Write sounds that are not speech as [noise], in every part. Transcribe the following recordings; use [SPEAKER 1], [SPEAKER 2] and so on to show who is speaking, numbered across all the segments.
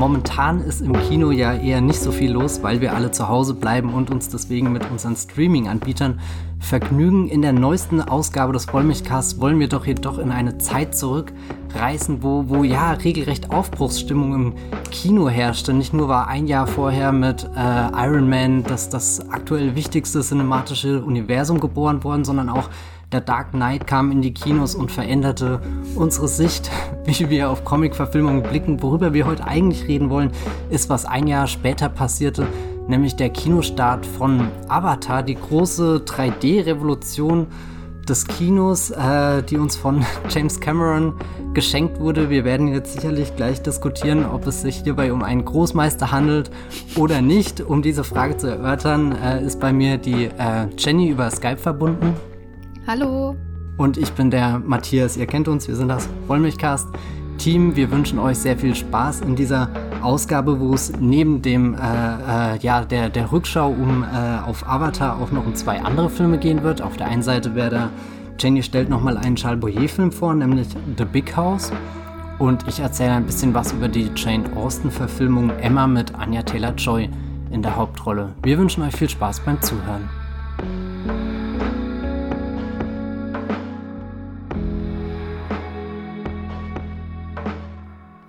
[SPEAKER 1] Momentan ist im Kino ja eher nicht so viel los, weil wir alle zu Hause bleiben und uns deswegen mit unseren Streaming-Anbietern vergnügen. In der neuesten Ausgabe des Wollmilchcasts wollen wir doch jedoch in eine Zeit zurückreisen, wo, wo ja regelrecht Aufbruchsstimmung im Kino herrschte. Nicht nur war ein Jahr vorher mit äh, Iron Man das, das aktuell wichtigste cinematische Universum geboren worden, sondern auch der Dark Knight kam in die Kinos und veränderte unsere Sicht, [laughs] wie wir auf Comic-Verfilmungen blicken. Worüber wir heute eigentlich reden wollen, ist, was ein Jahr später passierte, nämlich der Kinostart von Avatar, die große 3D-Revolution des Kinos, äh, die uns von [laughs] James Cameron geschenkt wurde. Wir werden jetzt sicherlich gleich diskutieren, ob es sich hierbei um einen Großmeister handelt oder nicht. Um diese Frage zu erörtern, äh, ist bei mir die äh, Jenny über Skype verbunden.
[SPEAKER 2] Hallo.
[SPEAKER 1] Und ich bin der Matthias. Ihr kennt uns, wir sind das Wollmilchcast Team. Wir wünschen euch sehr viel Spaß in dieser Ausgabe, wo es neben dem äh, äh, ja der der Rückschau um äh, auf Avatar auch noch um zwei andere Filme gehen wird. Auf der einen Seite wäre da Jenny stellt nochmal einen Charles Boyer-Film vor, nämlich The Big House. Und ich erzähle ein bisschen was über die Jane Austen-Verfilmung Emma mit Anya Taylor-Joy in der Hauptrolle. Wir wünschen euch viel Spaß beim Zuhören.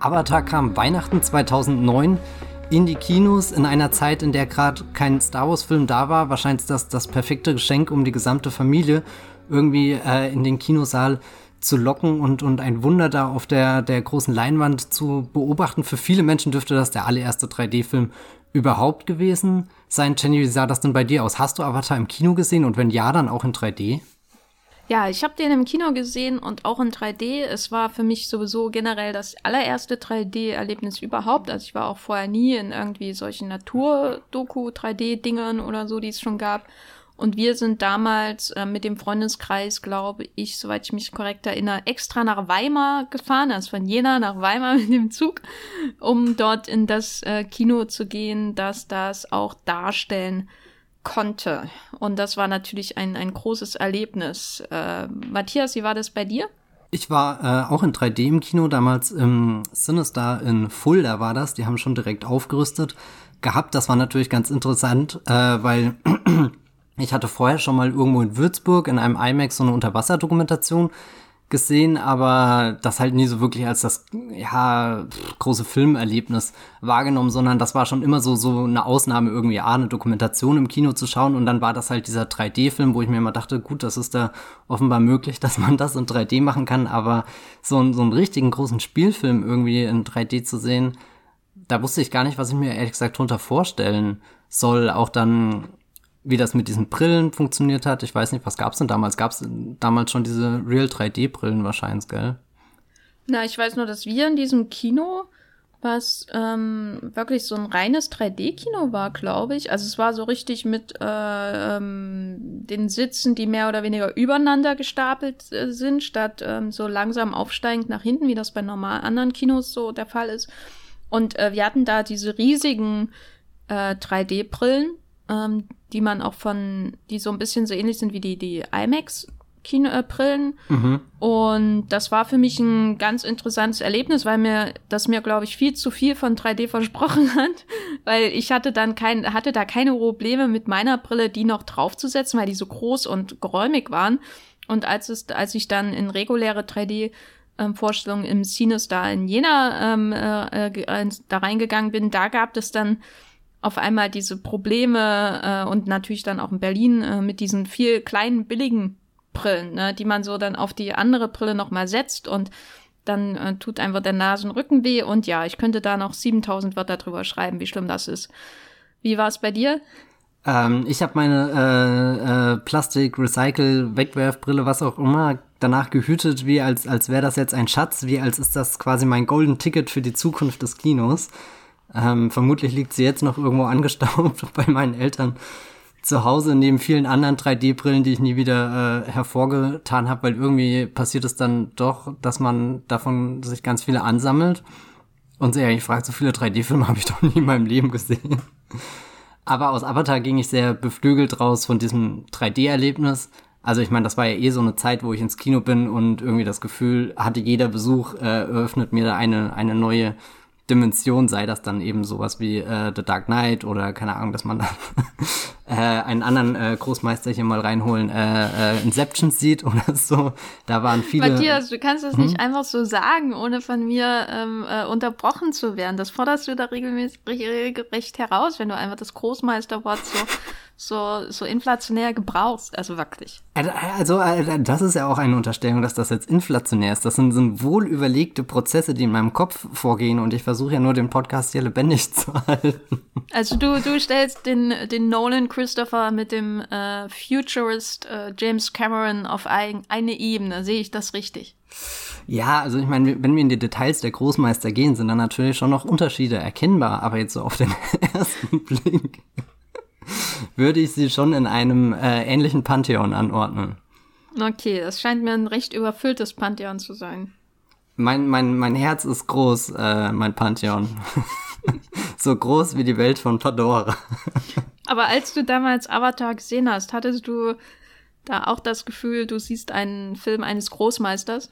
[SPEAKER 1] Avatar kam Weihnachten 2009 in die Kinos in einer Zeit, in der gerade kein Star Wars-Film da war. Wahrscheinlich das das perfekte Geschenk, um die gesamte Familie irgendwie äh, in den Kinosaal zu locken und, und ein Wunder da auf der, der großen Leinwand zu beobachten. Für viele Menschen dürfte das der allererste 3D-Film überhaupt gewesen sein. Jenny, wie sah das denn bei dir aus? Hast du Avatar im Kino gesehen und wenn ja, dann auch in 3D?
[SPEAKER 2] Ja, ich habe den im Kino gesehen und auch in 3D. Es war für mich sowieso generell das allererste 3D-Erlebnis überhaupt. Also ich war auch vorher nie in irgendwie solchen Natur-Doku-3D-Dingern oder so, die es schon gab. Und wir sind damals äh, mit dem Freundeskreis, glaube ich, soweit ich mich korrekt erinnere, extra nach Weimar gefahren, also von Jena nach Weimar [laughs] mit dem Zug, um dort in das äh, Kino zu gehen, das das auch darstellen konnte. Und das war natürlich ein, ein großes Erlebnis. Äh, Matthias, wie war das bei dir?
[SPEAKER 1] Ich war äh, auch in 3D im Kino, damals im Sinister in Fulda war das. Die haben schon direkt aufgerüstet gehabt. Das war natürlich ganz interessant, äh, weil [clears throat] ich hatte vorher schon mal irgendwo in Würzburg in einem IMAX so eine Unterwasserdokumentation gesehen, aber das halt nie so wirklich als das ja große Filmerlebnis wahrgenommen, sondern das war schon immer so so eine Ausnahme irgendwie, ah, eine Dokumentation im Kino zu schauen und dann war das halt dieser 3D-Film, wo ich mir immer dachte, gut, das ist da offenbar möglich, [laughs] dass man das in 3D machen kann, aber so, so einen richtigen großen Spielfilm irgendwie in 3D zu sehen, da wusste ich gar nicht, was ich mir ehrlich gesagt drunter vorstellen soll. Auch dann wie das mit diesen Brillen funktioniert hat. Ich weiß nicht, was gab's denn damals? Gab's damals schon diese Real 3D-Brillen wahrscheinlich, gell?
[SPEAKER 2] Na, ich weiß nur, dass wir in diesem Kino, was ähm, wirklich so ein reines 3D-Kino war, glaube ich. Also es war so richtig mit äh, ähm, den Sitzen, die mehr oder weniger übereinander gestapelt äh, sind, statt ähm, so langsam aufsteigend nach hinten, wie das bei normal anderen Kinos so der Fall ist. Und äh, wir hatten da diese riesigen äh, 3D-Brillen, ähm, die man auch von, die so ein bisschen so ähnlich sind wie die, die IMAX Kinobrillen. Mhm. Und das war für mich ein ganz interessantes Erlebnis, weil mir das mir, glaube ich, viel zu viel von 3D versprochen [laughs] hat. Weil ich hatte dann kein, hatte da keine Probleme mit meiner Brille, die noch draufzusetzen, weil die so groß und geräumig waren. Und als es, als ich dann in reguläre 3D ähm, Vorstellungen im Sinus da in Jena ähm, äh, äh, da reingegangen bin, da gab es dann auf einmal diese Probleme äh, und natürlich dann auch in Berlin äh, mit diesen viel kleinen, billigen Brillen, ne, die man so dann auf die andere Brille nochmal setzt und dann äh, tut einfach der Nasenrücken weh und ja, ich könnte da noch 7000 Wörter drüber schreiben, wie schlimm das ist. Wie war es bei dir?
[SPEAKER 1] Ähm, ich habe meine äh, äh, Plastik, Recycle, Wegwerfbrille, was auch immer, danach gehütet, wie als, als wäre das jetzt ein Schatz, wie als ist das quasi mein Golden Ticket für die Zukunft des Kinos. Ähm, vermutlich liegt sie jetzt noch irgendwo [laughs] angestaubt [laughs] bei meinen Eltern zu Hause neben vielen anderen 3D-Brillen, die ich nie wieder äh, hervorgetan habe, weil irgendwie passiert es dann doch, dass man davon sich ganz viele ansammelt und sich eigentlich fragt, so viele 3D-Filme habe ich doch [laughs] nie in meinem Leben gesehen. Aber aus Avatar ging ich sehr beflügelt raus von diesem 3D-Erlebnis. Also ich meine, das war ja eh so eine Zeit, wo ich ins Kino bin und irgendwie das Gefühl hatte, jeder Besuch äh, eröffnet mir da eine, eine neue Dimension, sei das dann eben sowas wie äh, The Dark Knight oder keine Ahnung, dass man äh, einen anderen äh, Großmeister hier mal reinholen, äh, äh, Inception sieht [laughs] oder so. Da waren viele.
[SPEAKER 2] Matthias, du kannst das hm? nicht einfach so sagen, ohne von mir ähm, äh, unterbrochen zu werden. Das forderst du da regelmäßig regelrecht heraus, wenn du einfach das Großmeisterwort so so, so inflationär gebrauchst. Also wirklich.
[SPEAKER 1] Also, das ist ja auch eine Unterstellung, dass das jetzt inflationär ist. Das sind, sind wohl überlegte Prozesse, die in meinem Kopf vorgehen und ich versuche ja nur den Podcast hier lebendig [laughs] zu halten.
[SPEAKER 2] Also du, du stellst den, den Nolan Christopher mit dem äh, Futurist äh, James Cameron auf ein, eine Ebene. Sehe ich das richtig?
[SPEAKER 1] Ja, also ich meine, wenn wir in die Details der Großmeister gehen, sind da natürlich schon noch Unterschiede erkennbar, aber jetzt so auf den [laughs] ersten Blick würde ich sie schon in einem äh, ähnlichen Pantheon anordnen.
[SPEAKER 2] Okay, das scheint mir ein recht überfülltes Pantheon zu sein.
[SPEAKER 1] Mein, mein, mein Herz ist groß, äh, mein Pantheon. [laughs] so groß wie die Welt von Pandora.
[SPEAKER 2] Aber als du damals Avatar gesehen hast, hattest du da auch das Gefühl, du siehst einen Film eines Großmeisters?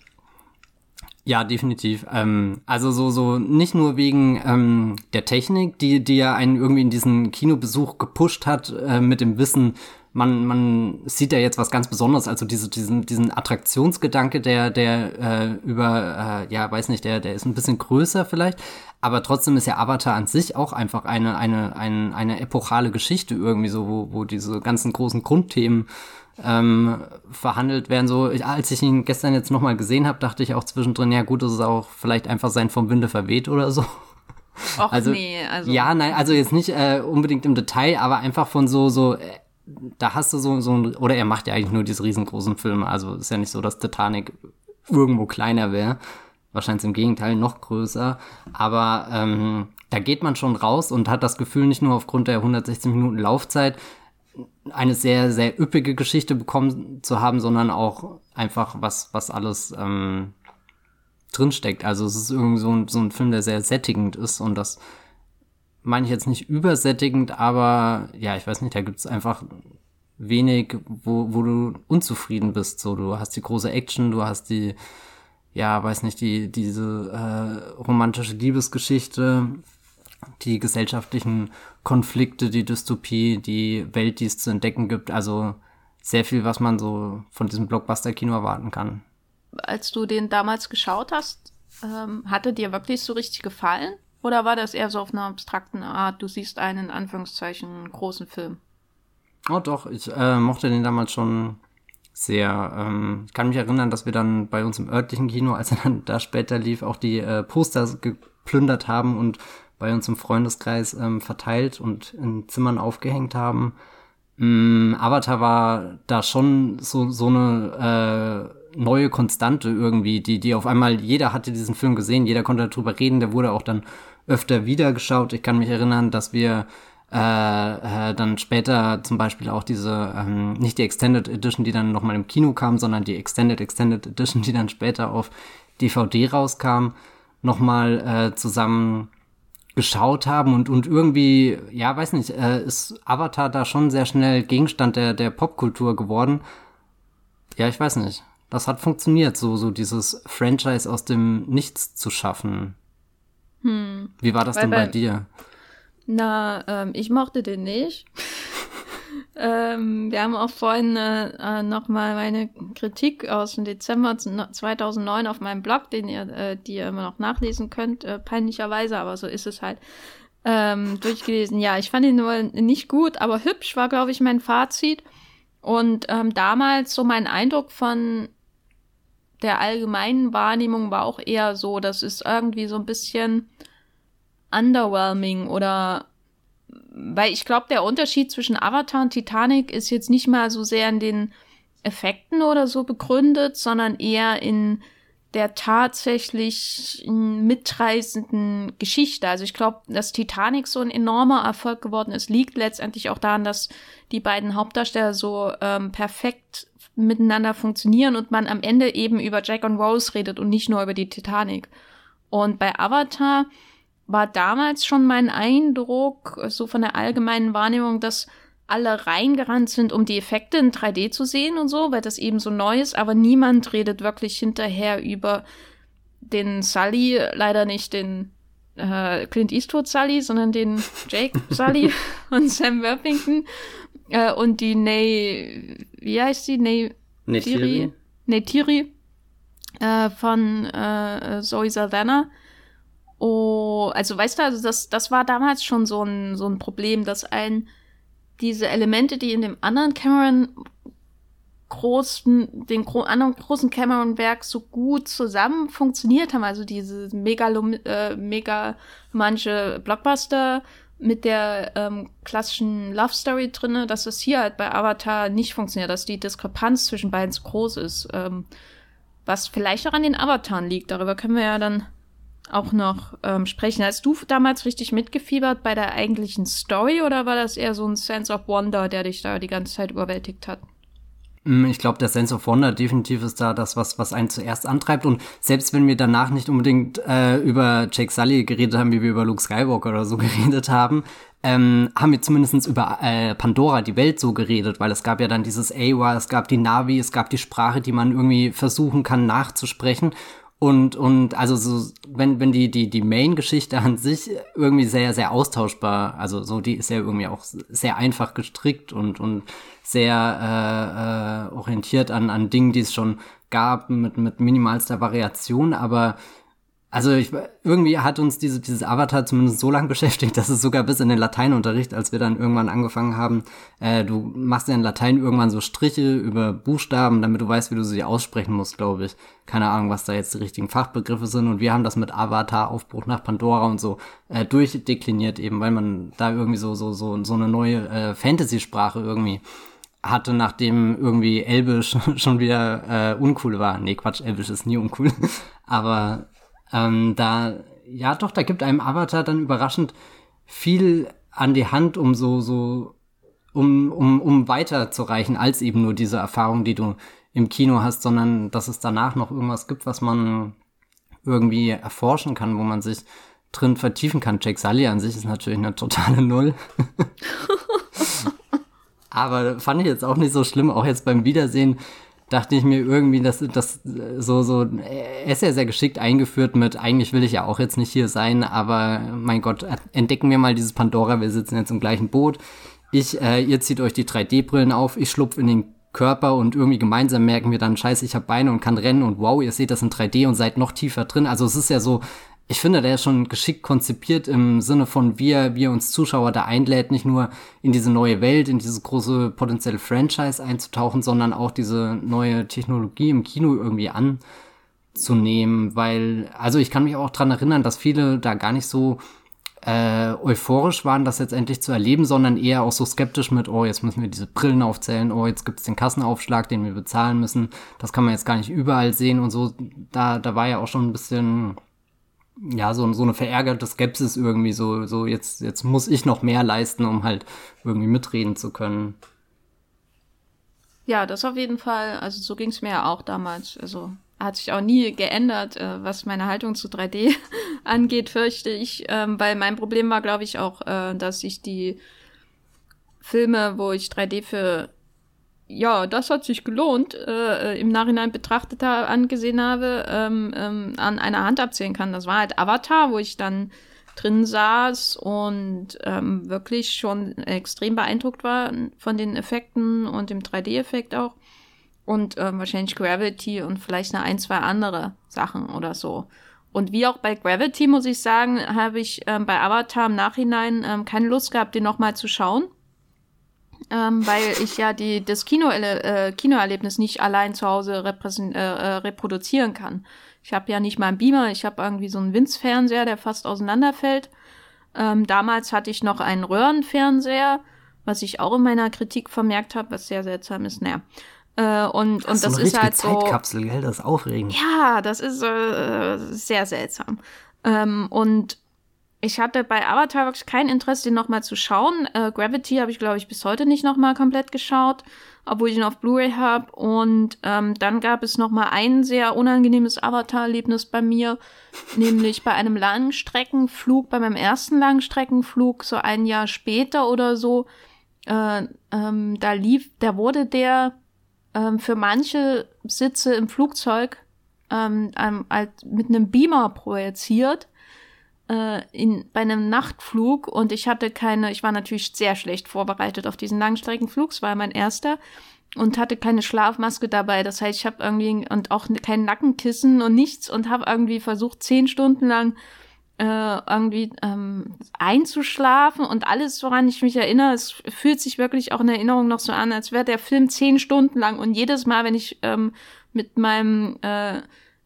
[SPEAKER 1] Ja, definitiv. Ähm, also so, so nicht nur wegen ähm, der Technik, die, die ja einen irgendwie in diesen Kinobesuch gepusht hat, äh, mit dem Wissen, man, man sieht ja jetzt was ganz Besonderes, also diese, diesen, diesen Attraktionsgedanke, der, der äh, über, äh, ja, weiß nicht, der, der ist ein bisschen größer vielleicht, aber trotzdem ist ja Avatar an sich auch einfach eine, eine, eine, eine epochale Geschichte irgendwie so, wo, wo diese ganzen großen Grundthemen ähm, verhandelt werden. So, ich, als ich ihn gestern jetzt nochmal gesehen habe, dachte ich auch zwischendrin, ja gut, das ist auch vielleicht einfach sein vom Winde verweht oder so.
[SPEAKER 2] Och, also, nee, also.
[SPEAKER 1] Ja, nein, also jetzt nicht äh, unbedingt im Detail, aber einfach von so, so, äh, da hast du so, so ein, oder er macht ja eigentlich nur diese riesengroßen Filme, also ist ja nicht so, dass Titanic irgendwo kleiner wäre. Wahrscheinlich im Gegenteil noch größer. Aber ähm, da geht man schon raus und hat das Gefühl, nicht nur aufgrund der 116 Minuten Laufzeit, eine sehr, sehr üppige Geschichte bekommen zu haben, sondern auch einfach was, was alles ähm, drinsteckt. Also es ist irgendwie so ein, so ein Film, der sehr sättigend ist und das meine ich jetzt nicht übersättigend, aber ja, ich weiß nicht, da gibt es einfach wenig, wo, wo du unzufrieden bist. So, du hast die große Action, du hast die, ja, weiß nicht, die, diese äh, romantische Liebesgeschichte, die gesellschaftlichen Konflikte, die Dystopie, die Welt, die es zu entdecken gibt. Also sehr viel, was man so von diesem Blockbuster-Kino erwarten kann.
[SPEAKER 2] Als du den damals geschaut hast, ähm, hatte dir wirklich so richtig gefallen? Oder war das eher so auf einer abstrakten Art, du siehst einen in Anführungszeichen großen Film?
[SPEAKER 1] Oh doch, ich äh, mochte den damals schon sehr. Ähm, ich kann mich erinnern, dass wir dann bei uns im örtlichen Kino, als er dann da später lief, auch die äh, Poster geplündert haben und bei uns im Freundeskreis ähm, verteilt und in Zimmern aufgehängt haben. Ähm, Avatar war da schon so, so eine äh, neue Konstante irgendwie, die, die auf einmal, jeder hatte diesen Film gesehen, jeder konnte darüber reden, der wurde auch dann öfter wieder geschaut. Ich kann mich erinnern, dass wir äh, äh, dann später zum Beispiel auch diese, ähm, nicht die Extended Edition, die dann nochmal im Kino kam, sondern die Extended Extended Edition, die dann später auf DVD rauskam, nochmal äh, zusammen geschaut haben und, und irgendwie, ja, weiß nicht, äh, ist Avatar da schon sehr schnell Gegenstand der, der Popkultur geworden. Ja, ich weiß nicht. Das hat funktioniert, so, so dieses Franchise aus dem Nichts zu schaffen. Hm. Wie war das Weil denn bei, bei dir?
[SPEAKER 2] Na, ähm, ich mochte den nicht. [laughs] Ähm, wir haben auch vorhin äh, nochmal meine Kritik aus dem Dezember 2009 auf meinem Blog, den ihr, äh, die ihr immer noch nachlesen könnt, äh, peinlicherweise, aber so ist es halt, ähm, durchgelesen. Ja, ich fand ihn nur nicht gut, aber hübsch war, glaube ich, mein Fazit. Und ähm, damals so mein Eindruck von der allgemeinen Wahrnehmung war auch eher so, das ist irgendwie so ein bisschen underwhelming oder weil ich glaube, der Unterschied zwischen Avatar und Titanic ist jetzt nicht mal so sehr in den Effekten oder so begründet, sondern eher in der tatsächlich mitreißenden Geschichte. Also ich glaube, dass Titanic so ein enormer Erfolg geworden ist, liegt letztendlich auch daran, dass die beiden Hauptdarsteller so ähm, perfekt miteinander funktionieren und man am Ende eben über Jack und Rose redet und nicht nur über die Titanic. Und bei Avatar war damals schon mein Eindruck, so von der allgemeinen Wahrnehmung, dass alle reingerannt sind, um die Effekte in 3D zu sehen und so, weil das eben so neu ist, aber niemand redet wirklich hinterher über den Sully, leider nicht den äh, Clint Eastwood Sully, sondern den Jake Sully [laughs] und Sam Worthington äh, und die Ney, wie heißt sie? Ney
[SPEAKER 1] Neytiri?
[SPEAKER 2] Neytiri äh, von äh, Zoe Saldana. Oh, also weißt du, also das, das war damals schon so ein, so ein Problem, dass ein diese Elemente, die in dem anderen Cameron großen, den gro anderen großen Cameron-Werk so gut zusammen funktioniert haben. Also diese Megalom äh, megalomanische Blockbuster mit der ähm, klassischen Love Story drinne, dass das hier halt bei Avatar nicht funktioniert, dass die Diskrepanz zwischen beiden zu groß ist. Ähm, was vielleicht auch an den Avataren liegt. Darüber können wir ja dann auch noch ähm, sprechen. Hast du damals richtig mitgefiebert bei der eigentlichen Story oder war das eher so ein Sense of Wonder, der dich da die ganze Zeit überwältigt hat?
[SPEAKER 1] Mm, ich glaube, der Sense of Wonder definitiv ist da das, was, was einen zuerst antreibt. Und selbst wenn wir danach nicht unbedingt äh, über Jake Sully geredet haben, wie wir über Luke Skywalker oder so [laughs] geredet haben, ähm, haben wir zumindest über äh, Pandora, die Welt, so geredet, weil es gab ja dann dieses Awa, es gab die Navi, es gab die Sprache, die man irgendwie versuchen kann nachzusprechen. Und, und also so, wenn, wenn die, die, die Main-Geschichte an sich irgendwie sehr, sehr austauschbar, also so, die ist ja irgendwie auch sehr einfach gestrickt und, und sehr äh, äh, orientiert an, an Dingen, die es schon gab, mit, mit minimalster Variation, aber also ich, irgendwie hat uns diese, dieses Avatar zumindest so lange [laughs] beschäftigt, dass es sogar bis in den Lateinunterricht, als wir dann irgendwann angefangen haben, äh, du machst ja in Latein irgendwann so Striche über Buchstaben, damit du weißt, wie du sie aussprechen musst, glaube ich. Keine Ahnung, was da jetzt die richtigen Fachbegriffe sind. Und wir haben das mit Avatar, Aufbruch nach Pandora und so äh, durchdekliniert, eben weil man da irgendwie so, so, so, so eine neue äh, Fantasy-Sprache irgendwie hatte, nachdem irgendwie Elbisch [laughs] schon wieder äh, uncool war. Nee, Quatsch, Elbisch ist nie uncool. [laughs] Aber ähm, da, ja doch, da gibt einem Avatar dann überraschend viel an die Hand, um so, so, um, um, um weiterzureichen, als eben nur diese Erfahrung, die du im Kino hast, sondern dass es danach noch irgendwas gibt, was man irgendwie erforschen kann, wo man sich drin vertiefen kann. Jake Sully an sich ist natürlich eine totale Null. [laughs] Aber fand ich jetzt auch nicht so schlimm, auch jetzt beim Wiedersehen dachte ich mir irgendwie, dass das so, so, er ist ja sehr geschickt eingeführt mit, eigentlich will ich ja auch jetzt nicht hier sein, aber mein Gott, entdecken wir mal dieses Pandora, wir sitzen jetzt im gleichen Boot. Ich, äh, ihr zieht euch die 3D-Brillen auf, ich schlupf in den Körper und irgendwie gemeinsam merken wir dann, scheiße, ich habe Beine und kann rennen und wow, ihr seht das in 3D und seid noch tiefer drin. Also es ist ja so, ich finde, der ist schon geschickt konzipiert im Sinne von, wie er, uns Zuschauer da einlädt, nicht nur in diese neue Welt, in dieses große potenzielle Franchise einzutauchen, sondern auch diese neue Technologie im Kino irgendwie anzunehmen, weil, also ich kann mich auch dran erinnern, dass viele da gar nicht so äh, euphorisch waren, das jetzt endlich zu erleben, sondern eher auch so skeptisch mit, oh, jetzt müssen wir diese Brillen aufzählen, oh, jetzt gibt es den Kassenaufschlag, den wir bezahlen müssen, das kann man jetzt gar nicht überall sehen und so, da, da war ja auch schon ein bisschen ja, so, so eine verärgerte Skepsis irgendwie, so, so jetzt, jetzt muss ich noch mehr leisten, um halt irgendwie mitreden zu können.
[SPEAKER 2] Ja, das auf jeden Fall. Also so ging es mir ja auch damals. Also hat sich auch nie geändert, äh, was meine Haltung zu 3D [laughs] angeht, fürchte ich. Ähm, weil mein Problem war, glaube ich, auch, äh, dass ich die Filme, wo ich 3D für ja, das hat sich gelohnt, äh, im Nachhinein betrachtet habe, angesehen habe, ähm, ähm, an einer Hand abzählen kann. Das war halt Avatar, wo ich dann drin saß und ähm, wirklich schon extrem beeindruckt war von den Effekten und dem 3D-Effekt auch. Und ähm, wahrscheinlich Gravity und vielleicht eine ein, zwei andere Sachen oder so. Und wie auch bei Gravity, muss ich sagen, habe ich ähm, bei Avatar im Nachhinein ähm, keine Lust gehabt, den nochmal zu schauen ähm, weil ich ja die, das Kino, äh, Kinoerlebnis nicht allein zu Hause äh, äh, reproduzieren kann. Ich habe ja nicht mal einen Beamer, ich habe irgendwie so einen Winzfernseher, der fast auseinanderfällt. Ähm, damals hatte ich noch einen Röhrenfernseher, was ich auch in meiner Kritik vermerkt habe, was sehr seltsam ist. Naja. Äh, und, und das, ist halt
[SPEAKER 1] so. Zeitkapsel, gell? Das ist aufregend.
[SPEAKER 2] Ja, das ist äh, sehr seltsam. Ähm, und ich hatte bei Avatar wirklich kein Interesse, den nochmal zu schauen. Äh, Gravity habe ich, glaube ich, bis heute nicht nochmal komplett geschaut, obwohl ich ihn auf Blu-ray habe. Und ähm, dann gab es nochmal ein sehr unangenehmes Avatar-Erlebnis bei mir, [laughs] nämlich bei einem Langstreckenflug, bei meinem ersten Langstreckenflug, so ein Jahr später oder so. Äh, ähm, da lief, da wurde der ähm, für manche Sitze im Flugzeug ähm, mit einem Beamer projiziert äh, in, bei einem Nachtflug und ich hatte keine, ich war natürlich sehr schlecht vorbereitet auf diesen Langstreckenflug, es war mein erster und hatte keine Schlafmaske dabei. Das heißt, ich habe irgendwie und auch kein Nackenkissen und nichts und habe irgendwie versucht, zehn Stunden lang äh, irgendwie ähm, einzuschlafen und alles, woran ich mich erinnere, es fühlt sich wirklich auch in Erinnerung noch so an, als wäre der Film zehn Stunden lang und jedes Mal, wenn ich ähm, mit meinem äh,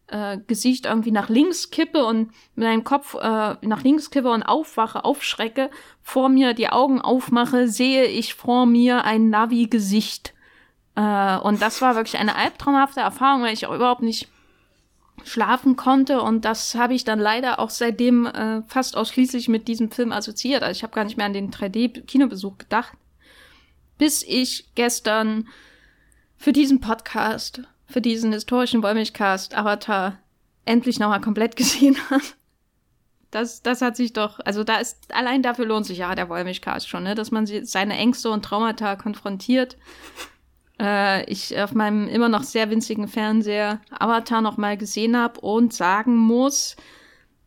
[SPEAKER 2] äh, Gesicht irgendwie nach links kippe und mit meinem Kopf äh, nach links kippe und aufwache, aufschrecke, vor mir die Augen aufmache, sehe ich vor mir ein Navi-Gesicht äh, und das war wirklich eine albtraumhafte Erfahrung, weil ich auch überhaupt nicht schlafen konnte. Und das habe ich dann leider auch seitdem äh, fast ausschließlich mit diesem Film assoziiert. Also ich habe gar nicht mehr an den 3D-Kinobesuch gedacht. Bis ich gestern für diesen Podcast, für diesen historischen Wollmilchcast Avatar endlich nochmal komplett [laughs] gesehen habe. Das, das hat sich doch, also da ist, allein dafür lohnt sich ja der Wollmilchcast schon, ne, dass man seine Ängste und Traumata konfrontiert äh, ich auf meinem immer noch sehr winzigen Fernseher Avatar noch mal gesehen habe und sagen muss,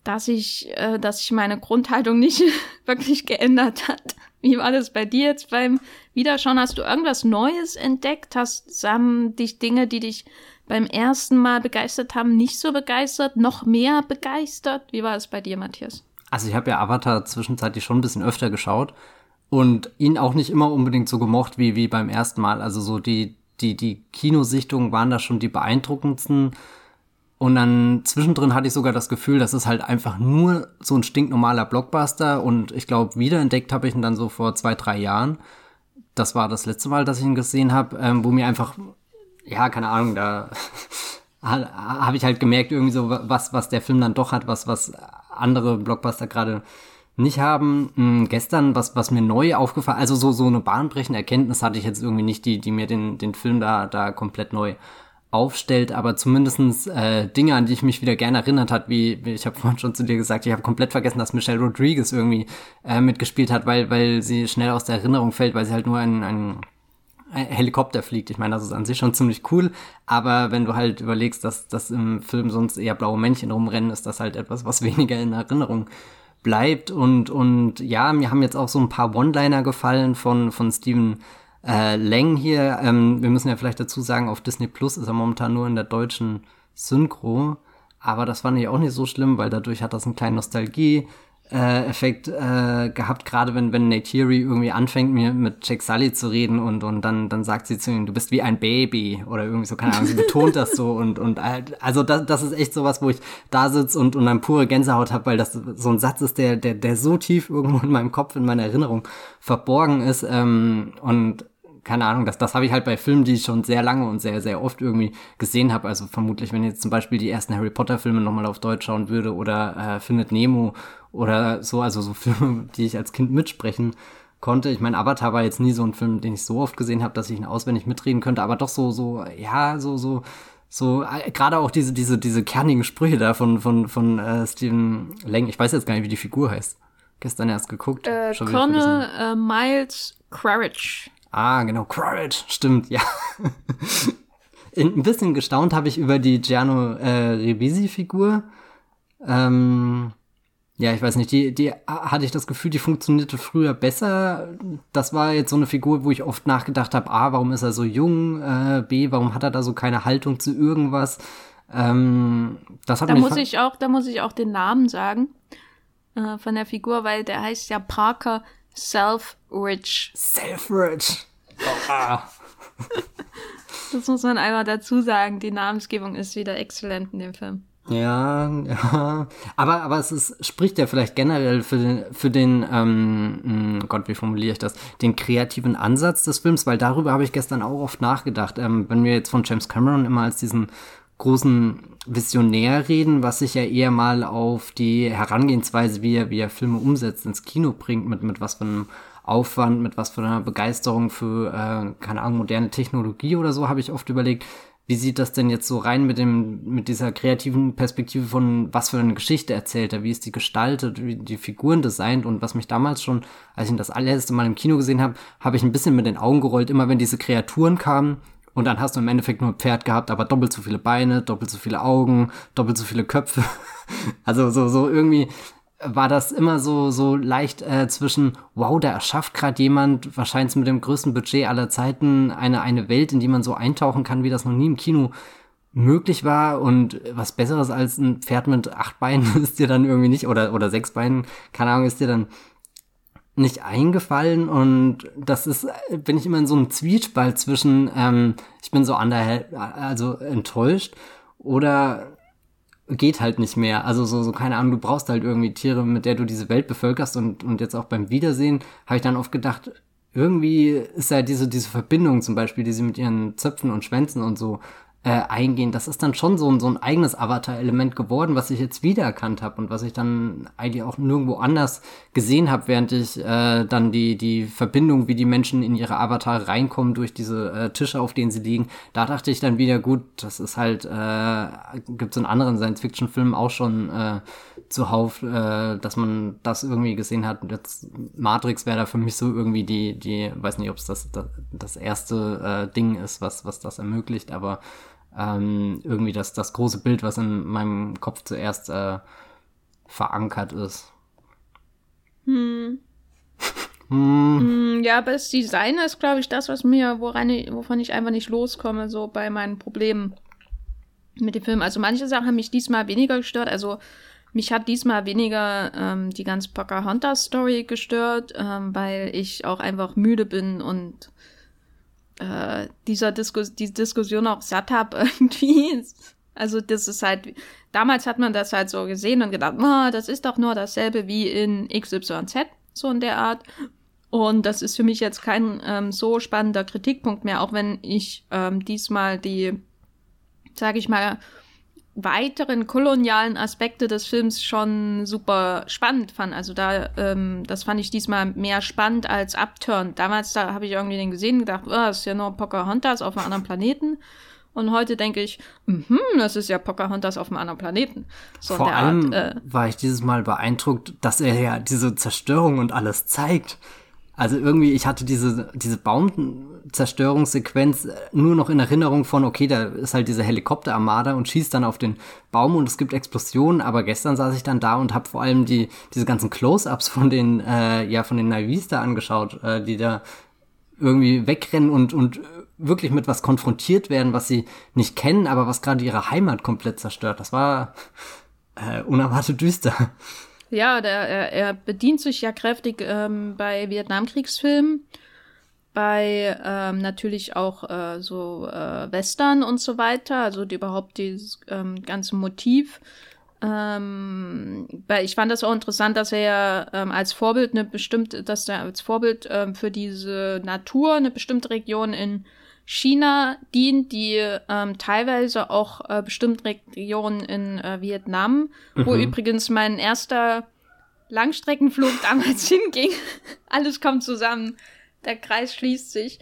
[SPEAKER 2] dass ich, äh, dass sich meine Grundhaltung nicht [laughs] wirklich geändert hat. Wie war das bei dir jetzt beim Wiederschauen? Hast du irgendwas Neues entdeckt? Hast haben dich Dinge, die dich beim ersten Mal begeistert haben, nicht so begeistert, noch mehr begeistert? Wie war es bei dir, Matthias?
[SPEAKER 1] Also ich habe ja Avatar zwischenzeitlich schon ein bisschen öfter geschaut und ihn auch nicht immer unbedingt so gemocht wie, wie beim ersten Mal. Also so die, die, die Kinosichtungen waren da schon die beeindruckendsten. Und dann zwischendrin hatte ich sogar das Gefühl, das ist halt einfach nur so ein stinknormaler Blockbuster. Und ich glaube, wiederentdeckt habe ich ihn dann so vor zwei, drei Jahren. Das war das letzte Mal, dass ich ihn gesehen habe, ähm, wo mir einfach, ja, keine Ahnung, da [laughs] habe ich halt gemerkt, irgendwie so, was, was der Film dann doch hat, was, was andere Blockbuster gerade nicht haben. Hm, gestern, was, was mir neu aufgefallen, also so, so eine bahnbrechende Erkenntnis hatte ich jetzt irgendwie nicht, die, die mir den, den Film da, da komplett neu aufstellt, aber zumindestens äh, Dinge, an die ich mich wieder gerne erinnert hat, wie, wie ich habe [laughs] vorhin schon zu dir gesagt, ich habe komplett vergessen, dass Michelle Rodriguez irgendwie äh, mitgespielt hat, weil, weil sie schnell aus der Erinnerung fällt, weil sie halt nur ein, ein Helikopter fliegt. Ich meine, das ist an sich schon ziemlich cool, aber wenn du halt überlegst, dass das im Film sonst eher blaue Männchen rumrennen, ist das halt etwas, was [laughs] weniger in Erinnerung bleibt. Und, und ja, mir haben jetzt auch so ein paar One-Liner gefallen von, von Steven äh, Lang hier. Ähm, wir müssen ja vielleicht dazu sagen, auf Disney Plus ist er momentan nur in der deutschen Synchro. Aber das fand ich auch nicht so schlimm, weil dadurch hat das einen kleinen Nostalgie äh, äh, gehabt, gerade wenn, wenn Neytiri irgendwie anfängt, mir mit Jack Sully zu reden und, und dann, dann sagt sie zu ihm, du bist wie ein Baby oder irgendwie so, keine Ahnung, sie [laughs] betont das so und, und also das, das ist echt sowas, wo ich da sitze und, und dann pure Gänsehaut habe, weil das so ein Satz ist, der, der, der so tief irgendwo in meinem Kopf, in meiner Erinnerung verborgen ist ähm, und keine Ahnung, das, das habe ich halt bei Filmen, die ich schon sehr lange und sehr, sehr oft irgendwie gesehen habe. Also vermutlich, wenn ich jetzt zum Beispiel die ersten Harry Potter-Filme nochmal auf Deutsch schauen würde oder äh, Findet Nemo oder so, also so [laughs] Filme, die ich als Kind mitsprechen konnte. Ich meine, Avatar war jetzt nie so ein Film, den ich so oft gesehen habe, dass ich ihn auswendig mitreden könnte, aber doch so, so, ja, so, so, so, äh, gerade auch diese, diese, diese kernigen Sprüche da von, von, von äh, Stephen Lang. Ich weiß jetzt gar nicht, wie die Figur heißt. Gestern erst geguckt.
[SPEAKER 2] Äh, Colonel äh, Miles Quaritch.
[SPEAKER 1] Ah, genau, Quaritch, stimmt, ja. Ein bisschen gestaunt habe ich über die Giano äh, Ribisi-Figur. Ähm, ja, ich weiß nicht, die, die hatte ich das Gefühl, die funktionierte früher besser. Das war jetzt so eine Figur, wo ich oft nachgedacht habe, A, warum ist er so jung? Äh, B, warum hat er da so keine Haltung zu irgendwas? Ähm, das hat
[SPEAKER 2] da muss ich auch, da muss ich auch den Namen sagen äh, von der Figur, weil der heißt ja Parker Selfridge.
[SPEAKER 1] Selfridge. Oh, ah.
[SPEAKER 2] das muss man einmal dazu sagen. Die Namensgebung ist wieder exzellent in dem Film.
[SPEAKER 1] Ja, ja. Aber, aber es ist, spricht ja vielleicht generell für den, für den ähm, hm, Gott, wie formuliere ich das, den kreativen Ansatz des Films, weil darüber habe ich gestern auch oft nachgedacht. Ähm, wenn wir jetzt von James Cameron immer als diesen großen Visionär reden, was sich ja eher mal auf die Herangehensweise, wie er, wie er Filme umsetzt, ins Kino bringt, mit, mit was für einem Aufwand, mit was für einer Begeisterung für, äh, keine Ahnung, moderne Technologie oder so, habe ich oft überlegt, wie sieht das denn jetzt so rein mit dem, mit dieser kreativen Perspektive von, was für eine Geschichte erzählt er, wie ist die gestaltet, wie die Figuren designt? Und was mich damals schon, als ich ihn das allererste Mal im Kino gesehen habe, habe ich ein bisschen mit den Augen gerollt, immer wenn diese Kreaturen kamen und dann hast du im Endeffekt nur ein Pferd gehabt, aber doppelt so viele Beine, doppelt so viele Augen, doppelt so viele Köpfe. [laughs] also so, so irgendwie war das immer so, so leicht äh, zwischen, wow, da erschafft gerade jemand, wahrscheinlich mit dem größten Budget aller Zeiten, eine, eine Welt, in die man so eintauchen kann, wie das noch nie im Kino möglich war und was Besseres als ein Pferd mit acht Beinen [laughs] ist dir dann irgendwie nicht, oder, oder sechs Beinen, keine Ahnung, ist dir dann nicht eingefallen und das ist, bin ich immer in so einem Zwiespalt zwischen, ähm, ich bin so under, also enttäuscht oder geht halt nicht mehr. Also so, so, keine Ahnung, du brauchst halt irgendwie Tiere, mit der du diese Welt bevölkerst und, und jetzt auch beim Wiedersehen habe ich dann oft gedacht, irgendwie ist ja diese, diese Verbindung zum Beispiel, die sie mit ihren Zöpfen und Schwänzen und so äh, eingehen. Das ist dann schon so ein, so ein eigenes Avatar-Element geworden, was ich jetzt wiedererkannt habe und was ich dann eigentlich auch nirgendwo anders gesehen habe, während ich äh, dann die, die Verbindung, wie die Menschen in ihre Avatar reinkommen durch diese äh, Tische, auf denen sie liegen, da dachte ich dann wieder, gut, das ist halt, äh, gibt es in anderen Science-Fiction-Filmen auch schon äh, zuhauf, äh, dass man das irgendwie gesehen hat. Und jetzt Matrix wäre da für mich so irgendwie die, die, weiß nicht, ob es das, das, das erste äh, Ding ist, was, was das ermöglicht, aber ähm, irgendwie das, das große Bild, was in meinem Kopf zuerst äh, verankert ist.
[SPEAKER 2] Hm. [laughs] hm. hm. Ja, aber das Design ist, glaube ich, das, was mir, woran ich, wovon ich einfach nicht loskomme, so bei meinen Problemen mit dem Film. Also manche Sachen haben mich diesmal weniger gestört. Also mich hat diesmal weniger ähm, die ganze Pocahontas-Story gestört, ähm, weil ich auch einfach müde bin und äh, dieser Diskus die Diskussion auch satt habe [laughs] irgendwie. Also das ist halt, damals hat man das halt so gesehen und gedacht, oh, das ist doch nur dasselbe wie in XYZ, so in der Art. Und das ist für mich jetzt kein ähm, so spannender Kritikpunkt mehr, auch wenn ich ähm, diesmal die, sage ich mal, weiteren kolonialen Aspekte des Films schon super spannend fand. Also da, ähm, das fand ich diesmal mehr spannend als Upturn. Damals da habe ich irgendwie den gesehen und gedacht, oh, das ist ja nur Pocahontas auf einem anderen Planeten. Und heute denke ich, mhm, das ist ja Pocahontas auf einem anderen Planeten.
[SPEAKER 1] So Vor allem Art, äh, war ich dieses Mal beeindruckt, dass er ja diese Zerstörung und alles zeigt. Also irgendwie, ich hatte diese, diese Baumzerstörungssequenz äh, nur noch in Erinnerung von, okay, da ist halt diese Helikopterarmada und schießt dann auf den Baum und es gibt Explosionen, aber gestern saß ich dann da und habe vor allem die, diese ganzen Close-Ups von den, äh, ja, von den Navis da angeschaut, äh, die da irgendwie wegrennen und, und wirklich mit was konfrontiert werden, was sie nicht kennen, aber was gerade ihre Heimat komplett zerstört. Das war äh, unerwartet düster.
[SPEAKER 2] Ja, der, er, er bedient sich ja kräftig ähm, bei Vietnamkriegsfilmen, bei ähm, natürlich auch äh, so äh, Western und so weiter, also die, überhaupt dieses ähm, ganze Motiv. Ähm, weil ich fand das auch interessant, dass er ja ähm, als Vorbild eine bestimmte, dass er als Vorbild ähm, für diese Natur eine bestimmte Region in China dient, die ähm, teilweise auch äh, bestimmte Regionen in äh, Vietnam, mhm. wo übrigens mein erster Langstreckenflug [laughs] damals hinging. Alles kommt zusammen, der Kreis schließt sich,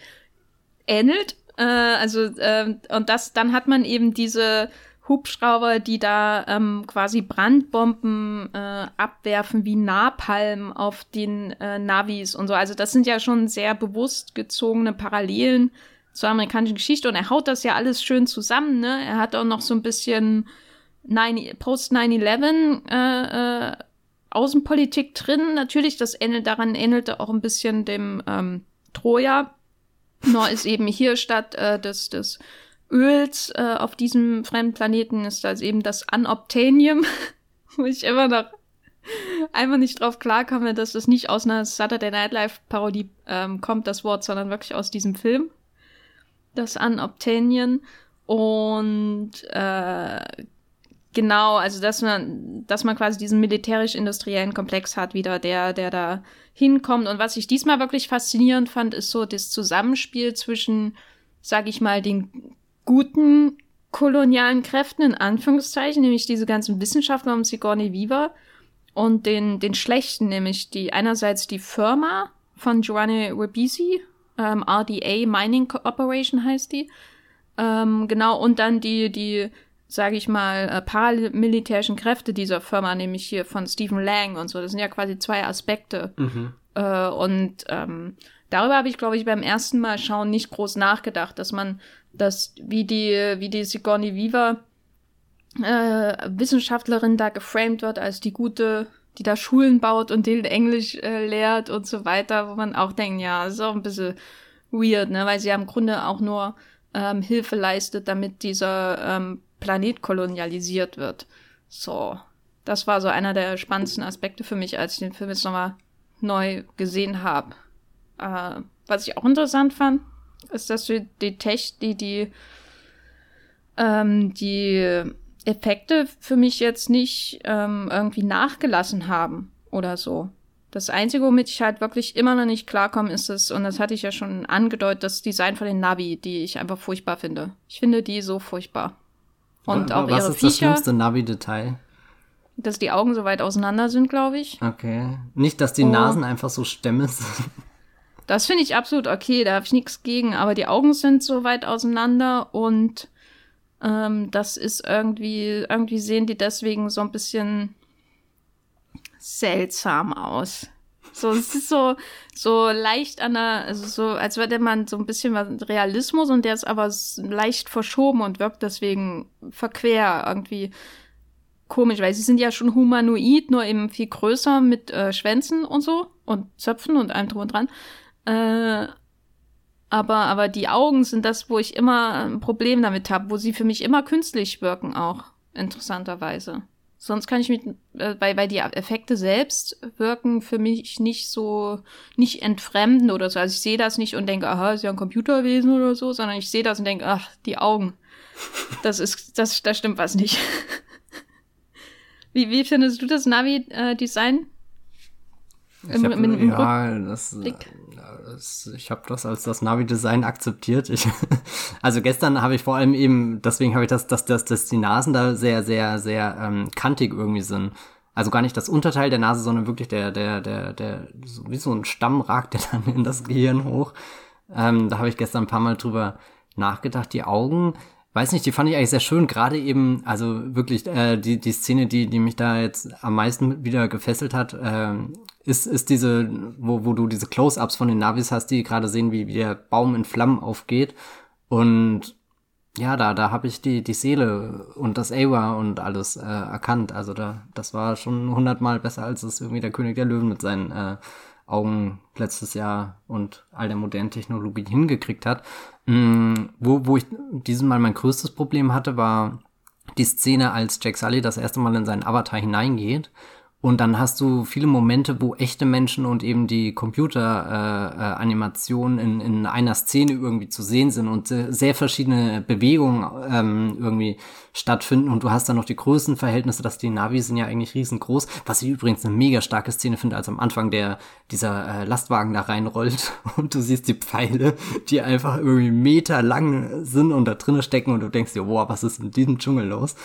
[SPEAKER 2] ähnelt. Äh, also äh, und das, dann hat man eben diese Hubschrauber, die da ähm, quasi Brandbomben äh, abwerfen wie Napalm auf den äh, Navis und so. Also das sind ja schon sehr bewusst gezogene Parallelen zur amerikanischen Geschichte und er haut das ja alles schön zusammen, ne? Er hat auch noch so ein bisschen Post 9-11 äh, äh, Außenpolitik drin. Natürlich, das ähnelt, daran ähnelte auch ein bisschen dem ähm, Troja. Nur ist eben hier statt äh, des, des Öls äh, auf diesem fremden Planeten ist das eben das Unobtainium, [laughs] wo ich immer noch einfach nicht drauf klarkomme, dass das nicht aus einer Saturday Night Live Parodie ähm, kommt, das Wort, sondern wirklich aus diesem Film das Unobtainium. Und äh, genau, also dass man, dass man quasi diesen militärisch-industriellen Komplex hat, wieder der, der da hinkommt. Und was ich diesmal wirklich faszinierend fand, ist so das Zusammenspiel zwischen, sag ich mal, den guten kolonialen Kräften, in Anführungszeichen, nämlich diese ganzen Wissenschaftler um Sigourney Weaver, und den, den schlechten, nämlich die einerseits die Firma von Giovanni Ribisi, ähm, RDA Mining Operation heißt die. Ähm, genau, und dann die, die, sage ich mal, äh, paramilitärischen Kräfte dieser Firma, nämlich hier von Stephen Lang und so. Das sind ja quasi zwei Aspekte. Mhm. Äh, und ähm, darüber habe ich, glaube ich, beim ersten Mal schauen nicht groß nachgedacht, dass man das, wie die, wie die Sigourney Weaver äh, Wissenschaftlerin da geframed wird als die gute die da Schulen baut und denen Englisch äh, lehrt und so weiter, wo man auch denkt, ja, ist auch ein bisschen weird, ne, weil sie ja im Grunde auch nur ähm, Hilfe leistet, damit dieser ähm, Planet kolonialisiert wird. So, das war so einer der spannendsten Aspekte für mich, als ich den Film jetzt nochmal neu gesehen habe. Äh, was ich auch interessant fand, ist, dass die, die Tech, die, die, ähm, die Effekte für mich jetzt nicht ähm, irgendwie nachgelassen haben oder so. Das Einzige, womit ich halt wirklich immer noch nicht klarkomme, ist es, und das hatte ich ja schon angedeutet, das Design von den Navi, die ich einfach furchtbar finde. Ich finde die so furchtbar.
[SPEAKER 1] Und auch Was ihre ist Viecher, das schlimmste Navi-Detail?
[SPEAKER 2] Dass die Augen so weit auseinander sind, glaube ich.
[SPEAKER 1] Okay. Nicht, dass die oh. Nasen einfach so Stämme sind. [laughs]
[SPEAKER 2] Das finde ich absolut okay, da habe ich nichts gegen, aber die Augen sind so weit auseinander und ähm, das ist irgendwie, irgendwie sehen die deswegen so ein bisschen seltsam aus. So, es ist so, so leicht an der, also so, als würde man so ein bisschen was Realismus und der ist aber leicht verschoben und wirkt deswegen verquer irgendwie komisch, weil sie sind ja schon humanoid, nur eben viel größer mit äh, Schwänzen und so und Zöpfen und allem drum und dran. Äh, aber, aber die Augen sind das, wo ich immer ein Problem damit habe, wo sie für mich immer künstlich wirken auch, interessanterweise. Sonst kann ich mit, äh, weil, weil die Effekte selbst wirken für mich nicht so, nicht entfremden oder so. Also ich sehe das nicht und denke, aha, ist ja ein Computerwesen oder so, sondern ich sehe das und denke, ach, die Augen. [laughs] Das ist, das, da stimmt was nicht. [laughs] Wie, wie findest du das Navi-Design?
[SPEAKER 1] Ich habe ja, das, äh, das, ich habe das als das Navi-Design akzeptiert. Ich, [laughs] also gestern habe ich vor allem eben, deswegen habe ich das, dass, dass, dass die Nasen da sehr, sehr, sehr ähm, kantig irgendwie sind. Also gar nicht das Unterteil der Nase, sondern wirklich der, der, der, der, so wie so ein Stamm ragt der dann in das Gehirn hoch. Ähm, da habe ich gestern ein paar Mal drüber nachgedacht. Die Augen, weiß nicht, die fand ich eigentlich sehr schön. Gerade eben, also wirklich äh, die, die Szene, die, die mich da jetzt am meisten wieder gefesselt hat, äh, ist, ist diese, wo, wo du diese Close-ups von den Navis hast, die gerade sehen, wie, wie der Baum in Flammen aufgeht. Und ja, da, da habe ich die, die Seele und das Awa und alles äh, erkannt. Also da, das war schon hundertmal besser, als es irgendwie der König der Löwen mit seinen äh, Augen letztes Jahr und all der modernen Technologie hingekriegt hat. Mm, wo, wo ich dieses Mal mein größtes Problem hatte, war die Szene, als Jack Sully das erste Mal in seinen Avatar hineingeht und dann hast du viele Momente, wo echte Menschen und eben die Computeranimationen äh, äh, in, in einer Szene irgendwie zu sehen sind und sehr verschiedene Bewegungen ähm, irgendwie stattfinden. Und du hast dann noch die Größenverhältnisse, dass die Navi sind ja eigentlich riesengroß. Was ich übrigens eine mega starke Szene finde, als am Anfang der dieser äh, Lastwagen da reinrollt [laughs] und du siehst die Pfeile, die einfach irgendwie Meter lang sind und da drinnen stecken und du denkst dir, wow, was ist in diesem Dschungel los?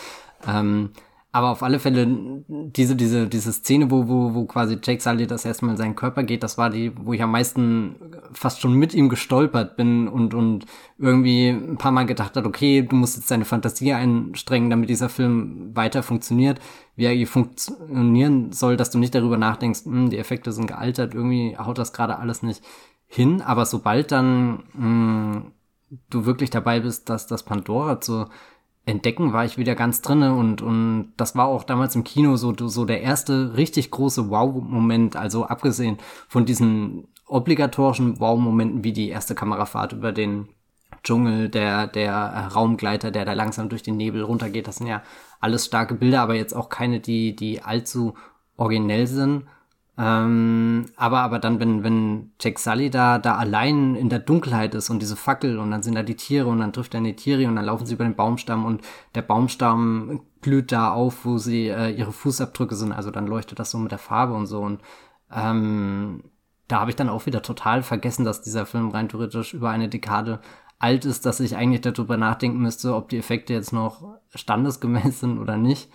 [SPEAKER 1] Ähm, aber auf alle Fälle, diese, diese, diese Szene, wo, wo, wo quasi Jake Sully das erstmal in seinen Körper geht, das war die, wo ich am meisten fast schon mit ihm gestolpert bin und, und irgendwie ein paar Mal gedacht hat, okay, du musst jetzt deine Fantasie einstrengen, damit dieser Film weiter funktioniert, wie er funktionieren soll, dass du nicht darüber nachdenkst, hm, die Effekte sind gealtert, irgendwie haut das gerade alles nicht hin. Aber sobald dann mh, hm, du wirklich dabei bist, dass das Pandora zu entdecken, war ich wieder ganz drinne und, und das war auch damals im Kino so, so der erste richtig große Wow-Moment, also abgesehen von diesen obligatorischen Wow-Momenten wie die erste Kamerafahrt über den Dschungel, der, der Raumgleiter, der da langsam durch den Nebel runtergeht, das sind ja alles starke Bilder, aber jetzt auch keine, die, die allzu originell sind. Ähm, aber, aber dann, wenn, wenn Jack Sully da, da allein in der Dunkelheit ist und diese Fackel und dann sind da die Tiere und dann trifft er eine Tiere und dann laufen sie über den Baumstamm und der Baumstamm glüht da auf, wo sie äh, ihre Fußabdrücke sind. Also dann leuchtet das so mit der Farbe und so. Und ähm, da habe ich dann auch wieder total vergessen, dass dieser Film rein theoretisch über eine Dekade alt ist, dass ich eigentlich darüber nachdenken müsste, ob die Effekte jetzt noch standesgemäß [laughs] sind oder nicht.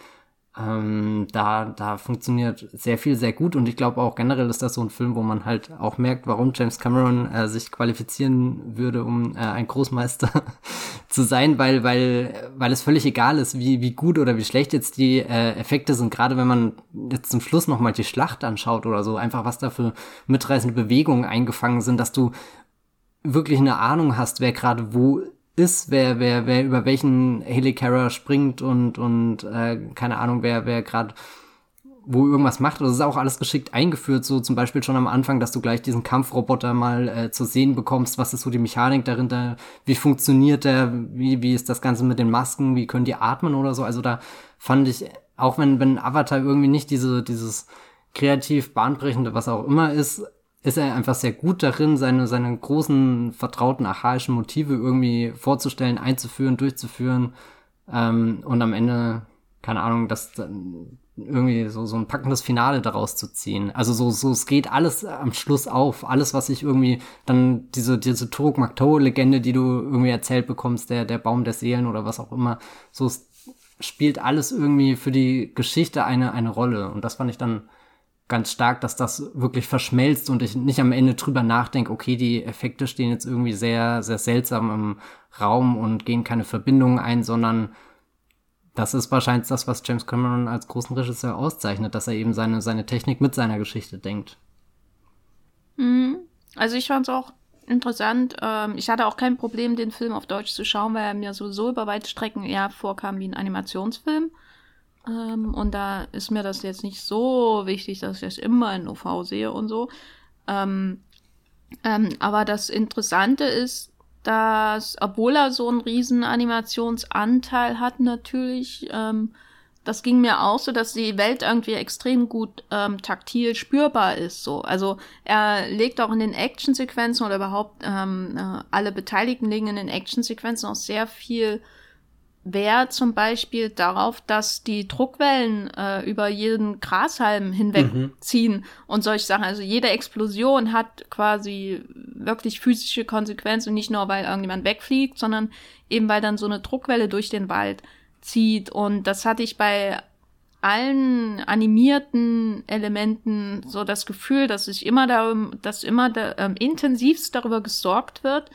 [SPEAKER 1] Ähm, da, da funktioniert sehr viel sehr gut und ich glaube auch generell ist das so ein Film, wo man halt auch merkt, warum James Cameron äh, sich qualifizieren würde, um äh, ein Großmeister [laughs] zu sein, weil, weil, weil es völlig egal ist, wie, wie gut oder wie schlecht jetzt die äh, Effekte sind, gerade wenn man jetzt zum Schluss nochmal die Schlacht anschaut oder so, einfach was da für mitreißende Bewegungen eingefangen sind, dass du wirklich eine Ahnung hast, wer gerade wo ist, wer, wer, wer über welchen Helicarrier springt und, und äh, keine Ahnung, wer, wer gerade wo irgendwas macht. Das ist auch alles geschickt eingeführt, so zum Beispiel schon am Anfang, dass du gleich diesen Kampfroboter mal äh, zu sehen bekommst. Was ist so die Mechanik dahinter? Wie funktioniert der? Wie, wie ist das Ganze mit den Masken? Wie können die atmen oder so? Also da fand ich, auch wenn, wenn Avatar irgendwie nicht diese, dieses kreativ bahnbrechende, was auch immer ist, ist er einfach sehr gut darin, seine, seine großen, vertrauten, archaischen Motive irgendwie vorzustellen, einzuführen, durchzuführen ähm, und am Ende, keine Ahnung, das irgendwie so, so ein packendes Finale daraus zu ziehen. Also so, so, es geht alles am Schluss auf. Alles, was ich irgendwie, dann diese, diese Turok Makto-Legende, die du irgendwie erzählt bekommst, der, der Baum der Seelen oder was auch immer, so es spielt alles irgendwie für die Geschichte eine, eine Rolle. Und das fand ich dann ganz stark, dass das wirklich verschmelzt und ich nicht am Ende drüber nachdenke, okay, die Effekte stehen jetzt irgendwie sehr, sehr seltsam im Raum und gehen keine Verbindungen ein, sondern das ist wahrscheinlich das, was James Cameron als großen Regisseur auszeichnet, dass er eben seine, seine Technik mit seiner Geschichte denkt.
[SPEAKER 2] Mhm. Also ich fand es auch interessant. Ähm, ich hatte auch kein Problem, den Film auf Deutsch zu schauen, weil er mir sowieso über weite Strecken eher vorkam wie ein Animationsfilm. Ähm, und da ist mir das jetzt nicht so wichtig, dass ich das immer in OV sehe und so. Ähm, ähm, aber das Interessante ist, dass, obwohl so einen riesen Animationsanteil hat, natürlich, ähm, das ging mir auch so, dass die Welt irgendwie extrem gut ähm, taktil spürbar ist. So, also er legt auch in den Actionsequenzen oder überhaupt ähm, äh, alle Beteiligten legen in den Actionsequenzen auch sehr viel Wert zum Beispiel darauf, dass die Druckwellen äh, über jeden Grashalm hinwegziehen mhm. und solche Sachen. Also jede Explosion hat quasi wirklich physische Konsequenzen nicht nur, weil irgendjemand wegfliegt, sondern eben weil dann so eine Druckwelle durch den Wald zieht. Und das hatte ich bei allen animierten Elementen so das Gefühl, dass sich immer darum, dass immer da, ähm, intensivst darüber gesorgt wird,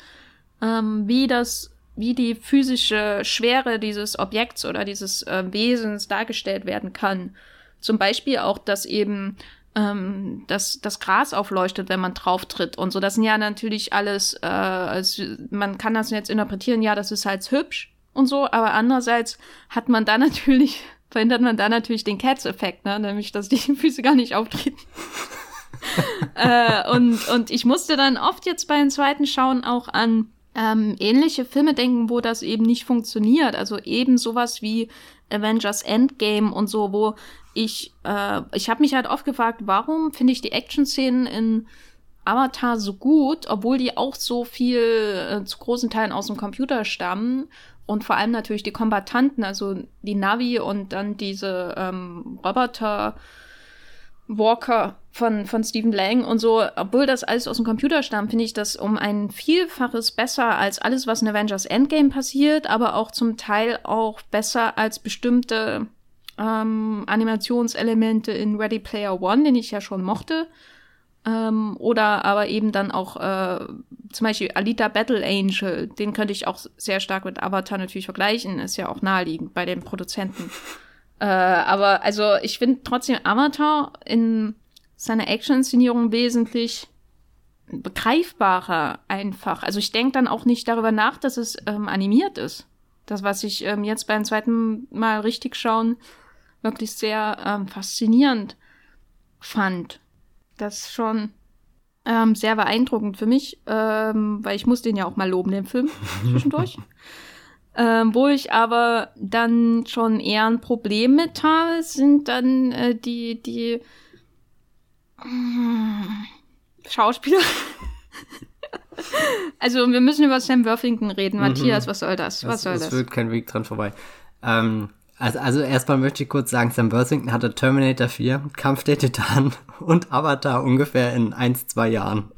[SPEAKER 2] ähm, wie das wie die physische Schwere dieses Objekts oder dieses äh, Wesens dargestellt werden kann. Zum Beispiel auch, dass eben ähm, dass das Gras aufleuchtet, wenn man drauf tritt und so. Das sind ja natürlich alles, äh, also man kann das jetzt interpretieren, ja, das ist halt hübsch und so, aber andererseits hat man da [laughs] natürlich, verhindert man da natürlich den Cats-Effekt, ne? nämlich, dass die [laughs] Füße gar nicht auftreten. [laughs] äh, und, und ich musste dann oft jetzt bei den zweiten Schauen auch an ähm, ähnliche Filme denken, wo das eben nicht funktioniert. Also eben sowas wie Avengers Endgame und so, wo ich, äh, ich habe mich halt oft gefragt, warum finde ich die Action-Szenen in Avatar so gut, obwohl die auch so viel äh, zu großen Teilen aus dem Computer stammen und vor allem natürlich die Kombatanten, also die Navi und dann diese ähm, Roboter Walker von, von Stephen Lang und so, obwohl das alles aus dem Computer stammt, finde ich das um ein Vielfaches besser als alles, was in Avengers Endgame passiert, aber auch zum Teil auch besser als bestimmte ähm, Animationselemente in Ready Player One, den ich ja schon mochte. Ähm, oder aber eben dann auch äh, zum Beispiel Alita Battle Angel, den könnte ich auch sehr stark mit Avatar natürlich vergleichen, ist ja auch naheliegend bei den Produzenten. [laughs] Äh, aber also ich finde trotzdem Avatar in seiner Action-Inszenierung wesentlich begreifbarer einfach. Also ich denke dann auch nicht darüber nach, dass es ähm, animiert ist. Das, was ich ähm, jetzt beim zweiten Mal richtig schauen wirklich sehr ähm, faszinierend fand. Das schon ähm, sehr beeindruckend für mich, ähm, weil ich muss den ja auch mal loben, den Film, zwischendurch. [laughs] Ähm, wo ich aber dann schon eher ein Problem mit habe, sind dann äh, die, die äh, Schauspieler. [laughs] also wir müssen über Sam Worthington reden. Mhm. Matthias, was soll das? Was
[SPEAKER 1] es,
[SPEAKER 2] soll das?
[SPEAKER 1] Es führt kein Weg dran vorbei. Ähm, also, also erstmal möchte ich kurz sagen, Sam Worthington hatte Terminator 4, Kampf der Titanen und Avatar ungefähr in 1, 2 Jahren.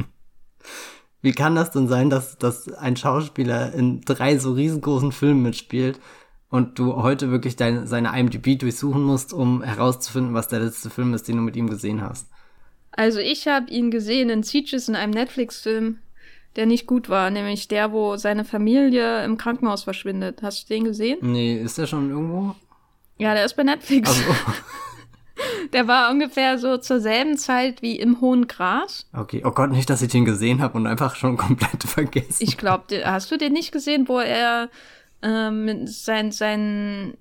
[SPEAKER 1] Wie kann das denn sein, dass, dass ein Schauspieler in drei so riesengroßen Filmen mitspielt und du heute wirklich deine, seine IMDb durchsuchen musst, um herauszufinden, was der letzte Film ist, den du mit ihm gesehen hast?
[SPEAKER 2] Also ich habe ihn gesehen in Sieges in einem Netflix-Film, der nicht gut war, nämlich der, wo seine Familie im Krankenhaus verschwindet. Hast du den gesehen?
[SPEAKER 1] Nee, ist der schon irgendwo?
[SPEAKER 2] Ja, der ist bei Netflix. Also. [laughs] Der war ungefähr so zur selben Zeit wie im Hohen Gras.
[SPEAKER 1] Okay, oh Gott, nicht, dass ich den gesehen habe und einfach schon [laughs] komplett vergessen.
[SPEAKER 2] Ich glaube, hast du den nicht gesehen, wo er ähm, sein, sein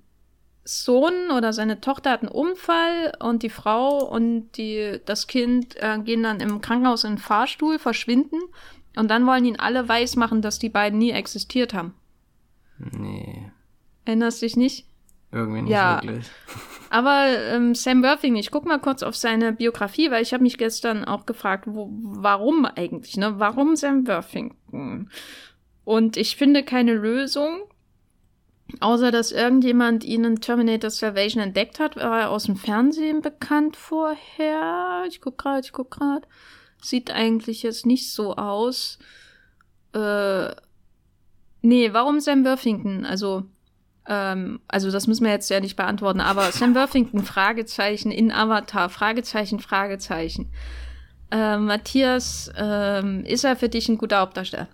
[SPEAKER 2] Sohn oder seine Tochter hat einen Unfall und die Frau und die, das Kind äh, gehen dann im Krankenhaus in den Fahrstuhl, verschwinden und dann wollen ihn alle weismachen, dass die beiden nie existiert haben.
[SPEAKER 1] Nee.
[SPEAKER 2] Erinnerst dich nicht?
[SPEAKER 1] Irgendwie nicht
[SPEAKER 2] Ja.
[SPEAKER 1] wirklich.
[SPEAKER 2] Aber ähm, Sam Worthington, ich guck mal kurz auf seine Biografie, weil ich habe mich gestern auch gefragt, wo, warum eigentlich, ne? Warum Sam Worthington? Und ich finde keine Lösung, außer dass irgendjemand ihn in Terminator Salvation entdeckt hat, war er aus dem Fernsehen bekannt vorher. Ich guck gerade, ich guck gerade. Sieht eigentlich jetzt nicht so aus. Äh, nee, warum Sam Worthington? Also ähm, also das müssen wir jetzt ja nicht beantworten, aber Sam Worthington, Fragezeichen in Avatar, Fragezeichen, Fragezeichen. Äh, Matthias, ähm, ist er für dich ein guter Hauptdarsteller?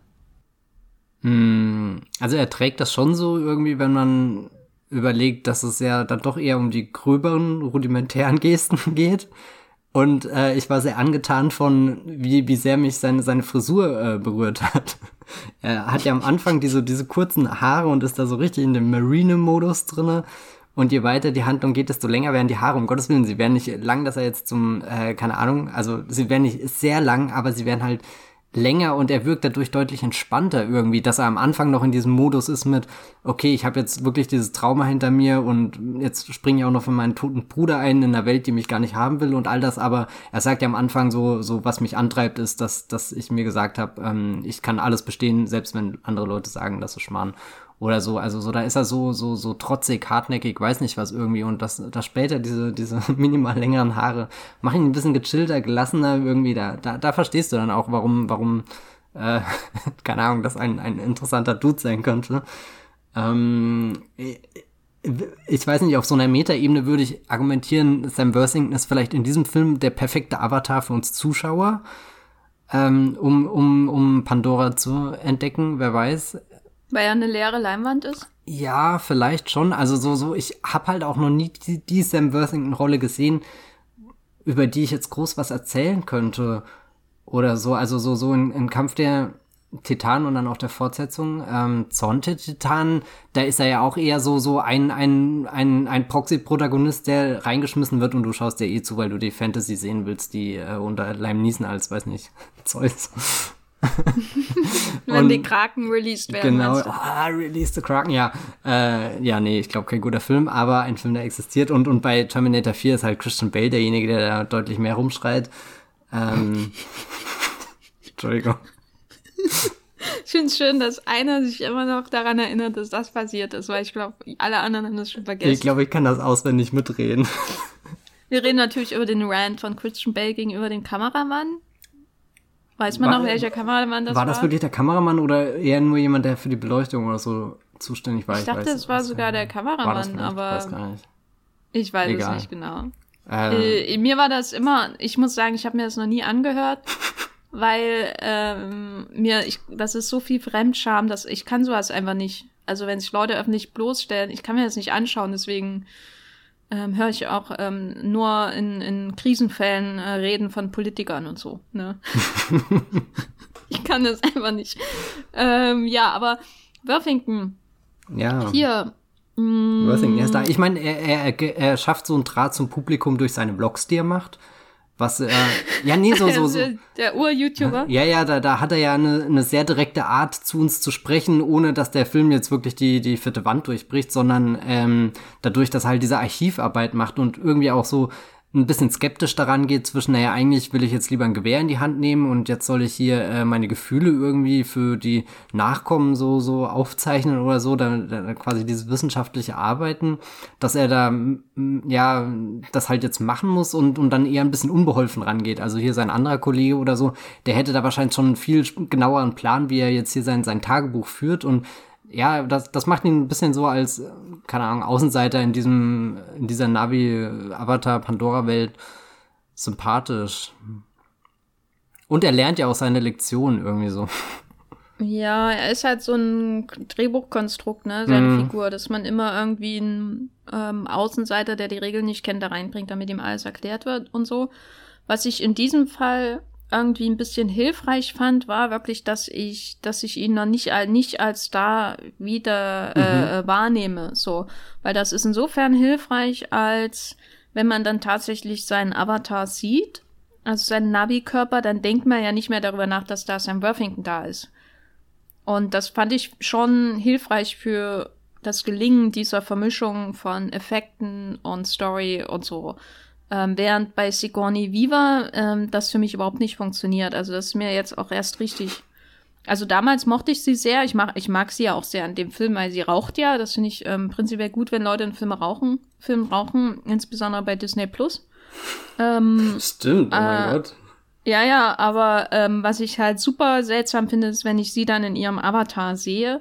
[SPEAKER 1] Hm, Also er trägt das schon so irgendwie, wenn man überlegt, dass es ja dann doch eher um die gröberen, rudimentären Gesten [laughs] geht. Und äh, ich war sehr angetan von, wie, wie sehr mich seine, seine Frisur äh, berührt hat. [laughs] er hat ja am Anfang diese, diese kurzen Haare und ist da so richtig in dem Marine-Modus drinne. Und je weiter die Handlung geht, desto länger werden die Haare. Um Gottes Willen, sie werden nicht lang, dass er jetzt zum, äh, keine Ahnung, also sie werden nicht sehr lang, aber sie werden halt länger und er wirkt dadurch deutlich entspannter irgendwie, dass er am Anfang noch in diesem Modus ist mit, okay, ich habe jetzt wirklich dieses Trauma hinter mir und jetzt springe ich auch noch von meinem toten Bruder ein in einer Welt, die mich gar nicht haben will und all das, aber er sagt ja am Anfang so, so was mich antreibt, ist, dass, dass ich mir gesagt habe, ähm, ich kann alles bestehen, selbst wenn andere Leute sagen, das ist Schmarrn oder so, also so, da ist er so, so, so trotzig, hartnäckig, weiß nicht was irgendwie und das, das später diese, diese [laughs] minimal längeren Haare machen ihn ein bisschen gechillter, gelassener irgendwie, da, da, da verstehst du dann auch, warum, warum, äh, [laughs] keine Ahnung, das ein, ein interessanter Dude sein könnte. Ähm, ich weiß nicht, auf so einer Metaebene würde ich argumentieren, Sam Worthington ist vielleicht in diesem Film der perfekte Avatar für uns Zuschauer, ähm, um, um, um Pandora zu entdecken, wer weiß.
[SPEAKER 2] Weil er eine leere Leinwand ist?
[SPEAKER 1] Ja, vielleicht schon. Also so, so, ich habe halt auch noch nie die, die Sam Worthington-Rolle gesehen, über die ich jetzt groß was erzählen könnte. Oder so, also so, so in, in Kampf der Titanen und dann auch der Fortsetzung, ähm, Zorn der Titanen, da ist er ja auch eher so, so ein, ein, ein, ein Proxy-Protagonist, der reingeschmissen wird und du schaust dir eh zu, weil du die Fantasy sehen willst, die äh, unter Leim Niesen als, weiß nicht, [laughs] Zeus. [laughs]
[SPEAKER 2] Wenn
[SPEAKER 1] Und-
[SPEAKER 2] die Kraken released werden.
[SPEAKER 1] Genau, ah, Release the Kraken, ja. Äh, ja, nee, ich glaube kein guter Film, aber ein Film, der existiert. Und, und bei Terminator 4 ist halt Christian Bale derjenige, der da deutlich mehr rumschreit. Ähm, [laughs] Entschuldigung.
[SPEAKER 2] Ich finde es schön, dass einer sich immer noch daran erinnert, dass das passiert ist, weil ich glaube, alle anderen haben das schon vergessen.
[SPEAKER 1] Ich glaube, ich kann das auswendig mitreden.
[SPEAKER 2] Wir reden natürlich über den Rant von Christian Bale gegenüber dem Kameramann. Weiß man
[SPEAKER 1] War-
[SPEAKER 2] noch, welcher Kameramann das
[SPEAKER 1] war
[SPEAKER 2] war?
[SPEAKER 1] das wirklich der Kameramann oder eher nur jemand, der für die Beleuchtung oder so zuständig war?
[SPEAKER 2] ich dachte,
[SPEAKER 1] weiß-
[SPEAKER 2] es war sogar
[SPEAKER 1] gar
[SPEAKER 2] der Kameramann,
[SPEAKER 1] vielleicht? Ich
[SPEAKER 2] aber
[SPEAKER 1] weiß gar nicht.
[SPEAKER 2] ich weiß
[SPEAKER 1] Egal.
[SPEAKER 2] es nicht genau.
[SPEAKER 1] Äh,
[SPEAKER 2] Äh, mir war das immer, ich muss sagen, ich habe mir das noch nie angehört, [laughs] weil ähm, mir, ich, das ist so viel Fremdscham, dass ich kann sowas einfach nicht. Also wenn sich Leute öffentlich bloßstellen, ich kann mir das nicht anschauen, deswegen ähm, höre ich auch ähm, nur in, in Krisenfällen äh, reden von Politikern und so. Ne? [laughs] ich kann das einfach nicht. Ähm, ja, aber Worthington,
[SPEAKER 1] ja.
[SPEAKER 2] hier. mm,
[SPEAKER 1] Worthington, er ist da. Ich meine, er, er, er, schafft so einen Draht zum Publikum durch seine Vlogs, die er macht. Was, äh, ja, nee, so, so, [laughs] so.
[SPEAKER 2] der, Ur-YouTuber.
[SPEAKER 1] Ja, ja, da, da hat er ja eine, eine sehr direkte Art, zu uns zu sprechen, ohne dass der Film jetzt wirklich die, die vierte Wand durchbricht, sondern ähm, dadurch, dass er halt diese Archivarbeit macht und irgendwie auch so ein bisschen skeptisch daran geht zwischen, naja, eigentlich will ich jetzt lieber ein Gewehr in die Hand nehmen und jetzt soll ich hier äh, meine Gefühle irgendwie für die Nachkommen so, so aufzeichnen oder so, da, da quasi dieses wissenschaftliche Arbeiten, dass er da, ja, das halt jetzt machen muss und, und dann eher ein bisschen unbeholfen rangeht. Also hier sein anderer Kollege oder so, der hätte da wahrscheinlich schon einen viel genaueren Plan, wie er jetzt hier sein, sein Tagebuch führt und ja, das, das macht ihn ein bisschen so als, äh, keine Ahnung, Außenseiter in diesem, in dieser Navi-Avatar-Pandora-Welt sympathisch. Und er lernt ja auch seine Lektionen irgendwie so.
[SPEAKER 2] Ja, er ist halt so ein Drehbuchkonstrukt, ne, seine
[SPEAKER 1] Mhm.
[SPEAKER 2] Figur, dass man immer irgendwie einen ähm, Außenseiter, der die Regeln nicht kennt, da reinbringt, damit ihm alles erklärt wird und so. Was ich in diesem Fall irgendwie ein bisschen hilfreich fand, war wirklich, dass ich, dass ich ihn noch nicht, nicht als Star wieder äh, mhm. äh, wahrnehme. So, weil das ist insofern hilfreich, als wenn man dann tatsächlich seinen Avatar sieht, also seinen Navi-Körper, dann denkt man ja nicht mehr darüber nach, dass da Sam Worthington da ist. Und das fand ich schon hilfreich für das Gelingen dieser Vermischung von Effekten und Story und so. Ähm, während bei Sigourney Viva ähm, das für mich überhaupt nicht funktioniert. Also das ist mir jetzt auch erst richtig. Also damals mochte ich sie sehr. Ich mag, ich mag sie ja auch sehr in dem Film, weil sie raucht ja. Das finde ich ähm, prinzipiell gut, wenn Leute in Filmen rauchen, Film rauchen, insbesondere bei Disney Plus.
[SPEAKER 1] Ähm, [laughs] Stimmt, oh mein äh, Gott.
[SPEAKER 2] Ja, ja, aber ähm, was ich halt super seltsam finde, ist, wenn ich sie dann in ihrem Avatar sehe,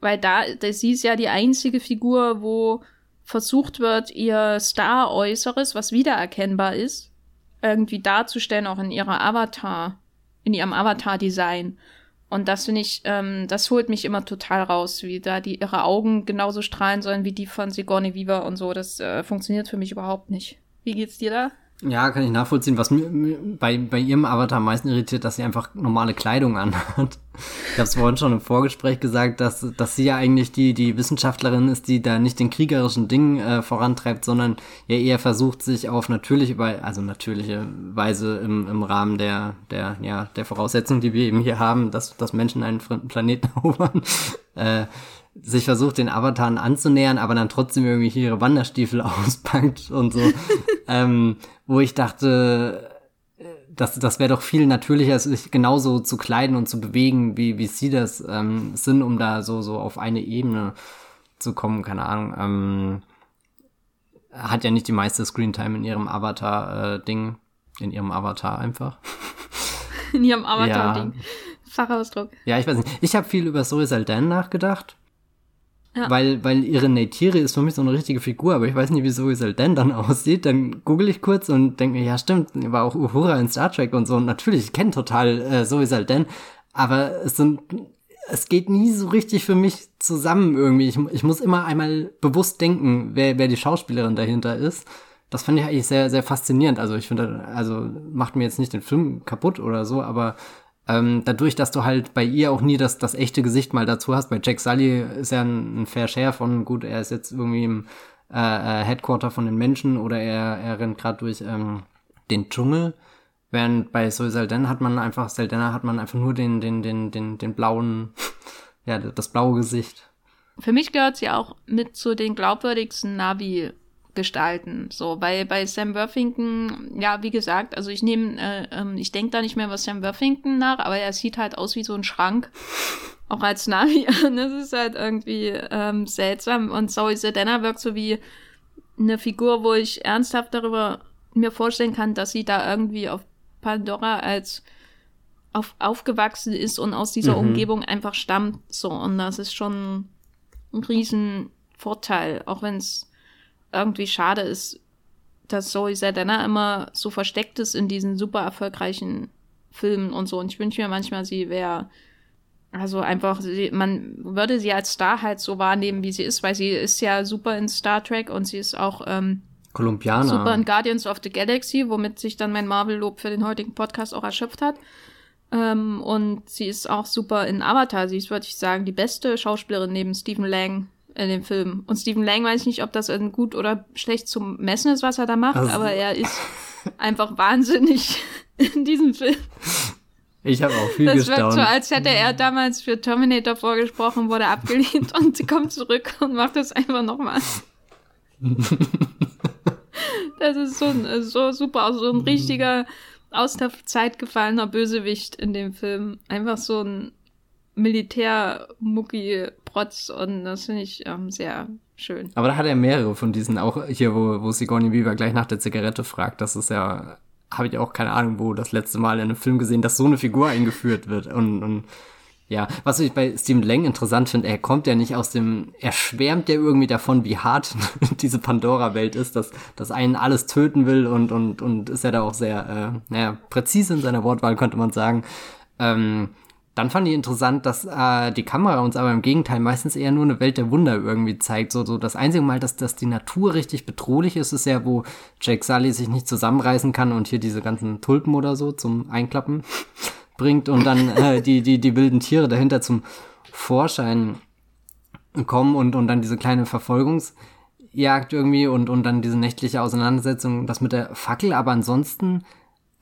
[SPEAKER 2] weil da sie ist ja die einzige Figur, wo versucht wird, ihr Star-Äußeres, was wiedererkennbar ist, irgendwie darzustellen, auch in ihrer Avatar, in ihrem Avatar-Design. Und das finde ich, ähm, das holt mich immer total raus, wie da die ihre Augen genauso strahlen sollen wie die von Sigourney Weaver und so. Das äh, funktioniert für mich überhaupt nicht. Wie geht's dir da?
[SPEAKER 1] Ja, kann ich nachvollziehen. Was mir bei, bei ihrem Avatar am meisten irritiert, dass sie einfach normale Kleidung anhat. [laughs] Ich habe es vorhin schon im Vorgespräch gesagt, dass, dass sie ja eigentlich die, die Wissenschaftlerin ist, die da nicht den kriegerischen Ding äh, vorantreibt, sondern ja eher versucht, sich auf natürliche, also natürliche Weise im, im Rahmen der, der, ja, der Voraussetzungen, die wir eben hier haben, dass, dass Menschen einen fremden Planeten [laughs] erobern, äh, sich versucht, den Avataren anzunähern, aber dann trotzdem irgendwie hier ihre Wanderstiefel [laughs] auspackt und so. [laughs] ähm, wo ich dachte, das, das wäre doch viel natürlicher, sich genauso zu kleiden und zu bewegen, wie, wie sie das ähm, sind, um da so, so auf eine Ebene zu kommen, keine Ahnung. Ähm, hat ja nicht die meiste Screentime in ihrem Avatar-Ding, äh, in ihrem Avatar einfach. [laughs]
[SPEAKER 2] In ihrem Avatar-Ding. Ja. Fachausdruck.
[SPEAKER 1] Ja, ich weiß nicht. Ich habe viel über Zoe Saldan nachgedacht. Ja. Weil, weil ihre Neytiri ist für mich so eine richtige Figur, aber ich weiß nicht, wie Zoe Saldana dann [laughs] aussieht. Dann google ich kurz und denke mir, ja stimmt, war auch Uhura in Star Trek und so. Und natürlich, ich kenne total äh, Zoe Saldana, aber es sind, es geht nie so richtig für mich zusammen irgendwie. Ich, ich muss immer einmal bewusst denken, wer, wer die Schauspielerin dahinter ist. Das fand ich eigentlich sehr, sehr faszinierend. Also ich finde, also macht mir jetzt nicht den Film kaputt oder so, aber ähm, dadurch, dass du halt bei ihr auch nie das, das echte Gesicht mal dazu hast. Bei Jack Sully ist ja ein, ein Fair Share von, gut, er ist jetzt irgendwie im äh, äh, Headquarter von den Menschen oder er, er rennt gerade durch ähm, den Dschungel. Während bei Zoe Saldana hat man einfach, Saldana hat man einfach nur den, den, den, den, den blauen, [laughs] ja, das blaue Gesicht.
[SPEAKER 2] Für mich gehört sie auch mit zu den glaubwürdigsten Navi gestalten. So, weil bei Sam Worthington, ja, wie gesagt, also ich nehme, äh, ähm, ich denke da nicht mehr was Sam Worthington nach, aber er sieht halt aus wie so ein Schrank. Auch als Navi. [laughs] das ist halt irgendwie ähm, seltsam. Und Zoe Sedana wirkt so wie eine Figur, wo ich ernsthaft darüber mir vorstellen kann, dass sie da irgendwie auf Pandora als auf, aufgewachsen ist und aus dieser mhm. Umgebung einfach stammt. So, und das ist schon ein Riesenvorteil, auch wenn es irgendwie schade ist, dass Zoe Saldana immer so versteckt ist in diesen super erfolgreichen Filmen und so. Und ich wünsche mir manchmal, sie wäre also einfach, sie, man würde sie als Star halt so wahrnehmen, wie sie ist, weil sie ist ja super in Star Trek und sie ist auch ähm,
[SPEAKER 1] Kolumbianer.
[SPEAKER 2] super in Guardians of the Galaxy, womit sich dann mein Marvel-Lob für den heutigen Podcast auch erschöpft hat. Ähm, und sie ist auch super in Avatar. Sie ist, würde ich sagen, die beste Schauspielerin neben Stephen Lang in dem Film. Und Stephen Lang weiß ich nicht, ob das gut oder schlecht zum Messen ist, was er da macht, also, aber er ist einfach wahnsinnig [laughs] in diesem Film.
[SPEAKER 1] Ich habe auch viel das gestaunt. Das
[SPEAKER 2] wirkt so, als hätte er damals für Terminator vorgesprochen, wurde abgelehnt und [laughs] kommt zurück und macht das einfach nochmal. [laughs] das ist so, so super, so ein richtiger aus der Zeit gefallener Bösewicht in dem Film. Einfach so ein Militärmucki-Protz und das finde ich ähm, sehr schön.
[SPEAKER 1] Aber da hat er mehrere von diesen, auch hier, wo, wo Sigourney Weaver gleich nach der Zigarette fragt, das ist ja, habe ich auch keine Ahnung, wo das letzte Mal in einem Film gesehen, dass so eine Figur eingeführt wird und, und ja, was ich bei Stephen Lang interessant finde, er kommt ja nicht aus dem, er schwärmt ja irgendwie davon, wie hart [laughs] diese Pandora-Welt ist, dass, dass einen alles töten will und, und, und ist ja da auch sehr, äh, naja, präzise in seiner Wortwahl, könnte man sagen. Ähm, dann fand ich interessant, dass äh, die Kamera uns aber im Gegenteil meistens eher nur eine Welt der Wunder irgendwie zeigt. So, so das einzige Mal, dass, dass die Natur richtig bedrohlich ist, ist ja, wo Jake Sully sich nicht zusammenreißen kann und hier diese ganzen Tulpen oder so zum Einklappen [laughs] bringt und dann äh, die, die, die wilden Tiere dahinter zum Vorschein kommen und, und dann diese kleine Verfolgungsjagd irgendwie und, und dann diese nächtliche Auseinandersetzung, das mit der Fackel, aber ansonsten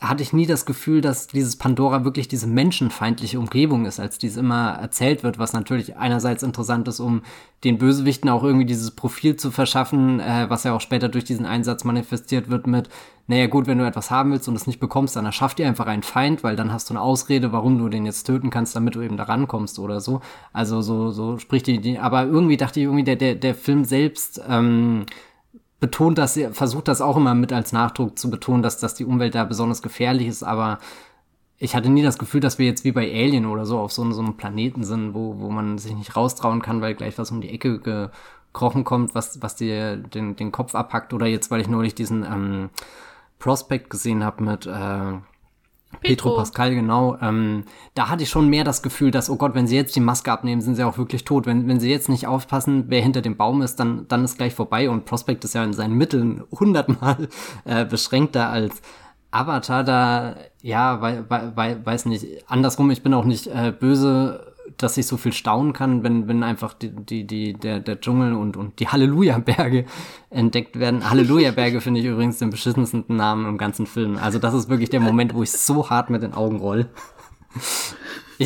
[SPEAKER 1] hatte ich nie das Gefühl, dass dieses Pandora wirklich diese menschenfeindliche Umgebung ist, als dies immer erzählt wird, was natürlich einerseits interessant ist, um den Bösewichten auch irgendwie dieses Profil zu verschaffen, äh, was ja auch später durch diesen Einsatz manifestiert wird mit, naja gut, wenn du etwas haben willst und es nicht bekommst, dann erschaff dir einfach einen Feind, weil dann hast du eine Ausrede, warum du den jetzt töten kannst, damit du eben da rankommst oder so. Also so, so spricht die, aber irgendwie dachte ich irgendwie, der, der, der Film selbst, ähm, betont das, versucht das auch immer mit als Nachdruck zu betonen, dass, dass die Umwelt da besonders gefährlich ist, aber ich hatte nie das Gefühl, dass wir jetzt wie bei Alien oder so auf so, so einem Planeten sind, wo, wo man sich nicht raustrauen kann, weil gleich was um die Ecke gekrochen kommt, was, was dir den, den Kopf abhackt. Oder jetzt, weil ich neulich diesen ähm, Prospect gesehen habe mit äh, Petro, Pascal, genau. Ähm, da hatte ich schon mehr das Gefühl, dass, oh Gott, wenn sie jetzt die Maske abnehmen, sind sie auch wirklich tot. Wenn, wenn sie jetzt nicht aufpassen, wer hinter dem Baum ist, dann, dann ist gleich vorbei. Und Prospect ist ja in seinen Mitteln [laughs] hundertmal äh, beschränkter als Avatar. Da, ja, weil, weil, weiß nicht, andersrum, ich bin auch nicht äh, böse dass ich so viel staunen kann, wenn, wenn einfach die, die, die, der, der Dschungel und, und die Halleluja-Berge [laughs] entdeckt werden. Halleluja-Berge finde ich übrigens den beschissensten Namen im ganzen Film. Also das ist wirklich der Moment, wo ich so hart mit den Augen roll.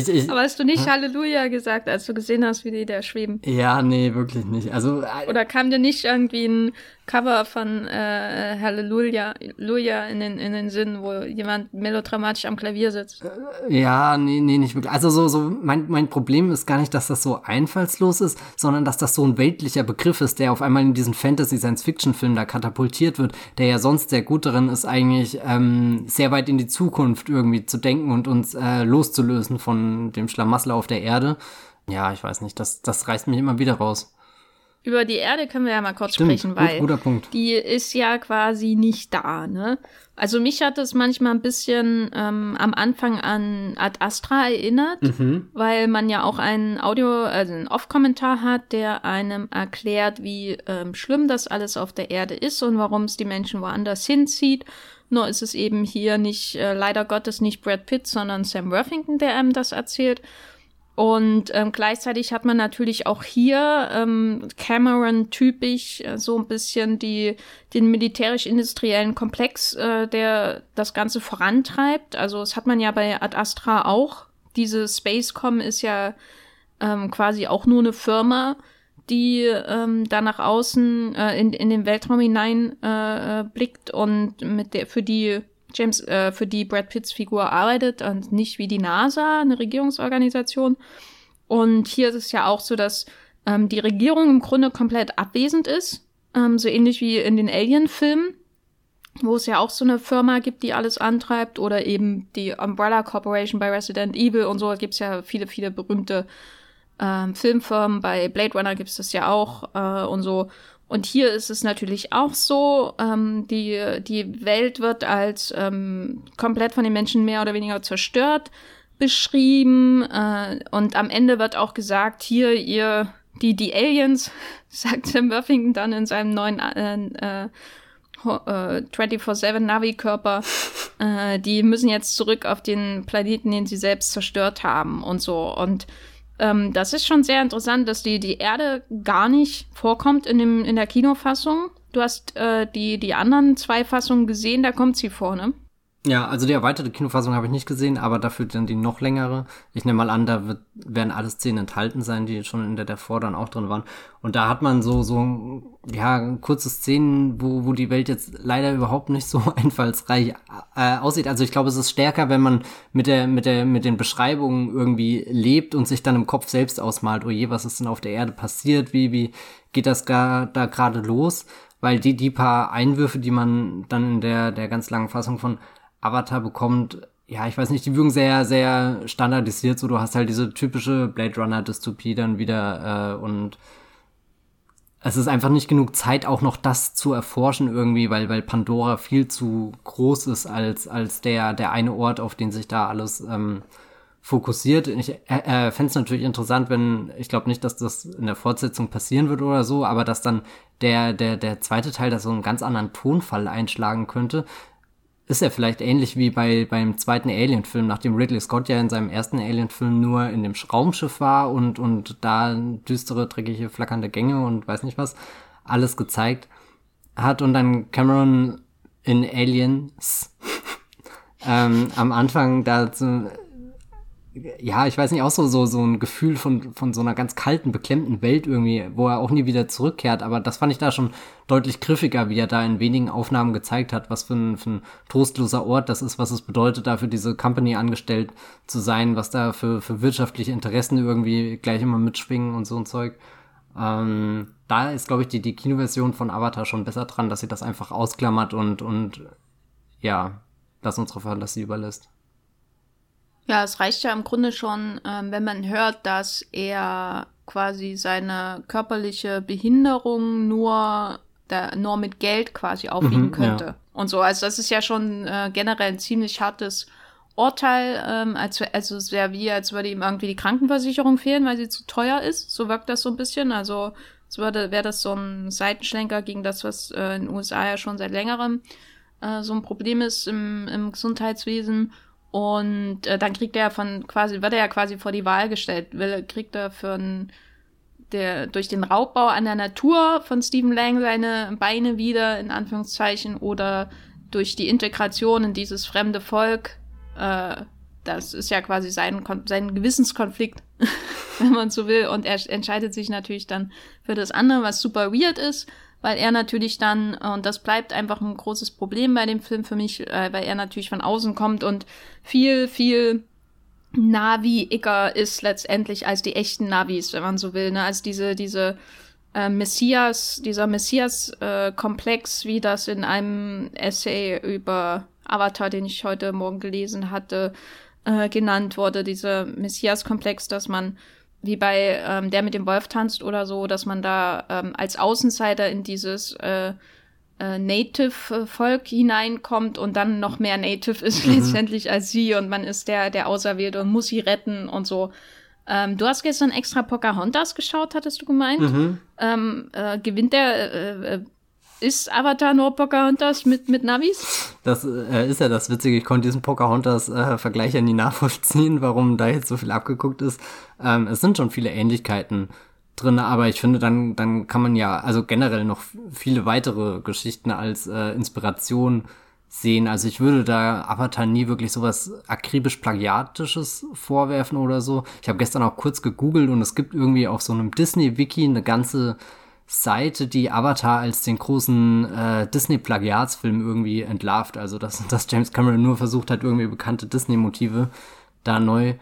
[SPEAKER 2] Ich, ich, Aber hast du nicht Halleluja gesagt, als du gesehen hast, wie die da schweben?
[SPEAKER 1] Ja, nee, wirklich nicht. Also
[SPEAKER 2] äh, Oder kam dir nicht irgendwie ein Cover von äh, Halleluja Halleluja in den, in den Sinn, wo jemand melodramatisch am Klavier sitzt?
[SPEAKER 1] Äh, ja, nee, nee, nicht wirklich. Also so, so mein, mein Problem ist gar nicht, dass das so einfallslos ist, sondern dass das so ein weltlicher Begriff ist, der auf einmal in diesen Fantasy-Science-Fiction-Film da katapultiert wird, der ja sonst sehr gut darin ist, eigentlich ähm, sehr weit in die Zukunft irgendwie zu denken und uns äh, loszulösen von dem Schlamassel auf der Erde. Ja, ich weiß nicht, das, das reißt mich immer wieder raus.
[SPEAKER 2] Über die Erde können wir ja mal kurz Stimmt, sprechen, weil
[SPEAKER 1] gut,
[SPEAKER 2] die ist ja quasi nicht da, ne? Also mich hat es manchmal ein bisschen ähm, am Anfang an Ad Astra erinnert, mhm. weil man ja auch einen Audio, also einen Off-Kommentar hat, der einem erklärt, wie ähm, schlimm das alles auf der Erde ist und warum es die Menschen woanders hinzieht. Nur ist es eben hier nicht, äh, leider Gottes nicht Brad Pitt, sondern Sam Worthington, der einem das erzählt. Und ähm, gleichzeitig hat man natürlich auch hier ähm, Cameron-typisch äh, so ein bisschen die, den militärisch-industriellen Komplex, äh, der das Ganze vorantreibt. Also das hat man ja bei Ad Astra auch. Diese Spacecom ist ja ähm, quasi auch nur eine Firma, die ähm, da nach außen äh, in, in den Weltraum hinein äh, äh blickt und mit der für die James, äh, für die Brad Pitts Figur arbeitet und nicht wie die NASA, eine Regierungsorganisation. Und hier ist es ja auch so, dass ähm, die Regierung im Grunde komplett abwesend ist, ähm, so ähnlich wie in den Alien-Filmen, wo es ja auch so eine Firma gibt, die alles antreibt, oder eben die Umbrella Corporation bei Resident Evil und so. Da gibt es ja viele, viele berühmte ähm, Filmfirmen. Bei Blade Runner gibt es das ja auch äh, und so. Und hier ist es natürlich auch so, ähm, die, die Welt wird als ähm, komplett von den Menschen mehr oder weniger zerstört beschrieben. Äh, und am Ende wird auch gesagt, hier, ihr, die, die Aliens, [laughs] sagt Sam Worthington dann in seinem neuen äh, äh, 24-7 Navi-Körper, äh, die müssen jetzt zurück auf den Planeten, den sie selbst zerstört haben und so. Und ähm, das ist schon sehr interessant, dass die, die Erde gar nicht vorkommt in, dem, in der Kinofassung. Du hast äh, die, die anderen zwei Fassungen gesehen, da kommt sie vor, ne?
[SPEAKER 1] Ja, also die erweiterte Kinofassung habe ich nicht gesehen, aber dafür dann die noch längere. Ich nehme mal an, da wird, werden alle Szenen enthalten sein, die schon in der davor dann auch drin waren. Und da hat man so, so, ja, kurze Szenen, wo, wo die Welt jetzt leider überhaupt nicht so [laughs] einfallsreich äh, aussieht. Also ich glaube, es ist stärker, wenn man mit der, mit der, mit den Beschreibungen irgendwie lebt und sich dann im Kopf selbst ausmalt, oh je, was ist denn auf der Erde passiert? Wie, wie geht das da gerade los? Weil die, die paar Einwürfe, die man dann in der, der ganz langen Fassung von Avatar bekommt, ja, ich weiß nicht, die wirken sehr, sehr standardisiert. So, du hast halt diese typische Blade Runner-Dystopie dann wieder äh, und es ist einfach nicht genug Zeit, auch noch das zu erforschen irgendwie, weil, weil Pandora viel zu groß ist als, als der, der eine Ort, auf den sich da alles ähm, fokussiert. Ich äh, äh, fände es natürlich interessant, wenn, ich glaube nicht, dass das in der Fortsetzung passieren wird oder so, aber dass dann der, der, der zweite Teil da so einen ganz anderen Tonfall einschlagen könnte. Ist ja vielleicht ähnlich wie bei beim zweiten Alien-Film, nachdem Ridley Scott ja in seinem ersten Alien-Film nur in dem Raumschiff war und, und da düstere, dreckige, flackernde Gänge und weiß nicht was alles gezeigt hat und dann Cameron in Aliens [laughs] ähm, am Anfang da so, ja, ich weiß nicht, auch so, so, so ein Gefühl von, von so einer ganz kalten, beklemmten Welt irgendwie, wo er auch nie wieder zurückkehrt. Aber das fand ich da schon deutlich griffiger, wie er da in wenigen Aufnahmen gezeigt hat, was für ein, für ein trostloser Ort das ist, was es bedeutet, da für diese Company angestellt zu sein, was da für, für wirtschaftliche Interessen irgendwie gleich immer mitschwingen und so ein Zeug. Ähm, da ist, glaube ich, die, die Kinoversion von Avatar schon besser dran, dass sie das einfach ausklammert und, und ja, das unsere Fantasie überlässt.
[SPEAKER 2] Ja, es reicht ja im Grunde schon, ähm, wenn man hört, dass er quasi seine körperliche Behinderung nur, da, nur mit Geld quasi aufwiegen mhm, könnte. Ja. Und so, also das ist ja schon äh, generell ein ziemlich hartes Urteil, ähm, als, also sehr wie, als würde ihm irgendwie die Krankenversicherung fehlen, weil sie zu teuer ist. So wirkt das so ein bisschen. Also es würde, wäre das so ein Seitenschlenker gegen das, was äh, in den USA ja schon seit längerem äh, so ein Problem ist im, im Gesundheitswesen. Und äh, dann kriegt er von quasi, wird er ja quasi vor die Wahl gestellt. Will, kriegt er für ein, der, durch den Raubbau an der Natur von Stephen Lang seine Beine wieder, in Anführungszeichen, oder durch die Integration in dieses fremde Volk. Äh, das ist ja quasi sein, sein Gewissenskonflikt, [laughs] wenn man so will. Und er entscheidet sich natürlich dann für das andere, was super weird ist weil er natürlich dann, und das bleibt einfach ein großes Problem bei dem Film für mich, äh, weil er natürlich von außen kommt und viel, viel Navi-icker ist letztendlich als die echten Navis, wenn man so will, ne? als diese, diese äh, Messias, dieser Messias-Komplex, äh, wie das in einem Essay über Avatar, den ich heute Morgen gelesen hatte, äh, genannt wurde, dieser Messias-Komplex, dass man wie bei ähm, der mit dem Wolf tanzt oder so, dass man da ähm, als Außenseiter in dieses äh, äh, Native-Volk hineinkommt und dann noch mehr Native ist [laughs] mhm. letztendlich als sie und man ist der, der Auserwählte und muss sie retten und so. Ähm, du hast gestern extra Pocahontas geschaut, hattest du gemeint. Mhm. Ähm, äh, gewinnt der äh, äh ist Avatar nur Pocahontas mit, mit Navis?
[SPEAKER 1] Das äh, ist ja das Witzige. Ich konnte diesen Pocahontas-Vergleich äh, ja nie nachvollziehen, warum da jetzt so viel abgeguckt ist. Ähm, es sind schon viele Ähnlichkeiten drin, aber ich finde, dann, dann kann man ja also generell noch viele weitere Geschichten als äh, Inspiration sehen. Also ich würde da Avatar nie wirklich sowas akribisch plagiatisches vorwerfen oder so. Ich habe gestern auch kurz gegoogelt und es gibt irgendwie auf so einem Disney-Wiki eine ganze Seite, die Avatar als den großen äh, Disney-Plagiatsfilm irgendwie entlarvt. Also, dass, [laughs] dass James Cameron nur versucht hat, irgendwie bekannte Disney-Motive da neu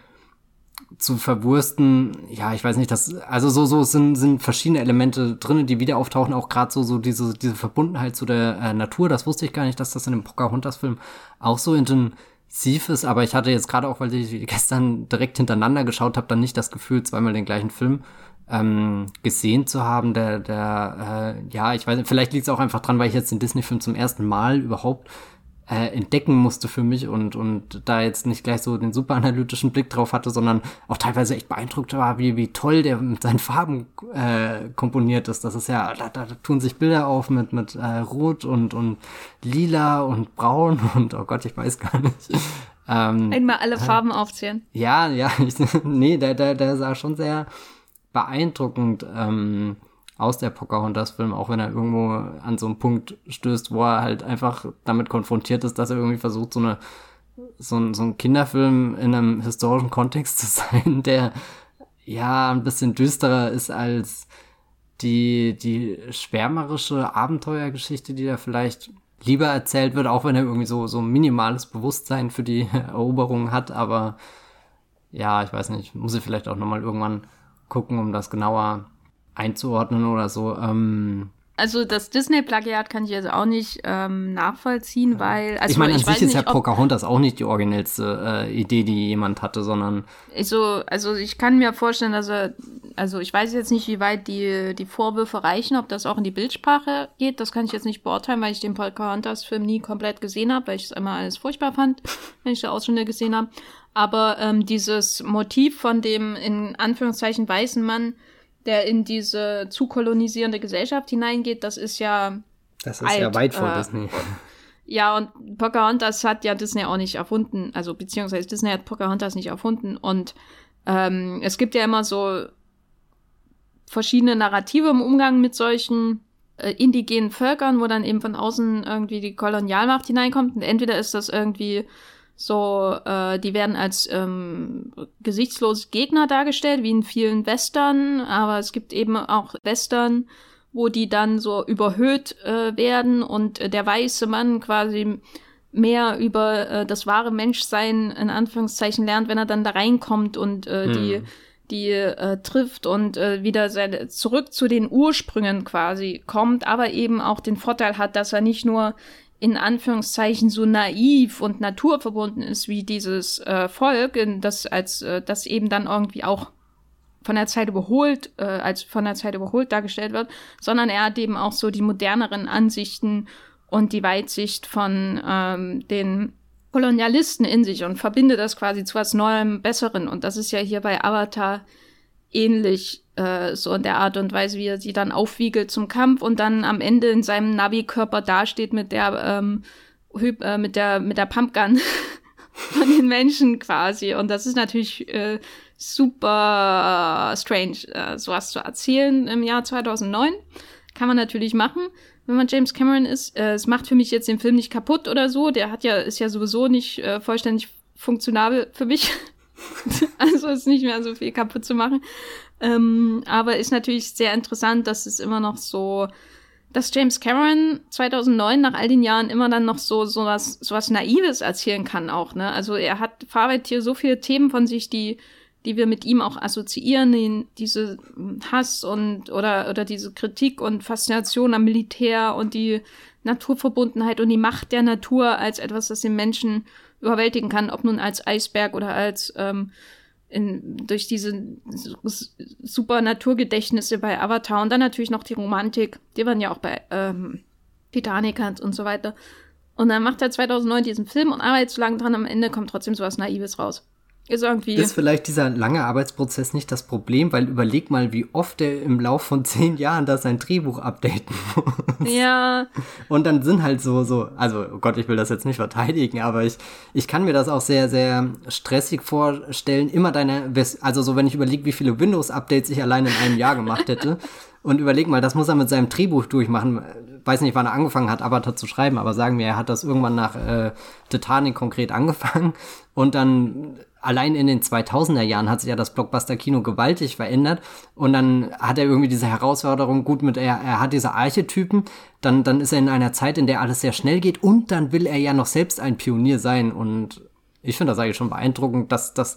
[SPEAKER 1] zu verwursten. Ja, ich weiß nicht, das, also so, so sind, sind verschiedene Elemente drin, die wieder auftauchen, auch gerade so, so diese, diese Verbundenheit zu der äh, Natur. Das wusste ich gar nicht, dass das in dem Pocahontas-Film auch so intensiv ist, aber ich hatte jetzt gerade auch, weil ich gestern direkt hintereinander geschaut habe, dann nicht das Gefühl, zweimal den gleichen Film ähm, gesehen zu haben, der, der, äh, ja, ich weiß nicht, vielleicht liegt es auch einfach dran, weil ich jetzt den Disney-Film zum ersten Mal überhaupt äh, entdecken musste für mich und, und da jetzt nicht gleich so den super analytischen Blick drauf hatte, sondern auch teilweise echt beeindruckt war, wie, wie toll der mit seinen Farben äh, komponiert ist. Das ist ja, da, da, tun sich Bilder auf mit, mit äh, Rot und, und Lila und Braun [laughs] und oh Gott, ich weiß gar nicht.
[SPEAKER 2] Ähm, Einmal alle Farben aufzählen.
[SPEAKER 1] Ja, ja, [laughs] ich, nee, der, der, der sah schon sehr beeindruckend ähm, aus der Pocahontas-Film, auch wenn er irgendwo an so einen Punkt stößt, wo er halt einfach damit konfrontiert ist, dass er irgendwie versucht, so eine so ein, so ein Kinderfilm in einem historischen Kontext zu [laughs] sein, der ja ein bisschen düsterer ist als die, die schwärmerische Abenteuergeschichte, die da vielleicht lieber erzählt wird, auch wenn er irgendwie so, so minimales Bewusstsein für die [laughs] Eroberung hat, aber ja, ich weiß nicht, muss ich vielleicht auch nochmal irgendwann gucken, um das genauer einzuordnen oder so. Ähm,
[SPEAKER 2] Also das Disney-Plagiat kann ich jetzt auch nicht ähm, nachvollziehen, weil also
[SPEAKER 1] ich meine, an
[SPEAKER 2] ich
[SPEAKER 1] sich
[SPEAKER 2] weiß
[SPEAKER 1] ist ja
[SPEAKER 2] nicht,
[SPEAKER 1] Pocahontas auch nicht die originellste äh, Idee, die jemand hatte, sondern
[SPEAKER 2] Also, also ich kann mir vorstellen, dass er, also ich weiß jetzt nicht, wie weit die, die Vorwürfe reichen, ob das auch in die Bildsprache geht. Das kann ich jetzt nicht beurteilen, weil ich den Pocahontas-Film nie komplett gesehen habe, weil ich es immer alles furchtbar fand, [laughs] wenn ich da Ausschnitte gesehen habe. Aber ähm, dieses Motiv von dem in Anführungszeichen weißen Mann, der in diese zu kolonisierende Gesellschaft hineingeht, das ist ja
[SPEAKER 1] das
[SPEAKER 2] ist ja weit vor
[SPEAKER 1] Disney.
[SPEAKER 2] ja, und Pocahontas hat ja Disney auch nicht erfunden. Also, beziehungsweise Disney hat Pocahontas nicht erfunden. Und ähm, es gibt ja immer so verschiedene Narrative im Umgang mit solchen äh, indigenen Völkern, wo dann eben von außen irgendwie die Kolonialmacht hineinkommt. Und entweder ist das irgendwie so, äh, die werden als ähm, gesichtslose Gegner dargestellt, wie in vielen Western, aber es gibt eben auch Western, wo die dann so überhöht äh, werden und äh, der weiße Mann quasi mehr über äh, das wahre Menschsein in Anführungszeichen lernt, wenn er dann da reinkommt und äh, die die äh, trifft und äh, wieder seine, zurück zu den Ursprüngen quasi kommt, aber eben auch den Vorteil hat, dass er nicht nur in Anführungszeichen so naiv und naturverbunden ist wie dieses äh, Volk, in das als äh, das eben dann irgendwie auch von der Zeit überholt, äh, als von der Zeit überholt dargestellt wird, sondern er hat eben auch so die moderneren Ansichten und die Weitsicht von ähm, den Kolonialisten in sich und verbindet das quasi zu was Neuem, Besseren. Und das ist ja hier bei Avatar ähnlich, äh, so in der Art und Weise, wie er sie dann aufwiegelt zum Kampf und dann am Ende in seinem Navi-Körper dasteht mit der, ähm, äh, mit der, mit der Pumpgun [laughs] von den Menschen quasi. Und das ist natürlich äh, super strange, äh, sowas zu erzählen im Jahr 2009. Kann man natürlich machen, wenn man James Cameron ist. Äh, es macht für mich jetzt den Film nicht kaputt oder so. Der hat ja, ist ja sowieso nicht äh, vollständig funktionabel für mich. [laughs] also ist nicht mehr so viel kaputt zu machen. Ähm, aber ist natürlich sehr interessant, dass es immer noch so, dass James Cameron 2009 nach all den Jahren immer dann noch so so was so was Naives erzählen kann auch. Ne? Also er hat verarbeitet hier so viele Themen von sich, die die wir mit ihm auch assoziieren, den, diese Hass und oder oder diese Kritik und Faszination am Militär und die Naturverbundenheit und die Macht der Natur als etwas, das den Menschen überwältigen kann, ob nun als Eisberg oder als ähm, in, durch diese super Naturgedächtnisse bei Avatar und dann natürlich noch die Romantik, die man ja auch bei ähm, Titanic hat und so weiter. Und dann macht er 2009 diesen Film und arbeitet so lange dran, am Ende kommt trotzdem sowas Naives raus. Ist irgendwie.
[SPEAKER 1] Ist vielleicht dieser lange Arbeitsprozess nicht das Problem, weil überleg mal, wie oft er im Lauf von zehn Jahren da sein Drehbuch updaten [laughs] muss.
[SPEAKER 2] ja,
[SPEAKER 1] Und dann sind halt so, so, also oh Gott, ich will das jetzt nicht verteidigen, aber ich, ich kann mir das auch sehr, sehr stressig vorstellen. Immer deine, also so, wenn ich überlege, wie viele Windows-Updates ich allein in einem Jahr gemacht hätte. [laughs] Und überleg mal, das muss er mit seinem Drehbuch durchmachen. Weiß nicht, wann er angefangen hat, Avatar zu schreiben, aber sagen wir, er hat das irgendwann nach äh, Titanic konkret angefangen. Und dann allein in den 2000er Jahren hat sich ja das Blockbuster-Kino gewaltig verändert. Und dann hat er irgendwie diese Herausforderung, gut, mit er, er hat diese Archetypen, dann, dann ist er in einer Zeit, in der alles sehr schnell geht und dann will er ja noch selbst ein Pionier sein. Und ich finde das eigentlich schon beeindruckend, dass das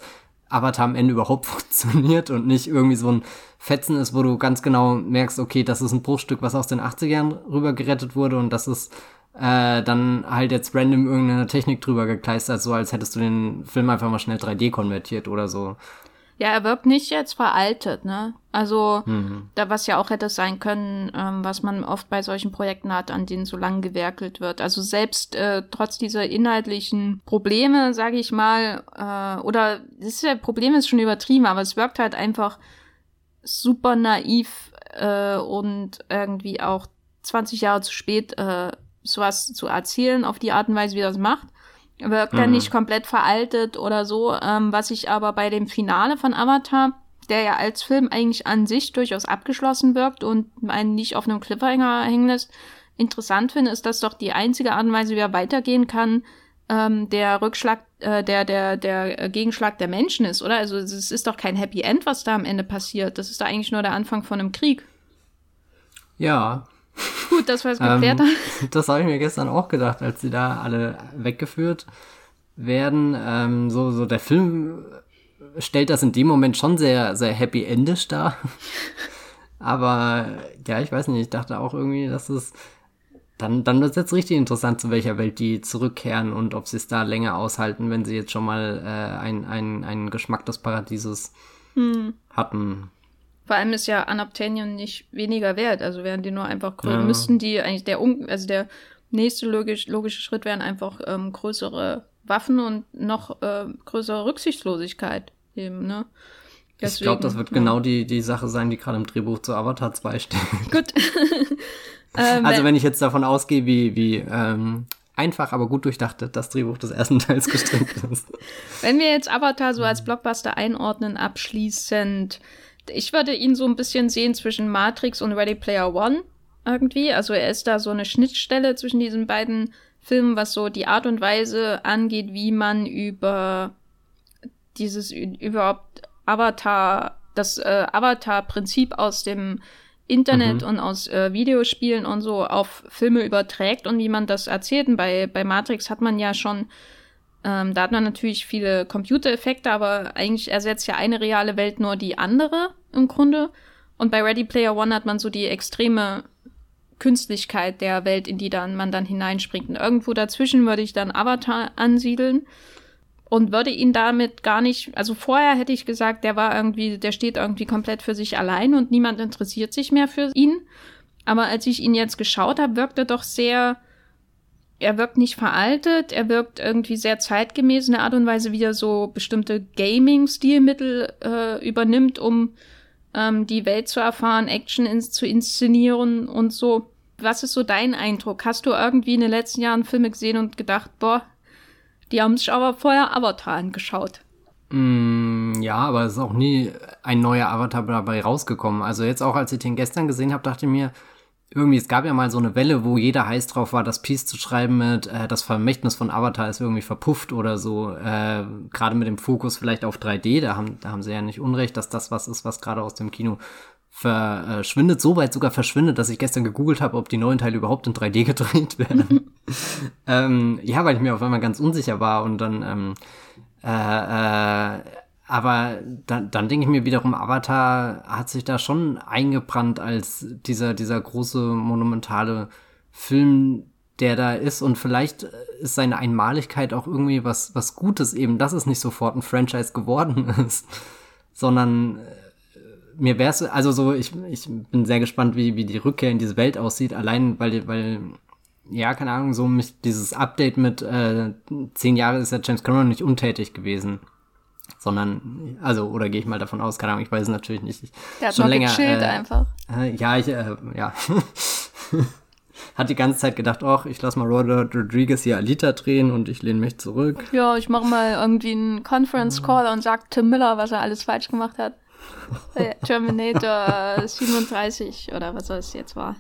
[SPEAKER 1] Avatar am Ende überhaupt [laughs] funktioniert und nicht irgendwie so ein Fetzen ist, wo du ganz genau merkst, okay, das ist ein Bruchstück, was aus den 80ern rüber gerettet wurde und das ist äh, dann halt jetzt random irgendeine Technik drüber gekleistert, so als hättest du den Film einfach mal schnell 3D konvertiert oder so.
[SPEAKER 2] ja, er wirkt nicht jetzt veraltet, ne? Also, da was ja auch hätte sein können, ähm, was man oft bei solchen Projekten hat, an denen so lang gewerkelt wird. Also selbst äh, trotz dieser inhaltlichen Probleme, sage ich mal, äh, oder das ist ja Problem ist schon übertrieben, aber es wirkt halt einfach super naiv äh, und irgendwie auch 20 Jahre zu spät äh, sowas zu erzählen auf die Art und Weise, wie er das macht. Wirkt dann
[SPEAKER 1] Mhm.
[SPEAKER 2] nicht komplett veraltet oder so, ähm, was ich aber bei dem Finale von Avatar, der ja als Film eigentlich an sich durchaus abgeschlossen wirkt und einen nicht auf einem Cliffhanger hängen lässt, interessant finde, ist, dass doch die einzige Art und Weise, wie er weitergehen kann, ähm, der Rückschlag, äh, der, der, der Gegenschlag der Menschen ist, oder? Also es ist doch kein Happy End, was da am Ende passiert. Das ist doch eigentlich nur der Anfang von einem Krieg.
[SPEAKER 1] Ja,
[SPEAKER 2] Gut, dass wir es geklärt
[SPEAKER 1] ähm,
[SPEAKER 2] haben.
[SPEAKER 1] das habe ich mir gestern auch gedacht, als sie da alle weggeführt werden. Ähm, so, so der Film stellt das in dem Moment schon sehr, sehr happy endisch dar. [laughs] Aber ja, ich weiß nicht, ich dachte auch irgendwie, dass es dann, dann wird es jetzt richtig interessant, zu welcher Welt die zurückkehren und ob sie es da länger aushalten, wenn sie jetzt schon mal äh, einen ein Geschmack des Paradieses hm. hatten.
[SPEAKER 2] Vor allem ist ja Anaptanium nicht weniger wert, also wären die nur einfach größer, ja. müssten die eigentlich der, also der nächste logisch, logische Schritt wären einfach ähm, größere Waffen und noch äh, größere Rücksichtslosigkeit eben, ne?
[SPEAKER 1] Deswegen, ich glaube, das wird ja. genau die, die Sache sein, die gerade im Drehbuch zu Avatar 2 steht. Gut. [laughs] ähm, also wenn ich jetzt davon ausgehe, wie, wie ähm, einfach, aber gut durchdacht das Drehbuch des ersten Teils gestrickt ist.
[SPEAKER 2] Wenn wir jetzt Avatar so als Blockbuster einordnen, abschließend, ich würde ihn so ein bisschen sehen zwischen Matrix und Ready Player One irgendwie. Also er ist da so eine Schnittstelle zwischen diesen beiden Filmen, was so die Art und Weise angeht, wie man über dieses überhaupt Avatar, das äh, Avatar-Prinzip aus dem Internet mhm. und aus äh, Videospielen und so auf Filme überträgt und wie man das erzählt. Und bei, bei Matrix hat man ja schon, ähm, da hat man natürlich viele Computereffekte, aber eigentlich ersetzt ja eine reale Welt nur die andere im Grunde. Und bei Ready Player One hat man so die extreme Künstlichkeit der Welt, in die dann man dann hineinspringt. Und irgendwo dazwischen würde ich dann Avatar ansiedeln und würde ihn damit gar nicht, also vorher hätte ich gesagt, der war irgendwie, der steht irgendwie komplett für sich allein und niemand interessiert sich mehr für ihn. Aber als ich ihn jetzt geschaut habe, wirkt er doch sehr, er wirkt nicht veraltet, er wirkt irgendwie sehr zeitgemäß in der Art und Weise, wie er so bestimmte Gaming-Stilmittel äh, übernimmt, um ähm, die Welt zu erfahren, Action ins, zu inszenieren und so. Was ist so dein Eindruck? Hast du irgendwie in den letzten Jahren Filme gesehen und gedacht, boah, die haben sich aber vorher Avatar angeschaut.
[SPEAKER 1] Mm, ja, aber es ist auch nie ein neuer Avatar dabei rausgekommen. Also jetzt auch, als ich den gestern gesehen habe, dachte ich mir, irgendwie, es gab ja mal so eine Welle, wo jeder heiß drauf war, das Piece zu schreiben mit, äh, das Vermächtnis von Avatar ist irgendwie verpufft oder so. Äh, gerade mit dem Fokus vielleicht auf 3D, da haben, da haben sie ja nicht unrecht, dass das was ist, was gerade aus dem Kino verschwindet, so weit sogar verschwindet, dass ich gestern gegoogelt habe, ob die neuen Teile überhaupt in 3D [laughs] gedreht werden. [laughs] ähm, ja, weil ich mir auf einmal ganz unsicher war und dann, ähm, äh, äh, aber dann, dann denke ich mir wiederum, Avatar hat sich da schon eingebrannt als dieser, dieser große monumentale Film, der da ist. Und vielleicht ist seine Einmaligkeit auch irgendwie was, was Gutes eben, dass es nicht sofort ein Franchise geworden [laughs] ist, sondern mir wäre es, also so, ich, ich bin sehr gespannt, wie, wie die Rückkehr in diese Welt aussieht, allein weil, weil, ja, keine Ahnung, so mich, dieses Update mit äh, zehn Jahre ist ja James Cameron nicht untätig gewesen. Sondern, also, oder gehe ich mal davon aus, keine Ahnung, ich weiß es natürlich nicht. Ich,
[SPEAKER 2] Der hat schon länger, gechillt äh, einfach.
[SPEAKER 1] Äh, ja, ich, äh, ja. [laughs] hat die ganze Zeit gedacht, ach, ich lass mal Robert Rodriguez hier Alita drehen und ich lehne mich zurück.
[SPEAKER 2] Ja, ich mache mal irgendwie einen Conference Call und sag Tim Miller, was er alles falsch gemacht hat. Terminator 37 oder was es jetzt war.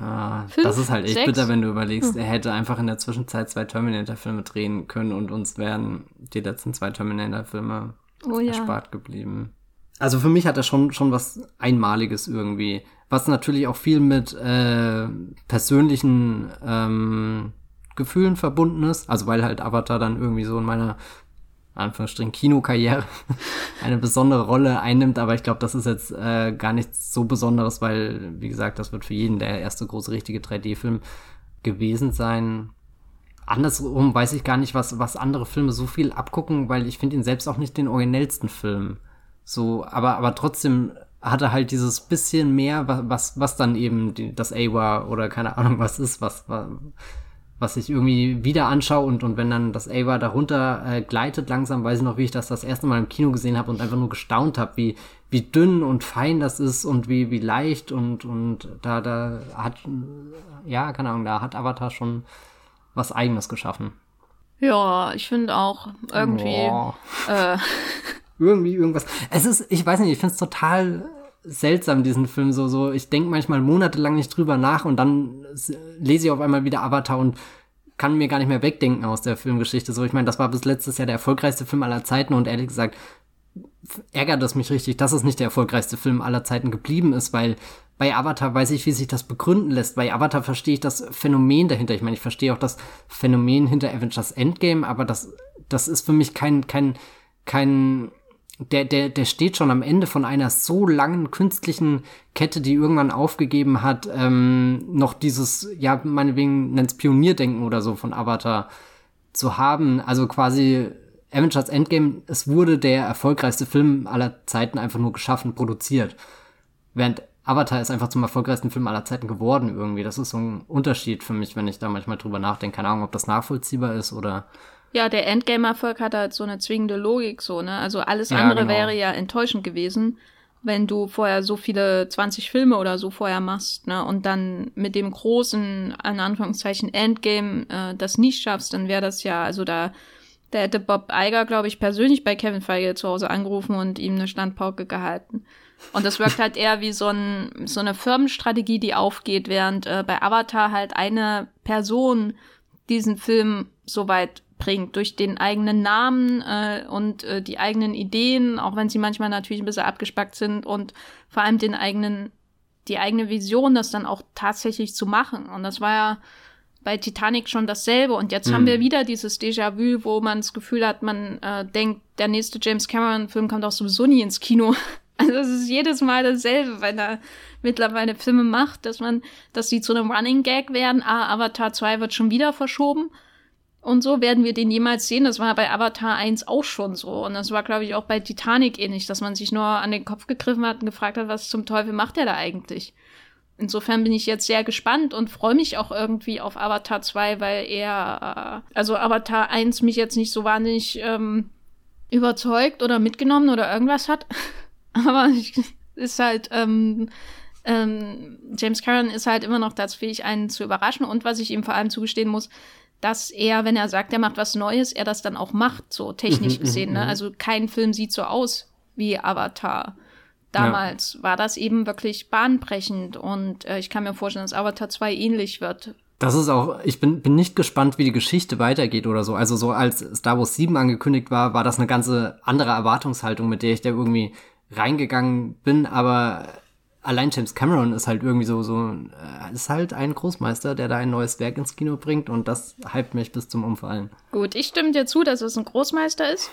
[SPEAKER 1] Ah, Fünf, das ist halt echt sechs? bitter, wenn du überlegst, er hätte einfach in der Zwischenzeit zwei Terminator-Filme drehen können und uns wären die letzten zwei Terminator-Filme oh, ja. erspart geblieben. Also für mich hat er schon, schon was Einmaliges irgendwie, was natürlich auch viel mit äh, persönlichen ähm, Gefühlen verbunden ist. Also weil halt Avatar dann irgendwie so in meiner Anführungsstrichen Kinokarriere [laughs] eine besondere Rolle einnimmt, aber ich glaube, das ist jetzt äh, gar nichts so Besonderes, weil, wie gesagt, das wird für jeden der erste große richtige 3D-Film gewesen sein. Andersrum weiß ich gar nicht, was, was andere Filme so viel abgucken, weil ich finde ihn selbst auch nicht den originellsten Film. So, aber, aber trotzdem hat er halt dieses bisschen mehr, was, was dann eben die, das A oder keine Ahnung was ist, was, was was ich irgendwie wieder anschaue und, und wenn dann das Ava darunter äh, gleitet langsam, weiß ich noch, wie ich das das erste Mal im Kino gesehen habe und einfach nur gestaunt habe, wie, wie dünn und fein das ist und wie, wie leicht und, und da, da hat, ja, keine Ahnung, da hat Avatar schon was Eigenes geschaffen.
[SPEAKER 2] Ja, ich finde auch irgendwie. Äh. [laughs]
[SPEAKER 1] irgendwie irgendwas. Es ist, ich weiß nicht, ich finde es total seltsam, diesen Film so, so. Ich denke manchmal monatelang nicht drüber nach und dann lese ich auf einmal wieder Avatar und kann mir gar nicht mehr wegdenken aus der Filmgeschichte. So, ich meine, das war bis letztes Jahr der erfolgreichste Film aller Zeiten und ehrlich gesagt ärgert es mich richtig, dass es nicht der erfolgreichste Film aller Zeiten geblieben ist, weil bei Avatar weiß ich, wie sich das begründen lässt. Bei Avatar verstehe ich das Phänomen dahinter. Ich meine, ich verstehe auch das Phänomen hinter Avengers Endgame, aber das, das ist für mich kein, kein, kein der, der, der steht schon am Ende von einer so langen künstlichen Kette, die irgendwann aufgegeben hat, ähm, noch dieses, ja, meinetwegen nennt's Pionierdenken oder so von Avatar zu haben. Also quasi Avengers Endgame, es wurde der erfolgreichste Film aller Zeiten einfach nur geschaffen, produziert. Während Avatar ist einfach zum erfolgreichsten Film aller Zeiten geworden irgendwie. Das ist so ein Unterschied für mich, wenn ich da manchmal drüber nachdenke. Keine Ahnung, ob das nachvollziehbar ist oder
[SPEAKER 2] ja, der Endgame-Erfolg hat halt so eine zwingende Logik, so, ne? Also alles ja, andere genau. wäre ja enttäuschend gewesen, wenn du vorher so viele 20 Filme oder so vorher machst, ne? Und dann mit dem großen, in Anführungszeichen, Endgame äh, das nicht schaffst, dann wäre das ja, also da, da hätte Bob Iger, glaube ich, persönlich bei Kevin Feige zu Hause angerufen und ihm eine Standpauke gehalten. Und das wirkt halt eher wie so, ein, so eine Firmenstrategie, die aufgeht, während äh, bei Avatar halt eine Person diesen Film so weit bringt durch den eigenen Namen äh, und äh, die eigenen Ideen, auch wenn sie manchmal natürlich ein bisschen abgespackt sind und vor allem den eigenen, die eigene Vision, das dann auch tatsächlich zu machen. Und das war ja bei Titanic schon dasselbe. Und jetzt mhm. haben wir wieder dieses Déjà-vu, wo man das Gefühl hat, man äh, denkt, der nächste James Cameron-Film kommt auch sowieso nie ins Kino. [laughs] Also es ist jedes Mal dasselbe, wenn er mittlerweile Filme macht, dass man, dass sie zu einem Running Gag werden. Ah, Avatar 2 wird schon wieder verschoben. Und so werden wir den jemals sehen. Das war bei Avatar 1 auch schon so. Und das war, glaube ich, auch bei Titanic ähnlich, dass man sich nur an den Kopf gegriffen hat und gefragt hat, was zum Teufel macht der da eigentlich? Insofern bin ich jetzt sehr gespannt und freue mich auch irgendwie auf Avatar 2, weil er, äh, also Avatar 1 mich jetzt nicht so wahnsinnig ähm, überzeugt oder mitgenommen oder irgendwas hat. [laughs] Aber ich, ist halt, ähm, ähm, James Cameron ist halt immer noch dazu fähig, einen zu überraschen. Und was ich ihm vor allem zugestehen muss, dass er, wenn er sagt, er macht was Neues, er das dann auch macht, so technisch mhm, gesehen. Ne? Mhm. Also kein Film sieht so aus wie Avatar. Damals ja. war das eben wirklich bahnbrechend und äh, ich kann mir vorstellen, dass Avatar 2 ähnlich wird.
[SPEAKER 1] Das ist auch, ich bin, bin nicht gespannt, wie die Geschichte weitergeht oder so. Also so als Star Wars 7 angekündigt war, war das eine ganze andere Erwartungshaltung, mit der ich da irgendwie reingegangen bin, aber allein James Cameron ist halt irgendwie so, so, äh, ist halt ein Großmeister, der da ein neues Werk ins Kino bringt und das hypt mich bis zum Umfallen.
[SPEAKER 2] Gut, ich stimme dir zu, dass es ein Großmeister ist.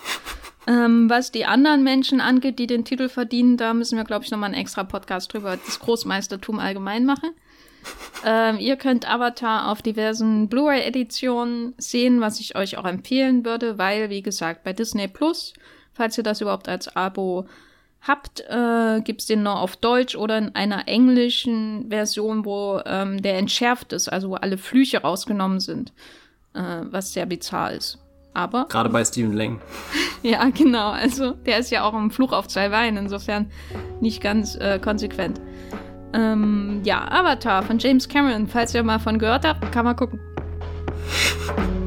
[SPEAKER 2] ähm, was die anderen Menschen angeht, die den Titel verdienen, da müssen wir, glaube ich, nochmal einen extra Podcast drüber, das Großmeistertum allgemein machen. Ähm, ihr könnt Avatar auf diversen Blu-ray-Editionen sehen, was ich euch auch empfehlen würde, weil, wie gesagt, bei Disney Plus, falls ihr das überhaupt als Abo habt, äh, gibt es den noch auf Deutsch oder in einer englischen Version, wo ähm, der entschärft ist, also wo alle Flüche rausgenommen sind, äh, was sehr bizarr ist. Aber.
[SPEAKER 1] Gerade bei Stephen Lang. [laughs]
[SPEAKER 2] ja, genau. Also, der ist ja auch im Fluch auf zwei Weinen, insofern nicht ganz äh, konsequent. Ähm, ja, Avatar von James Cameron, falls ihr mal von gehört habt, kann man gucken. [laughs]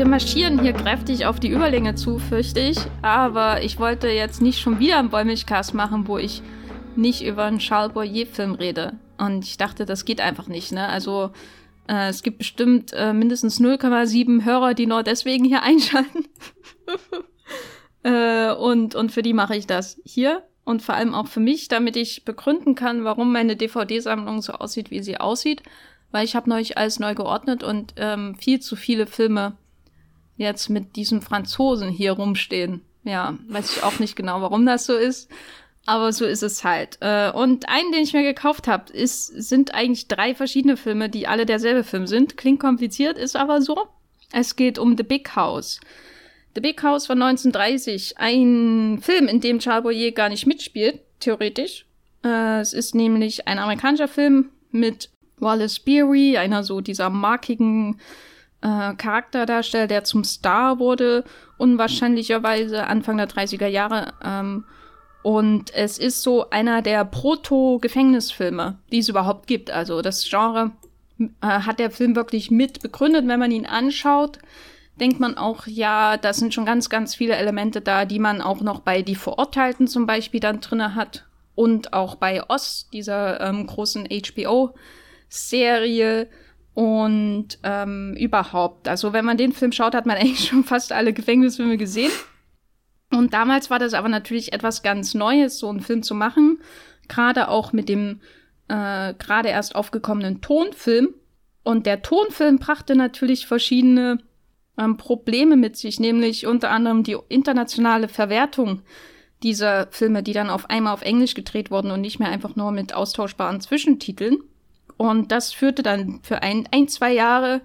[SPEAKER 2] wir marschieren hier kräftig auf die Überlänge zu, fürchte ich. Aber ich wollte jetzt nicht schon wieder einen Bäumilchcast machen, wo ich nicht über einen Charles Boyer-Film rede. Und ich dachte, das geht einfach nicht, ne? Also, äh, es gibt bestimmt äh, mindestens 0,7 Hörer, die nur deswegen hier [laughs] einschalten. [laughs] äh, und, und für die mache ich das hier. Und vor allem auch für mich, damit ich begründen kann, warum meine DVD-Sammlung so aussieht, wie sie aussieht. Weil ich habe neulich alles neu geordnet und ähm, viel zu viele Filme jetzt mit diesem Franzosen hier rumstehen. Ja, weiß ich auch nicht genau, warum das so ist. Aber so ist es halt. Äh, und einen, den ich mir gekauft habe, ist, sind eigentlich drei verschiedene Filme, die alle derselbe Film sind. Klingt kompliziert, ist aber so. Es geht um The Big House. The Big House von 1930. Ein Film, in dem Charles Boyer gar nicht mitspielt, theoretisch. Äh, es ist nämlich ein amerikanischer Film mit Wallace Beery, einer so dieser markigen äh, Charakter darstellt, der zum Star wurde, unwahrscheinlicherweise Anfang der 30er Jahre. Ähm, und es ist so einer der Proto-Gefängnisfilme, die es überhaupt gibt. Also das Genre äh, hat der Film wirklich mit begründet. Wenn man ihn anschaut, denkt man auch, ja, da sind schon ganz, ganz viele Elemente da, die man auch noch bei Die Verurteilten zum Beispiel dann drinne hat. Und auch bei Oz, dieser ähm, großen HBO-Serie. Und ähm, überhaupt, also wenn man den Film schaut, hat man [laughs] eigentlich schon fast alle Gefängnisfilme gesehen. Und damals war das aber natürlich etwas ganz Neues, so einen Film zu machen. Gerade auch mit dem äh, gerade erst aufgekommenen Tonfilm. Und der Tonfilm brachte natürlich verschiedene ähm, Probleme mit sich, nämlich unter anderem die internationale Verwertung dieser Filme, die dann auf einmal auf Englisch gedreht wurden und nicht mehr einfach nur mit austauschbaren Zwischentiteln. Und das führte dann für ein, ein, zwei Jahre,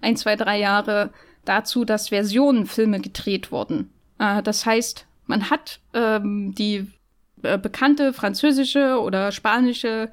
[SPEAKER 2] ein, zwei, drei Jahre dazu, dass Versionenfilme gedreht wurden. Äh, das heißt, man hat ähm, die äh, bekannte französische oder spanische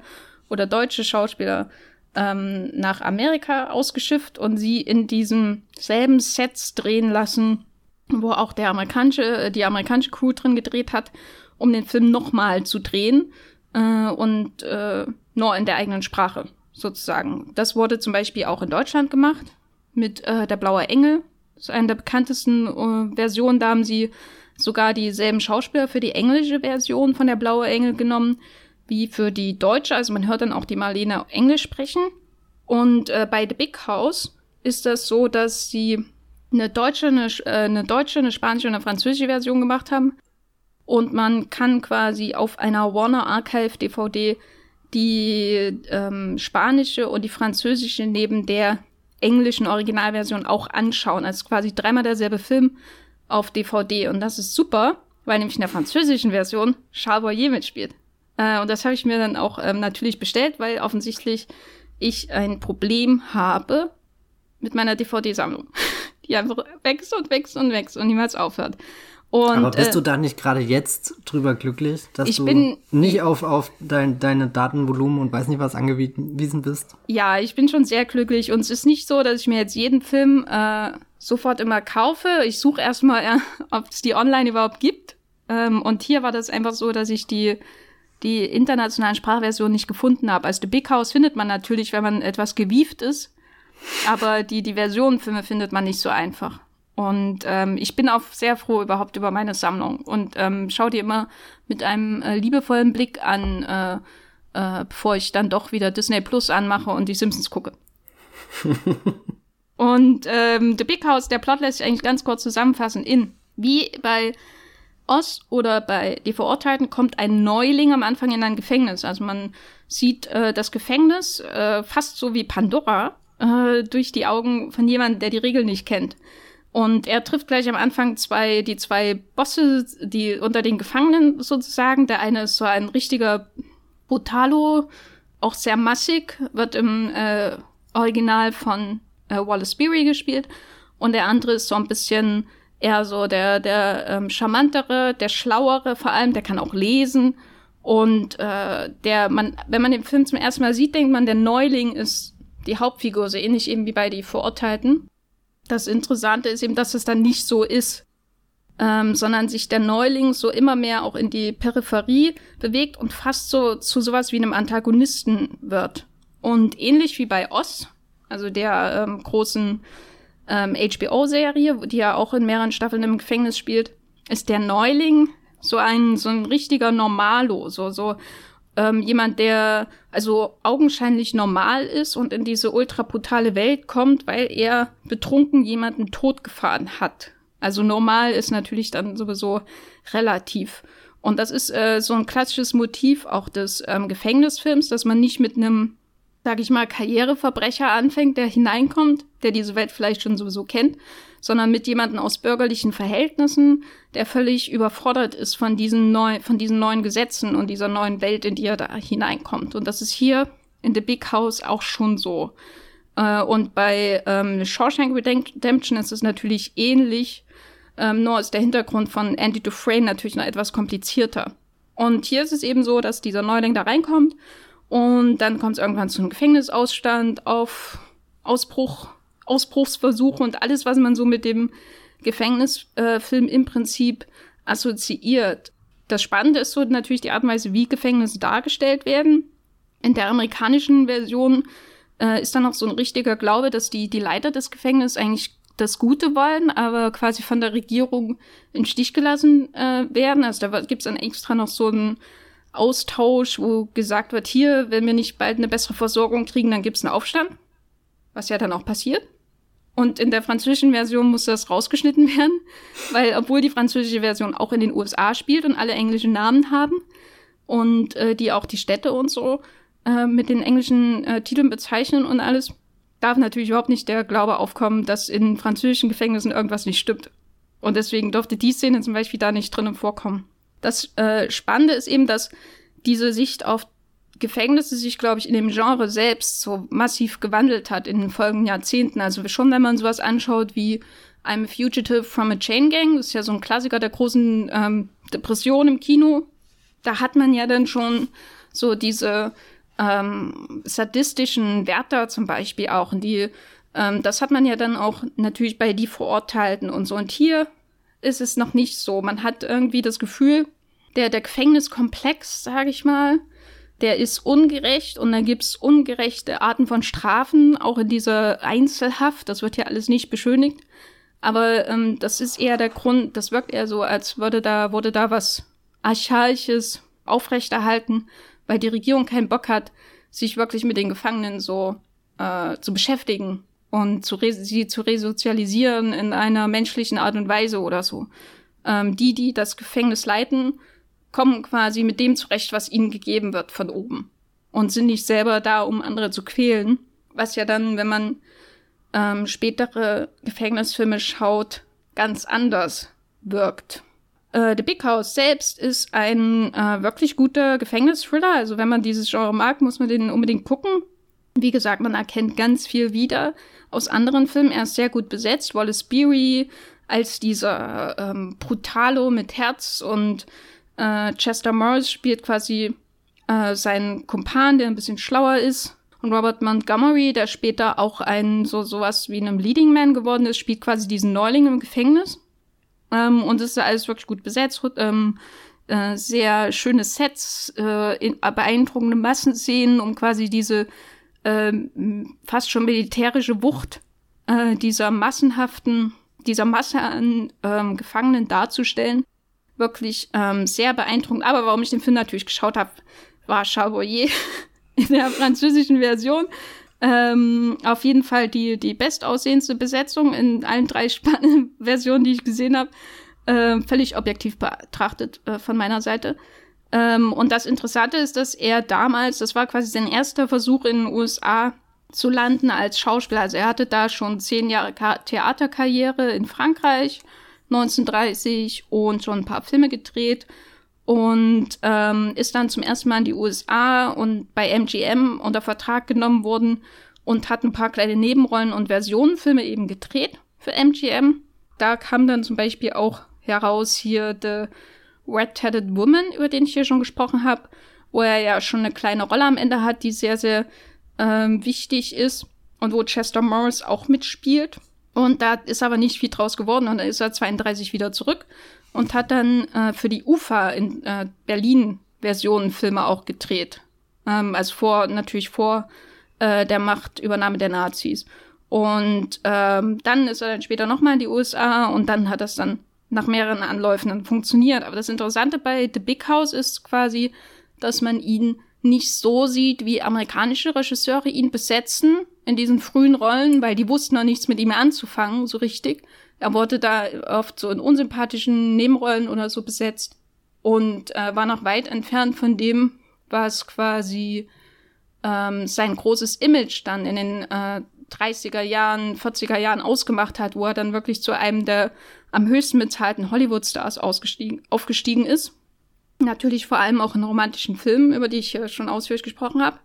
[SPEAKER 2] oder deutsche Schauspieler ähm, nach Amerika ausgeschifft und sie in diesen selben Sets drehen lassen, wo auch der amerikanische, äh, die amerikanische Crew drin gedreht hat, um den Film nochmal zu drehen äh, und äh, nur in der eigenen Sprache sozusagen. Das wurde zum Beispiel auch in Deutschland gemacht mit äh, Der blaue Engel. Das ist eine der bekanntesten äh, Versionen. Da haben sie sogar dieselben Schauspieler für die englische Version von Der blaue Engel genommen wie für die deutsche. Also man hört dann auch die Marlene Englisch sprechen. Und äh, bei The Big House ist das so, dass sie eine deutsche, eine, äh, eine deutsche, eine spanische und eine französische Version gemacht haben. Und man kann quasi auf einer Warner Archive DVD die ähm, spanische und die französische neben der englischen Originalversion auch anschauen. Also quasi dreimal derselbe Film auf DVD. Und das ist super, weil nämlich in der französischen Version Charles Boyer mitspielt. Äh, und das habe ich mir dann auch ähm, natürlich bestellt, weil offensichtlich ich ein Problem habe mit meiner DVD-Sammlung. [laughs] Die einfach wächst und wächst und wächst und niemals aufhört. Und,
[SPEAKER 1] Aber bist
[SPEAKER 2] äh,
[SPEAKER 1] du da nicht gerade jetzt drüber glücklich, dass
[SPEAKER 2] ich
[SPEAKER 1] du
[SPEAKER 2] bin-
[SPEAKER 1] nicht auf, auf dein, deine Datenvolumen und weiß nicht was angewiesen bist?
[SPEAKER 2] Ja, ich bin schon sehr glücklich und es ist nicht so, dass ich mir jetzt jeden Film äh, sofort immer kaufe. Ich suche erstmal, äh, [laughs] ob es die online überhaupt gibt. Ähm, und hier war das einfach so, dass ich die die internationalen Sprachversionen nicht gefunden habe. Also The Big House findet man natürlich, wenn man etwas gewieft ist, aber die die Versionenfilme findet man nicht so einfach. Und ähm, ich bin auch sehr froh überhaupt über meine Sammlung und ähm, schau die immer mit einem äh, liebevollen Blick an, äh, äh, bevor ich dann doch wieder Disney Plus anmache und die Simpsons gucke. [laughs] und ähm, The Big House, der Plot lässt sich eigentlich ganz kurz zusammenfassen in, wie bei Oz oder bei Die Verurteilten kommt ein Neuling am Anfang in ein Gefängnis. Also man sieht äh, das Gefängnis äh, fast so wie Pandora äh, durch die Augen von jemandem, der die Regeln nicht kennt. Und er trifft gleich am Anfang zwei, die zwei Bosse, die unter den Gefangenen sozusagen. Der eine ist so ein richtiger Brutalo, auch sehr massig, wird im äh, Original von äh, Wallace Beery gespielt. Und der andere ist so ein bisschen eher so der, der ähm, charmantere, der schlauere vor allem, der kann auch lesen. Und äh, der, man, wenn man den Film zum ersten Mal sieht, denkt man, der Neuling ist die Hauptfigur, so ähnlich eben wie bei die Verurteilten. Das Interessante ist eben, dass es dann nicht so ist, ähm, sondern sich der Neuling so immer mehr auch in die Peripherie bewegt und fast so zu sowas wie einem Antagonisten wird. Und ähnlich wie bei Oz, also der ähm, großen ähm, HBO-Serie, die ja auch in mehreren Staffeln im Gefängnis spielt, ist der Neuling so ein so ein richtiger Normalo, so so ähm, jemand, der also augenscheinlich normal ist und in diese ultra brutale Welt kommt, weil er betrunken jemanden totgefahren hat. Also normal ist natürlich dann sowieso relativ. Und das ist äh, so ein klassisches Motiv auch des ähm, Gefängnisfilms, dass man nicht mit einem, sag ich mal, Karriereverbrecher anfängt, der hineinkommt, der diese Welt vielleicht schon sowieso kennt, sondern mit jemandem aus bürgerlichen Verhältnissen, der völlig überfordert ist von diesen, neu, von diesen neuen Gesetzen und dieser neuen Welt, in die er da hineinkommt. Und das ist hier in The Big House auch schon so. Äh, und bei ähm, Shawshank Redemption ist es natürlich ähnlich, ähm, nur ist der Hintergrund von Andy Dufresne natürlich noch etwas komplizierter. Und hier ist es eben so, dass dieser Neuling da reinkommt und dann kommt es irgendwann zu einem Gefängnisausstand, auf Ausbruch, Ausbruchsversuche und alles, was man so mit dem Gefängnisfilm äh, im Prinzip assoziiert. Das Spannende ist so natürlich die Art und Weise, wie Gefängnisse dargestellt werden. In der amerikanischen Version äh, ist dann noch so ein richtiger Glaube, dass die, die Leiter des Gefängnisses eigentlich das Gute wollen, aber quasi von der Regierung in Stich gelassen äh, werden. Also da gibt's dann extra noch so einen Austausch, wo gesagt wird, hier, wenn wir nicht bald eine bessere Versorgung kriegen, dann gibt's einen Aufstand. was ja dann auch passiert. Und in der französischen Version muss das rausgeschnitten [laughs] werden, weil obwohl die französische Version auch in den USA spielt und alle englischen Namen haben und äh, die auch die Städte und so äh, mit den englischen äh, Titeln bezeichnen und alles, darf natürlich überhaupt nicht der Glaube aufkommen, dass in französischen Gefängnissen irgendwas nicht stimmt. Und deswegen durfte die Szene zum Beispiel da nicht drinnen vorkommen. Das äh, Spannende ist eben, dass diese Sicht auf Gefängnisse sich, glaube ich, in dem Genre selbst so massiv gewandelt hat in den folgenden Jahrzehnten. Also schon, wenn man sowas anschaut wie I'm a Fugitive from a Chain Gang, das ist ja so ein Klassiker der großen ähm, Depression im Kino, da hat man ja dann schon so diese ähm, sadistischen Wärter zum Beispiel auch. Und die, ähm, das hat man ja dann auch natürlich bei die Verurteilten und so. Und hier ist es noch nicht so. Man hat irgendwie das Gefühl, der, der Gefängniskomplex, sage ich mal, der ist ungerecht und da gibt's ungerechte Arten von Strafen, auch in dieser Einzelhaft. Das wird ja alles nicht beschönigt. Aber ähm, das ist eher der Grund, das wirkt eher so, als würde da, wurde da was Archaisches aufrechterhalten, weil die Regierung keinen Bock hat, sich wirklich mit den Gefangenen so äh, zu beschäftigen und zu sie zu resozialisieren in einer menschlichen Art und Weise oder so. Ähm, die, die das Gefängnis leiten, kommen quasi mit dem zurecht, was ihnen gegeben wird von oben. Und sind nicht selber da, um andere zu quälen. Was ja dann, wenn man ähm, spätere Gefängnisfilme schaut, ganz anders wirkt. Äh, The Big House selbst ist ein äh, wirklich guter Gefängnisthriller. Also wenn man dieses Genre mag, muss man den unbedingt gucken. Wie gesagt, man erkennt ganz viel wieder aus anderen Filmen. Er ist sehr gut besetzt. Wallace Beery als dieser ähm, Brutalo mit Herz und äh, Chester Morris spielt quasi äh, seinen Kumpan, der ein bisschen schlauer ist. Und Robert Montgomery, der später auch ein so sowas wie einem Leading Man geworden ist, spielt quasi diesen Neuling im Gefängnis. Ähm, und es ist alles wirklich gut besetzt. Ähm, äh, sehr schöne Sets, äh, in, beeindruckende Massenszenen, um quasi diese äh, fast schon militärische Wucht äh, dieser massenhaften, dieser Masse an ähm, Gefangenen darzustellen wirklich ähm, sehr beeindruckend. Aber warum ich den Film natürlich geschaut habe, war Charbonnier [laughs] in der französischen Version. Ähm, auf jeden Fall die, die bestaussehendste Besetzung in allen drei Span [laughs] Versionen, die ich gesehen habe. Äh, völlig objektiv betrachtet äh, von meiner Seite. Ähm, und das Interessante ist, dass er damals, das war quasi sein erster Versuch in den USA zu landen als Schauspieler. Also er hatte da schon zehn Jahre Ka Theaterkarriere in Frankreich 1930 und schon ein paar Filme gedreht und ähm, ist dann zum ersten Mal in die USA und bei MGM unter Vertrag genommen worden und hat ein paar kleine Nebenrollen und Versionenfilme eben gedreht für MGM. Da kam dann zum Beispiel auch heraus hier The Red-Headed Woman, über den ich hier schon gesprochen habe, wo er ja schon eine kleine Rolle am Ende hat, die sehr, sehr ähm, wichtig ist und wo Chester Morris auch mitspielt. Und da ist aber nicht viel draus geworden und dann ist er 32 wieder zurück und hat dann äh, für die UFA in äh, Berlin Versionen Filme auch gedreht. Ähm, also vor, natürlich vor äh, der Machtübernahme der Nazis. Und ähm, dann ist er dann später nochmal in die USA und dann hat das dann nach mehreren Anläufen dann funktioniert. Aber das Interessante bei The Big House ist quasi, dass man ihn nicht so sieht, wie amerikanische Regisseure ihn besetzen in diesen frühen Rollen, weil die wussten noch nichts mit ihm anzufangen, so richtig. Er wurde da oft so in unsympathischen Nebenrollen oder so besetzt und äh, war noch weit entfernt von dem, was quasi ähm, sein großes Image dann in den äh, 30er Jahren, 40er Jahren ausgemacht hat, wo er dann wirklich zu einem der am höchsten bezahlten Hollywood-Stars aufgestiegen ist. Natürlich vor allem auch in romantischen Filmen, über die ich schon ausführlich gesprochen habe.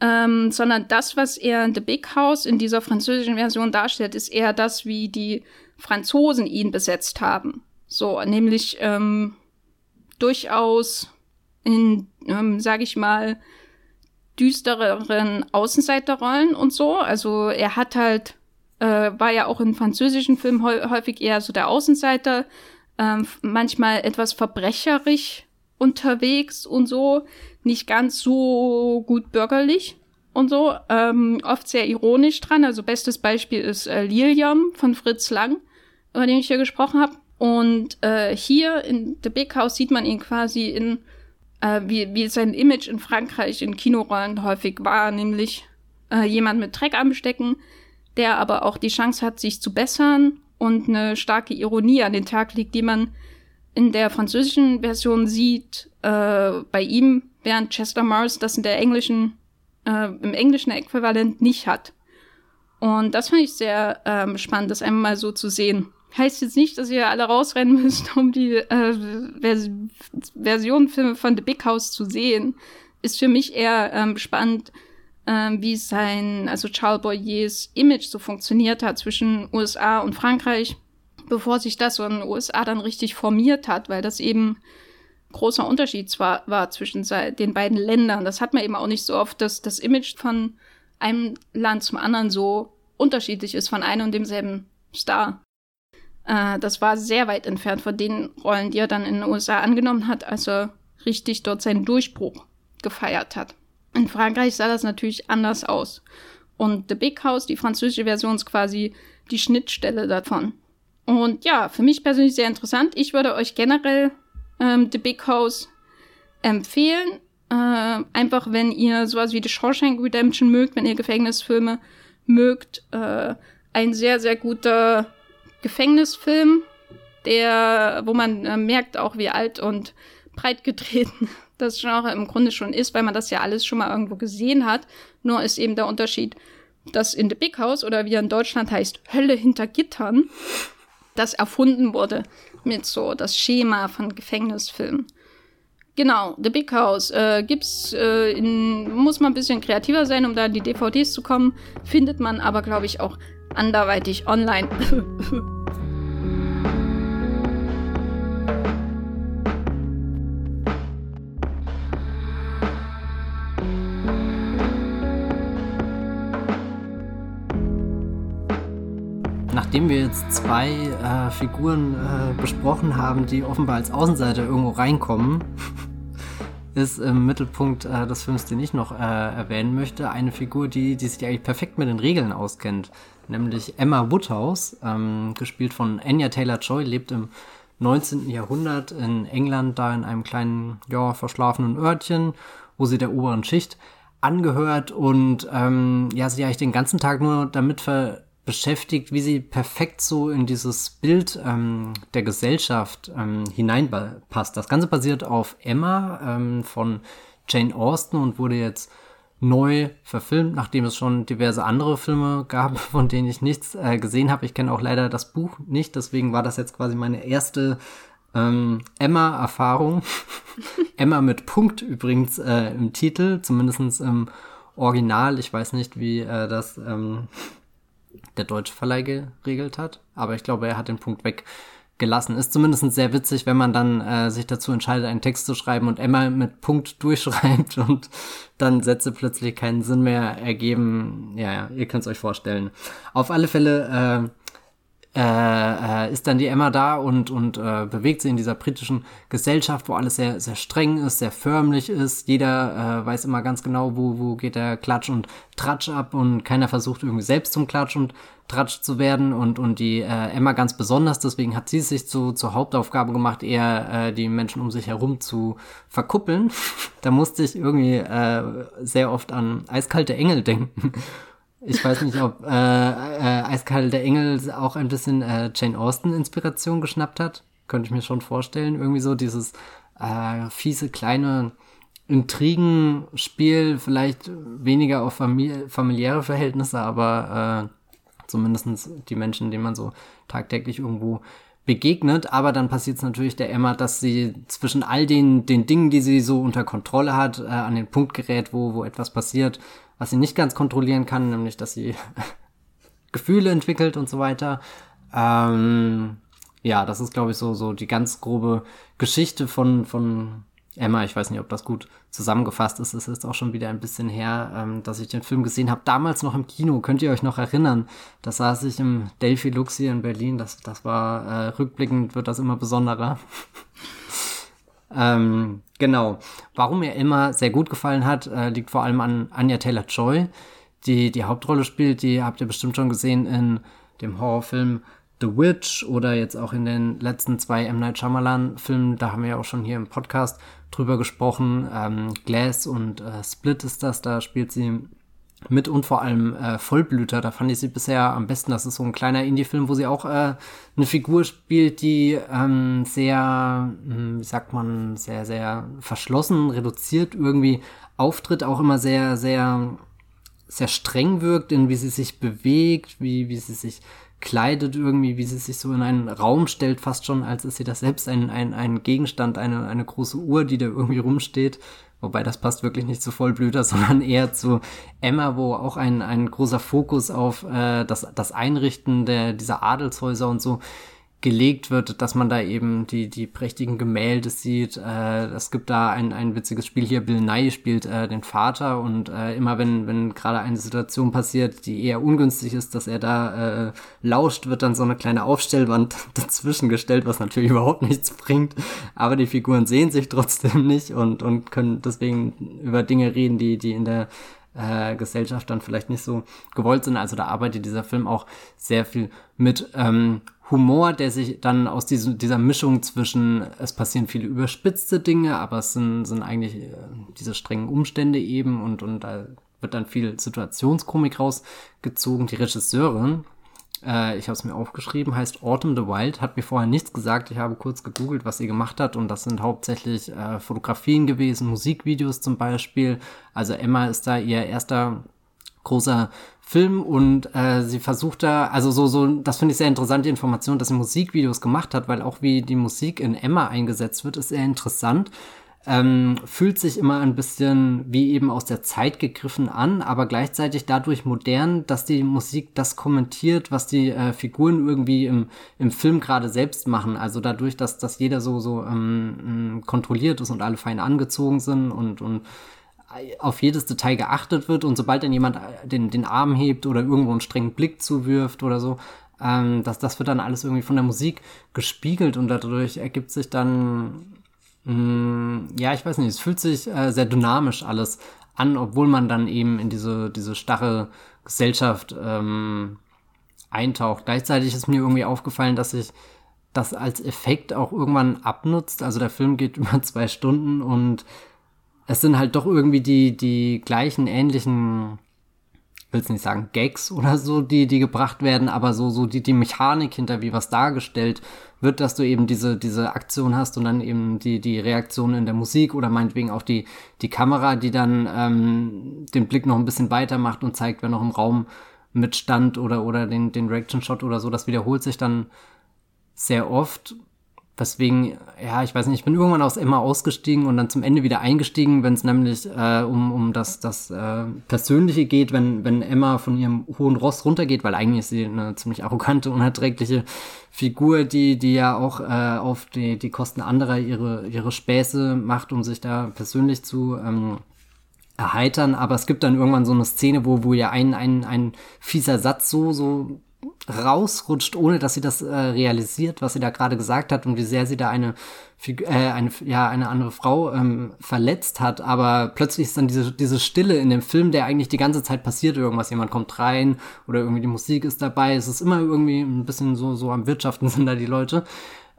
[SPEAKER 2] Ähm, sondern das, was er in The Big House in dieser französischen Version darstellt, ist eher das, wie die Franzosen ihn besetzt haben. So, nämlich ähm, durchaus in, ähm, sag ich mal, düstereren Außenseiterrollen und so. Also er hat halt, äh, war ja auch in französischen Filmen häufig eher so der Außenseiter, ähm, manchmal etwas verbrecherisch unterwegs und so, nicht ganz so gut bürgerlich und so, ähm, oft sehr ironisch dran. Also bestes Beispiel ist äh, Lilium von Fritz Lang, über den ich hier gesprochen habe. Und äh, hier in The Big House sieht man ihn quasi in, äh, wie, wie sein Image in Frankreich in Kinorollen häufig war, nämlich äh, jemand mit Dreck am Stecken, der aber auch die Chance hat, sich zu bessern und eine starke Ironie an den Tag legt, die man in der französischen Version sieht, äh, bei ihm, während Chester Mars das in der englischen, äh, im englischen Äquivalent nicht hat. Und das fand ich sehr ähm, spannend, das einmal mal so zu sehen. Heißt jetzt nicht, dass ihr alle rausrennen [laughs] müsst, um die äh, Vers Versionfilme von The Big House zu sehen. Ist für mich eher ähm, spannend, ähm, wie sein, also Charles Boyers Image so funktioniert hat zwischen USA und Frankreich, bevor sich das so in den USA dann richtig formiert hat, weil das eben großer Unterschied zwar war zwischen den beiden Ländern. Das hat man eben auch nicht so oft, dass das Image von einem Land zum anderen so unterschiedlich ist von einem und demselben Star. Äh, das war sehr weit entfernt von den Rollen, die er dann in den USA angenommen hat, als er richtig dort seinen Durchbruch gefeiert hat. In Frankreich sah das natürlich anders aus. Und The Big House, die französische Version, ist quasi die Schnittstelle davon. Und ja, für mich persönlich sehr interessant. Ich würde euch generell ähm, The Big House empfehlen. Äh, einfach, wenn ihr sowas wie The Shawshank Redemption mögt, wenn ihr Gefängnisfilme mögt. Äh, ein sehr, sehr guter Gefängnisfilm, der, wo man äh, merkt auch, wie alt und breit getreten [laughs] das Genre im Grunde schon ist, weil man das ja alles schon mal irgendwo gesehen hat. Nur ist eben der Unterschied, dass in The Big House oder wie er in Deutschland heißt, Hölle hinter Gittern, das erfunden wurde mit so das Schema von Gefängnisfilmen. Genau, The Big House äh, gibt's äh, in, muss man ein bisschen kreativer sein, um da in die DVDs zu kommen, findet man aber glaube ich auch anderweitig online. [laughs]
[SPEAKER 1] nachdem wir jetzt zwei äh, Figuren äh, besprochen haben, die offenbar als Außenseiter irgendwo reinkommen, [laughs] ist im Mittelpunkt äh, des Films, den ich noch äh, erwähnen möchte, eine Figur, die, die sich eigentlich perfekt mit den Regeln auskennt. Nämlich Emma Woodhouse, ähm, gespielt von Anya Taylor-Joy, lebt im 19. Jahrhundert in England, da in einem kleinen, ja, verschlafenen Örtchen, wo sie der oberen Schicht angehört und ähm, ja, sie eigentlich den ganzen Tag nur damit ver beschäftigt, wie sie perfekt so in dieses Bild ähm, der Gesellschaft ähm, hineinpasst. Das Ganze basiert auf Emma ähm, von Jane Austen und wurde jetzt neu verfilmt, nachdem es schon diverse andere Filme gab, [laughs] von denen ich nichts äh, gesehen habe. Ich kenne auch leider das Buch nicht, deswegen war das jetzt quasi meine erste ähm, Emma-Erfahrung. [laughs] Emma mit Punkt übrigens äh, im Titel, zumindestens im Original. Ich weiß nicht, wie äh, das ähm, der deutsche Verleih geregelt hat. Aber ich glaube, er hat den Punkt weggelassen. Ist zumindest sehr witzig, wenn man dann äh, sich dazu entscheidet, einen Text zu schreiben und Emma mit Punkt [laughs] durchschreibt und dann Sätze plötzlich keinen Sinn mehr ergeben. Ja, ja, ihr könnt es euch vorstellen. Auf alle Fälle äh, äh, äh, ist dann die Emma da und, und äh, bewegt sie in dieser britischen Gesellschaft, wo alles sehr, sehr streng ist, sehr förmlich ist. Jeder äh, weiß immer ganz genau, wo, wo geht der Klatsch und Tratsch ab und keiner versucht irgendwie selbst zum Klatsch und Tratsch zu werden und, und die äh, Emma ganz besonders, deswegen hat sie sich zu, zur Hauptaufgabe gemacht, eher äh, die Menschen um sich herum zu verkuppeln. [laughs] da musste ich irgendwie äh, sehr oft an eiskalte Engel [laughs] denken. Ich weiß nicht, ob äh, äh, Eiskalt der Engel auch ein bisschen äh, Jane Austen-Inspiration geschnappt hat. Könnte ich mir schon vorstellen. Irgendwie so dieses äh, fiese, kleine Intrigenspiel, vielleicht weniger auf famili familiäre Verhältnisse, aber äh, zumindest die Menschen, denen man so tagtäglich irgendwo begegnet. Aber dann passiert es natürlich der Emma, dass sie zwischen all den, den Dingen, die sie so unter Kontrolle hat, äh, an den Punkt gerät, wo, wo etwas passiert, was sie nicht ganz kontrollieren kann, nämlich dass sie [laughs] Gefühle entwickelt und so weiter. Ähm, ja, das ist, glaube ich, so, so die ganz grobe Geschichte von, von Emma. Ich weiß nicht, ob das gut zusammengefasst ist. Es ist auch schon wieder ein bisschen her, ähm, dass ich den Film gesehen habe. Damals noch im Kino. Könnt ihr euch noch erinnern? Da saß ich im Delphi Lux hier in Berlin. Das, das war äh, rückblickend wird das immer besonderer. [laughs] ähm, Genau. Warum mir immer sehr gut gefallen hat, äh, liegt vor allem an Anya Taylor-Joy, die die Hauptrolle spielt. Die habt ihr bestimmt schon gesehen in dem Horrorfilm The Witch oder jetzt auch in den letzten zwei M. Night Shyamalan-Filmen. Da haben wir ja auch schon hier im Podcast drüber gesprochen. Ähm, Glass und äh, Split ist das. Da spielt sie mit und vor allem äh, Vollblüter. Da fand ich sie bisher am besten. Das ist so ein kleiner Indie-Film, wo sie auch äh, eine Figur spielt, die ähm, sehr, hm, wie sagt man, sehr, sehr verschlossen, reduziert irgendwie auftritt, auch immer sehr, sehr, sehr streng wirkt, in wie sie sich bewegt, wie, wie sie sich kleidet irgendwie, wie sie sich so in einen Raum stellt, fast schon, als ist sie das selbst ein, ein, ein Gegenstand, eine, eine große Uhr, die da irgendwie rumsteht. Wobei das passt wirklich nicht zu Vollblüter, [laughs] sondern eher zu Emma, wo auch ein, ein großer Fokus auf äh, das, das Einrichten der, dieser Adelshäuser und so gelegt wird, dass man da eben die, die prächtigen Gemälde sieht. Äh, es gibt da ein, ein witziges Spiel hier, Bill Nye spielt äh, den Vater und äh, immer wenn, wenn gerade eine Situation passiert, die eher ungünstig ist, dass er da äh, lauscht, wird dann so eine kleine Aufstellwand [laughs] dazwischen gestellt, was natürlich [laughs] überhaupt nichts bringt. Aber die Figuren sehen sich trotzdem nicht und, und können deswegen über Dinge reden, die, die in der äh, Gesellschaft dann vielleicht nicht so gewollt sind. Also da arbeitet dieser Film auch sehr viel mit ähm, Humor, der sich dann aus diesem, dieser Mischung zwischen, es passieren viele überspitzte Dinge, aber es sind, sind eigentlich äh, diese strengen Umstände eben und, und da wird dann viel Situationskomik rausgezogen. Die Regisseurin, äh, ich habe es mir aufgeschrieben, heißt Autumn the Wild, hat mir vorher nichts gesagt. Ich habe kurz gegoogelt, was sie gemacht hat und das sind hauptsächlich äh, Fotografien gewesen, Musikvideos zum Beispiel. Also Emma ist da ihr erster großer Film und äh, sie versucht da, also so, so, das finde ich sehr interessant, die Information, dass sie Musikvideos gemacht hat, weil auch wie die Musik in Emma eingesetzt wird, ist sehr interessant. Ähm, fühlt sich immer ein bisschen wie eben aus der Zeit gegriffen an, aber gleichzeitig dadurch modern, dass die Musik das kommentiert, was die äh, Figuren irgendwie im, im Film gerade selbst machen. Also dadurch, dass, dass jeder so, so ähm, kontrolliert ist und alle fein angezogen sind und, und auf jedes Detail geachtet wird und sobald dann jemand äh, den, den Arm hebt oder irgendwo einen strengen Blick zuwirft oder so, ähm, das, das wird dann alles irgendwie von der Musik gespiegelt und dadurch ergibt sich dann, mh, mm, ja, ich weiß nicht, es fühlt sich äh, sehr dynamisch alles an, obwohl man dann eben in diese, diese starre Gesellschaft ähm, eintaucht. Gleichzeitig ist mir irgendwie aufgefallen, dass sich das als Effekt auch irgendwann abnutzt. Also der Film geht [laughs] über zwei Stunden und es sind halt doch irgendwie die, die gleichen, ähnlichen, will's nicht sagen, Gags oder so, die, die gebracht werden, aber so, so die, die Mechanik hinter, wie was dargestellt wird, dass du eben diese, diese Aktion hast und dann eben die, die Reaktion in der Musik oder meinetwegen auch die, die Kamera, die dann ähm, den Blick noch ein bisschen weiter macht und zeigt, wer noch im Raum mitstand oder, oder den, den Reaction-Shot oder so. Das wiederholt sich dann sehr oft Deswegen, ja, ich weiß nicht, ich bin irgendwann aus Emma ausgestiegen und dann zum Ende wieder eingestiegen, wenn es nämlich äh, um, um das, das äh, Persönliche geht, wenn, wenn Emma von ihrem hohen Ross runtergeht, weil eigentlich ist sie eine ziemlich arrogante, unerträgliche Figur, die, die ja auch äh, auf die, die Kosten anderer ihre, ihre Späße macht, um sich da persönlich zu ähm, erheitern. Aber es gibt dann irgendwann so eine Szene, wo, wo ja ein, ein, ein fieser Satz so, so rausrutscht, ohne dass sie das äh, realisiert, was sie da gerade gesagt hat und wie sehr sie da eine, äh, eine, ja, eine andere Frau ähm, verletzt hat. Aber plötzlich ist dann diese, diese Stille in dem Film, der eigentlich die ganze Zeit passiert irgendwas. Jemand kommt rein oder irgendwie die Musik ist dabei. Es ist immer irgendwie ein bisschen so, so am Wirtschaften [laughs] sind da die Leute.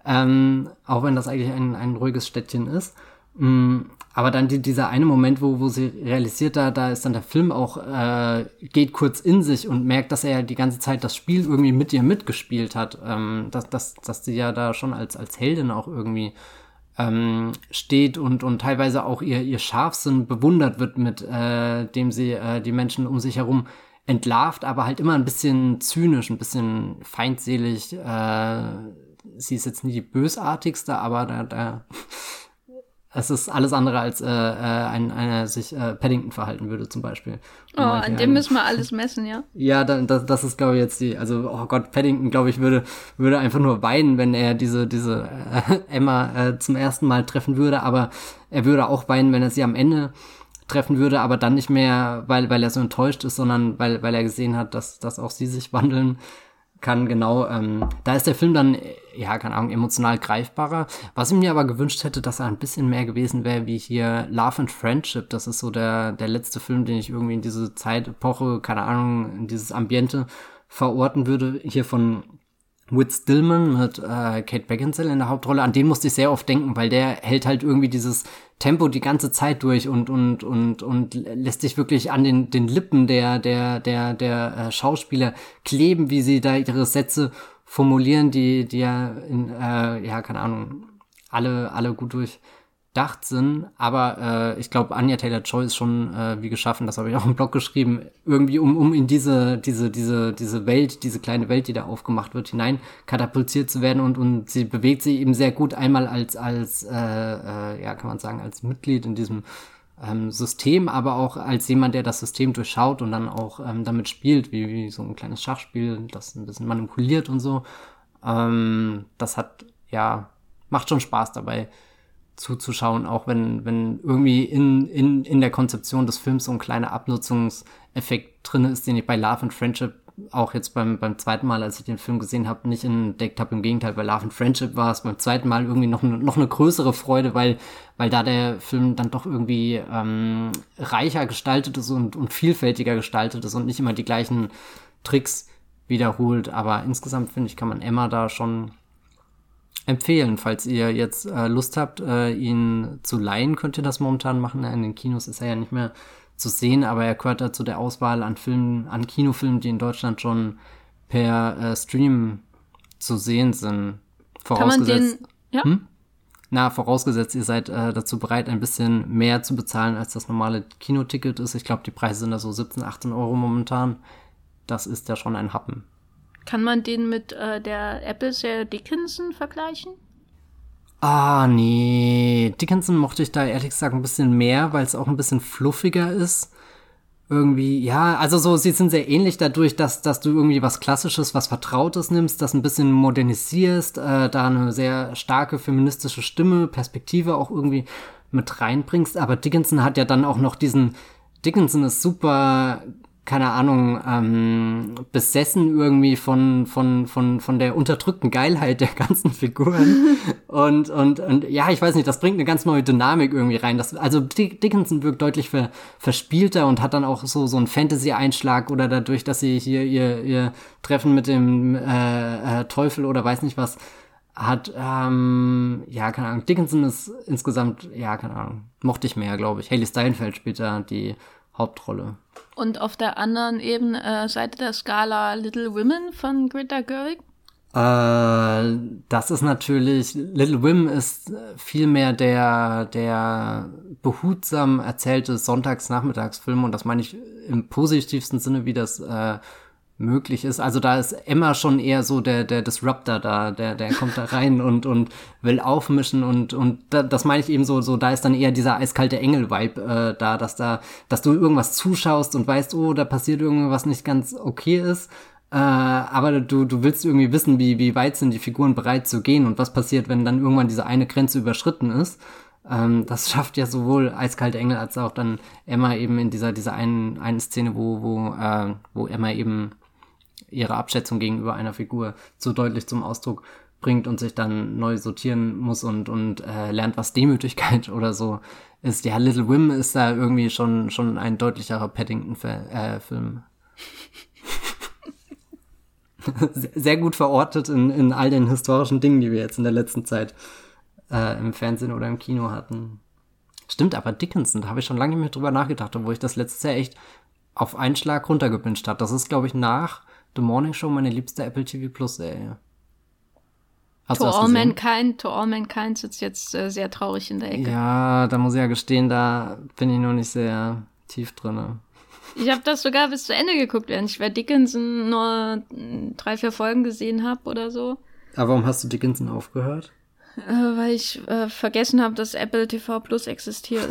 [SPEAKER 1] Ähm, auch wenn das eigentlich ein, ein ruhiges Städtchen ist. Mm, aber dann die, dieser eine Moment, wo, wo sie realisiert, da, da ist dann der Film auch, äh, geht kurz in sich und merkt, dass er ja die ganze Zeit das Spiel irgendwie mit ihr mitgespielt hat. Ähm, dass, dass, dass sie ja da schon als, als Heldin auch irgendwie ähm, steht und, und teilweise auch ihr, ihr Scharfsinn bewundert wird, mit äh, dem sie äh, die Menschen um sich herum entlarvt, aber halt immer ein bisschen zynisch, ein bisschen feindselig. Äh, sie ist jetzt nie die bösartigste, aber da, da es ist alles andere als äh, äh, ein, einer sich äh, Paddington verhalten würde zum Beispiel.
[SPEAKER 2] Oh, an dem müssen wir alles messen, ja.
[SPEAKER 1] Ja, dann, das, das ist glaube ich jetzt die, also oh Gott, Paddington glaube ich würde würde einfach nur weinen, wenn er diese diese äh, Emma äh, zum ersten Mal treffen würde, aber er würde auch weinen, wenn er sie am Ende treffen würde, aber dann nicht mehr, weil weil er so enttäuscht ist, sondern weil weil er gesehen hat, dass dass auch sie sich wandeln kann genau, ähm, da ist der Film dann, ja, keine Ahnung, emotional greifbarer. Was ich mir aber gewünscht hätte, dass er ein bisschen mehr gewesen wäre, wie hier Love and Friendship. Das ist so der, der letzte Film, den ich irgendwie in diese Zeitepoche, keine Ahnung, in dieses Ambiente verorten würde. Hier von Whit Stillman mit äh, Kate Beckinsale in der Hauptrolle, an den musste ich sehr oft denken, weil der hält halt irgendwie dieses Tempo die ganze Zeit durch und und und und lässt sich wirklich an den den Lippen der der der der äh, Schauspieler kleben, wie sie da ihre Sätze formulieren, die die ja in äh, ja keine Ahnung alle alle gut durch durchdacht sind. Aber äh, ich glaube, Anya Taylor Joy ist schon äh, wie geschaffen, das habe ich auch im Blog geschrieben, irgendwie um, um in diese, diese, diese, diese Welt, diese kleine Welt, die da aufgemacht wird, hinein katapultiert zu werden und, und sie bewegt sich eben sehr gut einmal als, als äh, äh, ja, kann man sagen, als Mitglied in diesem ähm, System, aber auch als jemand, der das System durchschaut und dann auch ähm, damit spielt, wie, wie so ein kleines Schachspiel, das ein bisschen manipuliert und so. Ähm, das hat, ja, macht schon Spaß dabei zuzuschauen, auch wenn, wenn irgendwie in, in, in der Konzeption des Films so ein kleiner Abnutzungseffekt drin ist, den ich bei Love and Friendship auch jetzt beim, beim zweiten Mal, als ich den Film gesehen habe, nicht entdeckt habe. Im Gegenteil, bei Love and Friendship war es beim zweiten Mal irgendwie noch, noch eine größere Freude, weil, weil da der Film dann doch irgendwie ähm, reicher gestaltet ist und, und vielfältiger gestaltet ist und nicht immer die gleichen Tricks wiederholt. Aber insgesamt finde ich, kann man Emma da schon empfehlen. Falls ihr jetzt äh, Lust habt, äh, ihn zu leihen, könnt ihr das momentan machen. In den Kinos ist er ja nicht mehr zu sehen, aber er gehört da zu der Auswahl an Filmen, an Kinofilmen, die in Deutschland schon per äh, Stream zu sehen sind. Vorausgesetzt. Den, ja? hm? Na, vorausgesetzt, ihr seid äh, dazu bereit, ein bisschen mehr zu bezahlen, als das normale Kinoticket ist. Ich glaube, die Preise sind da so 17, 18 Euro momentan. Das ist ja schon ein Happen.
[SPEAKER 2] Kann man den mit äh, der Apple-Serie Dickinson vergleichen?
[SPEAKER 1] Ah, nee. Dickinson mochte ich da ehrlich gesagt ein bisschen mehr, weil es auch ein bisschen fluffiger ist. Irgendwie, ja, also so, sie sind sehr ähnlich dadurch, dass, dass du irgendwie was Klassisches, was Vertrautes nimmst, das ein bisschen modernisierst, äh, da eine sehr starke feministische Stimme, Perspektive auch irgendwie mit reinbringst. Aber Dickinson hat ja dann auch noch diesen, Dickinson ist super keine Ahnung, ähm, besessen irgendwie von, von, von, von der unterdrückten Geilheit der ganzen Figuren. [laughs] und, und, und ja, ich weiß nicht, das bringt eine ganz neue Dynamik irgendwie rein. Das, also Dickinson wirkt deutlich ver, verspielter und hat dann auch so, so einen Fantasy-Einschlag oder dadurch, dass sie hier ihr, ihr Treffen mit dem äh, äh, Teufel oder weiß nicht was hat, ähm, ja, keine Ahnung, Dickinson ist insgesamt, ja, keine Ahnung, mochte ich mehr, glaube ich. Haley Steinfeld spielt da die Hauptrolle.
[SPEAKER 2] Und auf der anderen Ebene, äh, Seite der Skala Little Women von Greta Gerwig?
[SPEAKER 1] Äh, das ist natürlich, Little Women ist vielmehr der, der behutsam erzählte Sonntagsnachmittagsfilm und das meine ich im positivsten Sinne, wie das äh, möglich ist. Also da ist Emma schon eher so der, der Disruptor da, der, der kommt da rein und, und will aufmischen und, und da, das meine ich eben so, so, da ist dann eher dieser eiskalte Engel-Vibe äh, da, dass da, dass du irgendwas zuschaust und weißt, oh, da passiert irgendwas nicht ganz okay ist. Äh, aber du, du willst irgendwie wissen, wie, wie weit sind die Figuren bereit zu gehen und was passiert, wenn dann irgendwann diese eine Grenze überschritten ist. Ähm, das [laughs] schafft ja sowohl Eiskalte Engel als auch dann Emma eben in dieser, dieser einen, einen Szene, wo, wo, äh, wo Emma eben ihre Abschätzung gegenüber einer Figur so deutlich zum Ausdruck bringt und sich dann neu sortieren muss und, und äh, lernt, was Demütigkeit [laughs] oder so ist. Ja, Little Wim ist da irgendwie schon, schon ein deutlicherer Paddington-Film. Äh, [laughs] Sehr gut verortet in, in all den historischen Dingen, die wir jetzt in der letzten Zeit äh, im Fernsehen oder im Kino hatten. Stimmt, aber Dickinson, da habe ich schon lange nicht mehr drüber nachgedacht, obwohl ich das letztes Jahr echt auf einen Schlag runtergepinscht habe. Das ist, glaube ich, nach The Morning Show meine liebste Apple TV Plus Serie.
[SPEAKER 2] Hast to All Mankind, To All Mankind sitzt jetzt äh, sehr traurig in der Ecke.
[SPEAKER 1] Ja, da muss ich ja gestehen, da bin ich noch nicht sehr tief drin.
[SPEAKER 2] Ich habe das sogar bis zu Ende geguckt, während ich bei Dickinson nur drei, vier Folgen gesehen habe oder so.
[SPEAKER 1] Aber warum hast du Dickinson aufgehört?
[SPEAKER 2] Äh, weil ich äh, vergessen habe, dass Apple TV Plus existiert.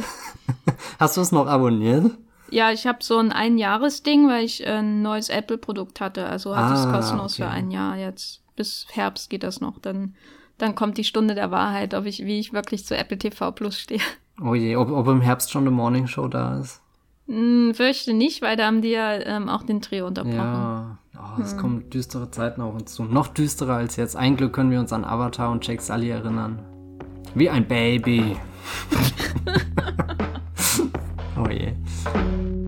[SPEAKER 2] [laughs]
[SPEAKER 1] hast du es noch abonniert?
[SPEAKER 2] Ja, ich habe so ein Einjahresding, weil ich ein neues Apple-Produkt hatte. Also hatte ah, ich es kostenlos okay. für ein Jahr jetzt. Bis Herbst geht das noch. Dann, dann kommt die Stunde der Wahrheit, ob ich, wie ich wirklich zu Apple TV Plus stehe. [laughs]
[SPEAKER 1] Oh je, ob, ob im Herbst schon eine Morning Show da ist.
[SPEAKER 2] Hm, fürchte nicht, weil da haben die ja ähm, auch den Dreh unterbrochen.
[SPEAKER 1] Ja, oh, es hm. kommen düstere Zeiten auf uns zu. Noch düsterer als jetzt. Ein Glück können wir uns an Avatar und Jake Sully erinnern. Wie ein Baby. [laughs] [laughs] oh je. Thank you.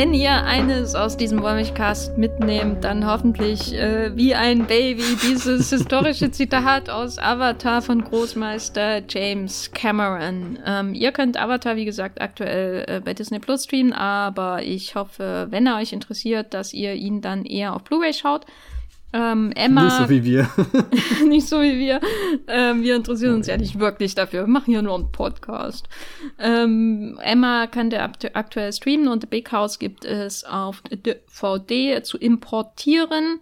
[SPEAKER 2] Wenn ihr eines aus diesem Wollmilchcast mitnehmt, dann hoffentlich äh, wie ein Baby dieses [laughs] historische Zitat aus Avatar von Großmeister James Cameron. Ähm, ihr könnt Avatar, wie gesagt, aktuell äh, bei Disney Plus streamen, aber ich hoffe, wenn er euch interessiert, dass ihr ihn dann eher auf Blu-ray schaut. Ähm, Emma.
[SPEAKER 1] Nicht so wie wir. [laughs]
[SPEAKER 2] nicht so wie wir. Ähm, wir interessieren uns ja nicht wirklich dafür. Wir machen hier nur einen Podcast. Ähm, Emma kann der aktuell streamen und The Big House gibt es auf DVD zu importieren.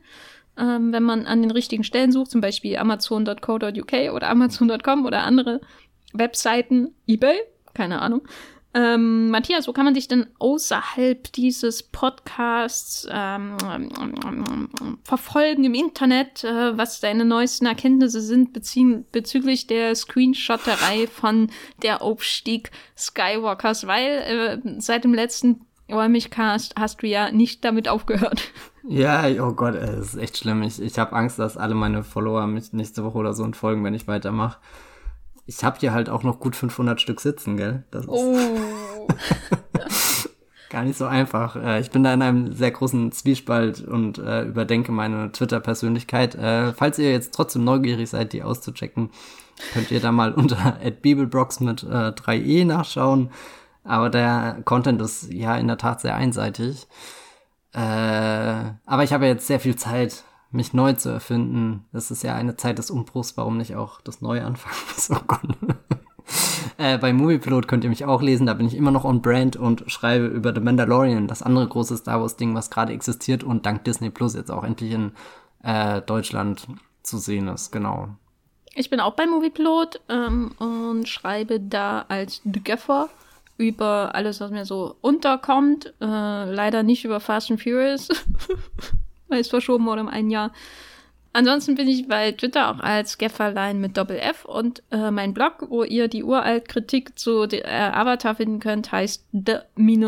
[SPEAKER 2] Ähm, wenn man an den richtigen Stellen sucht, zum Beispiel amazon.co.uk oder amazon.com oder andere Webseiten, eBay, keine Ahnung. Ähm, Matthias, wo kann man dich denn außerhalb dieses Podcasts ähm, verfolgen im Internet, äh, was deine neuesten Erkenntnisse sind bezüglich der Screenshotterei von der Aufstieg Skywalkers? Weil äh, seit dem letzten Räumigcast hast du ja nicht damit aufgehört.
[SPEAKER 1] Ja, oh Gott, es ist echt schlimm. Ich, ich habe Angst, dass alle meine Follower mich nächste Woche oder so entfolgen, wenn ich weitermache. Ich habe hier halt auch noch gut 500 Stück sitzen, gell? Das ist oh. [laughs] gar nicht so einfach. Äh, ich bin da in einem sehr großen Zwiespalt und äh, überdenke meine Twitter-Persönlichkeit. Äh, falls ihr jetzt trotzdem neugierig seid, die auszuchecken, könnt ihr da mal [laughs] unter @bibelbrox mit äh, 3e nachschauen. Aber der Content ist ja in der Tat sehr einseitig. Äh, aber ich habe jetzt sehr viel Zeit mich neu zu erfinden. Das ist ja eine Zeit des Umbruchs, warum nicht auch das Neue anfangen? [laughs] oh äh, bei Moviepilot könnt ihr mich auch lesen, da bin ich immer noch on brand und schreibe über The Mandalorian, das andere große Star Wars Ding, was gerade existiert und dank Disney Plus jetzt auch endlich in äh, Deutschland zu sehen ist, genau.
[SPEAKER 2] Ich bin auch bei Moviepilot ähm, und schreibe da als The Gaffer über alles, was mir so unterkommt. Äh, leider nicht über Fast and Furious. [laughs] weil es verschoben wurde um ein Jahr. Ansonsten bin ich bei Twitter auch als Gefferlein mit Doppel F und äh, mein Blog, wo ihr die uralt Kritik zu äh, Avatar finden könnt, heißt the-geffer.de.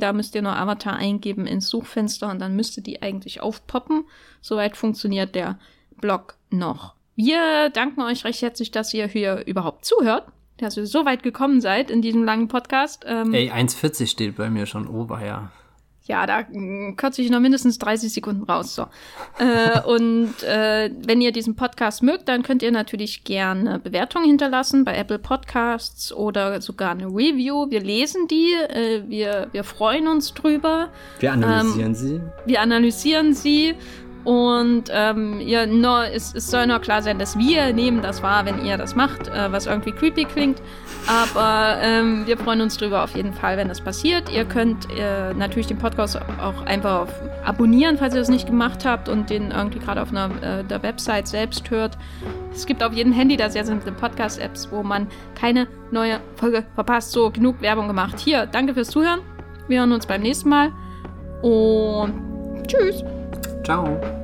[SPEAKER 2] Da müsst ihr nur Avatar eingeben ins Suchfenster und dann müsste die eigentlich aufpoppen. Soweit funktioniert der Blog noch. Wir danken euch recht herzlich, dass ihr hier überhaupt zuhört, dass ihr so weit gekommen seid in diesem langen Podcast.
[SPEAKER 1] Ähm, Ey, 1,40 steht bei mir schon ober, ja.
[SPEAKER 2] Ja, da mm, kürze ich noch mindestens 30 Sekunden raus. So. äh, [laughs] und äh, wenn ihr diesen Podcast mögt, dann könnt ihr natürlich gerne Bewertungen hinterlassen bei Apple Podcasts oder sogar eine Review. Wir lesen die, äh, wir, wir freuen uns drüber.
[SPEAKER 1] Wir analysieren ähm, sie.
[SPEAKER 2] Wir analysieren sie und ähm, ihr nur, es, es soll nur klar sein, dass wir nehmen das wahr, wenn ihr das macht, äh, was irgendwie creepy klingt. Aber ähm, wir freuen uns drüber auf jeden Fall, wenn das passiert. Ihr könnt äh, natürlich den Podcast auch einfach abonnieren, falls ihr das nicht gemacht habt und den irgendwie gerade auf einer, äh, der Website selbst hört. Es gibt auf jedem Handy da sehr simple Podcast-Apps, wo man keine neue Folge verpasst. So, genug Werbung gemacht. Hier, danke fürs Zuhören. Wir hören uns beim nächsten Mal. Und tschüss.
[SPEAKER 1] Ciao.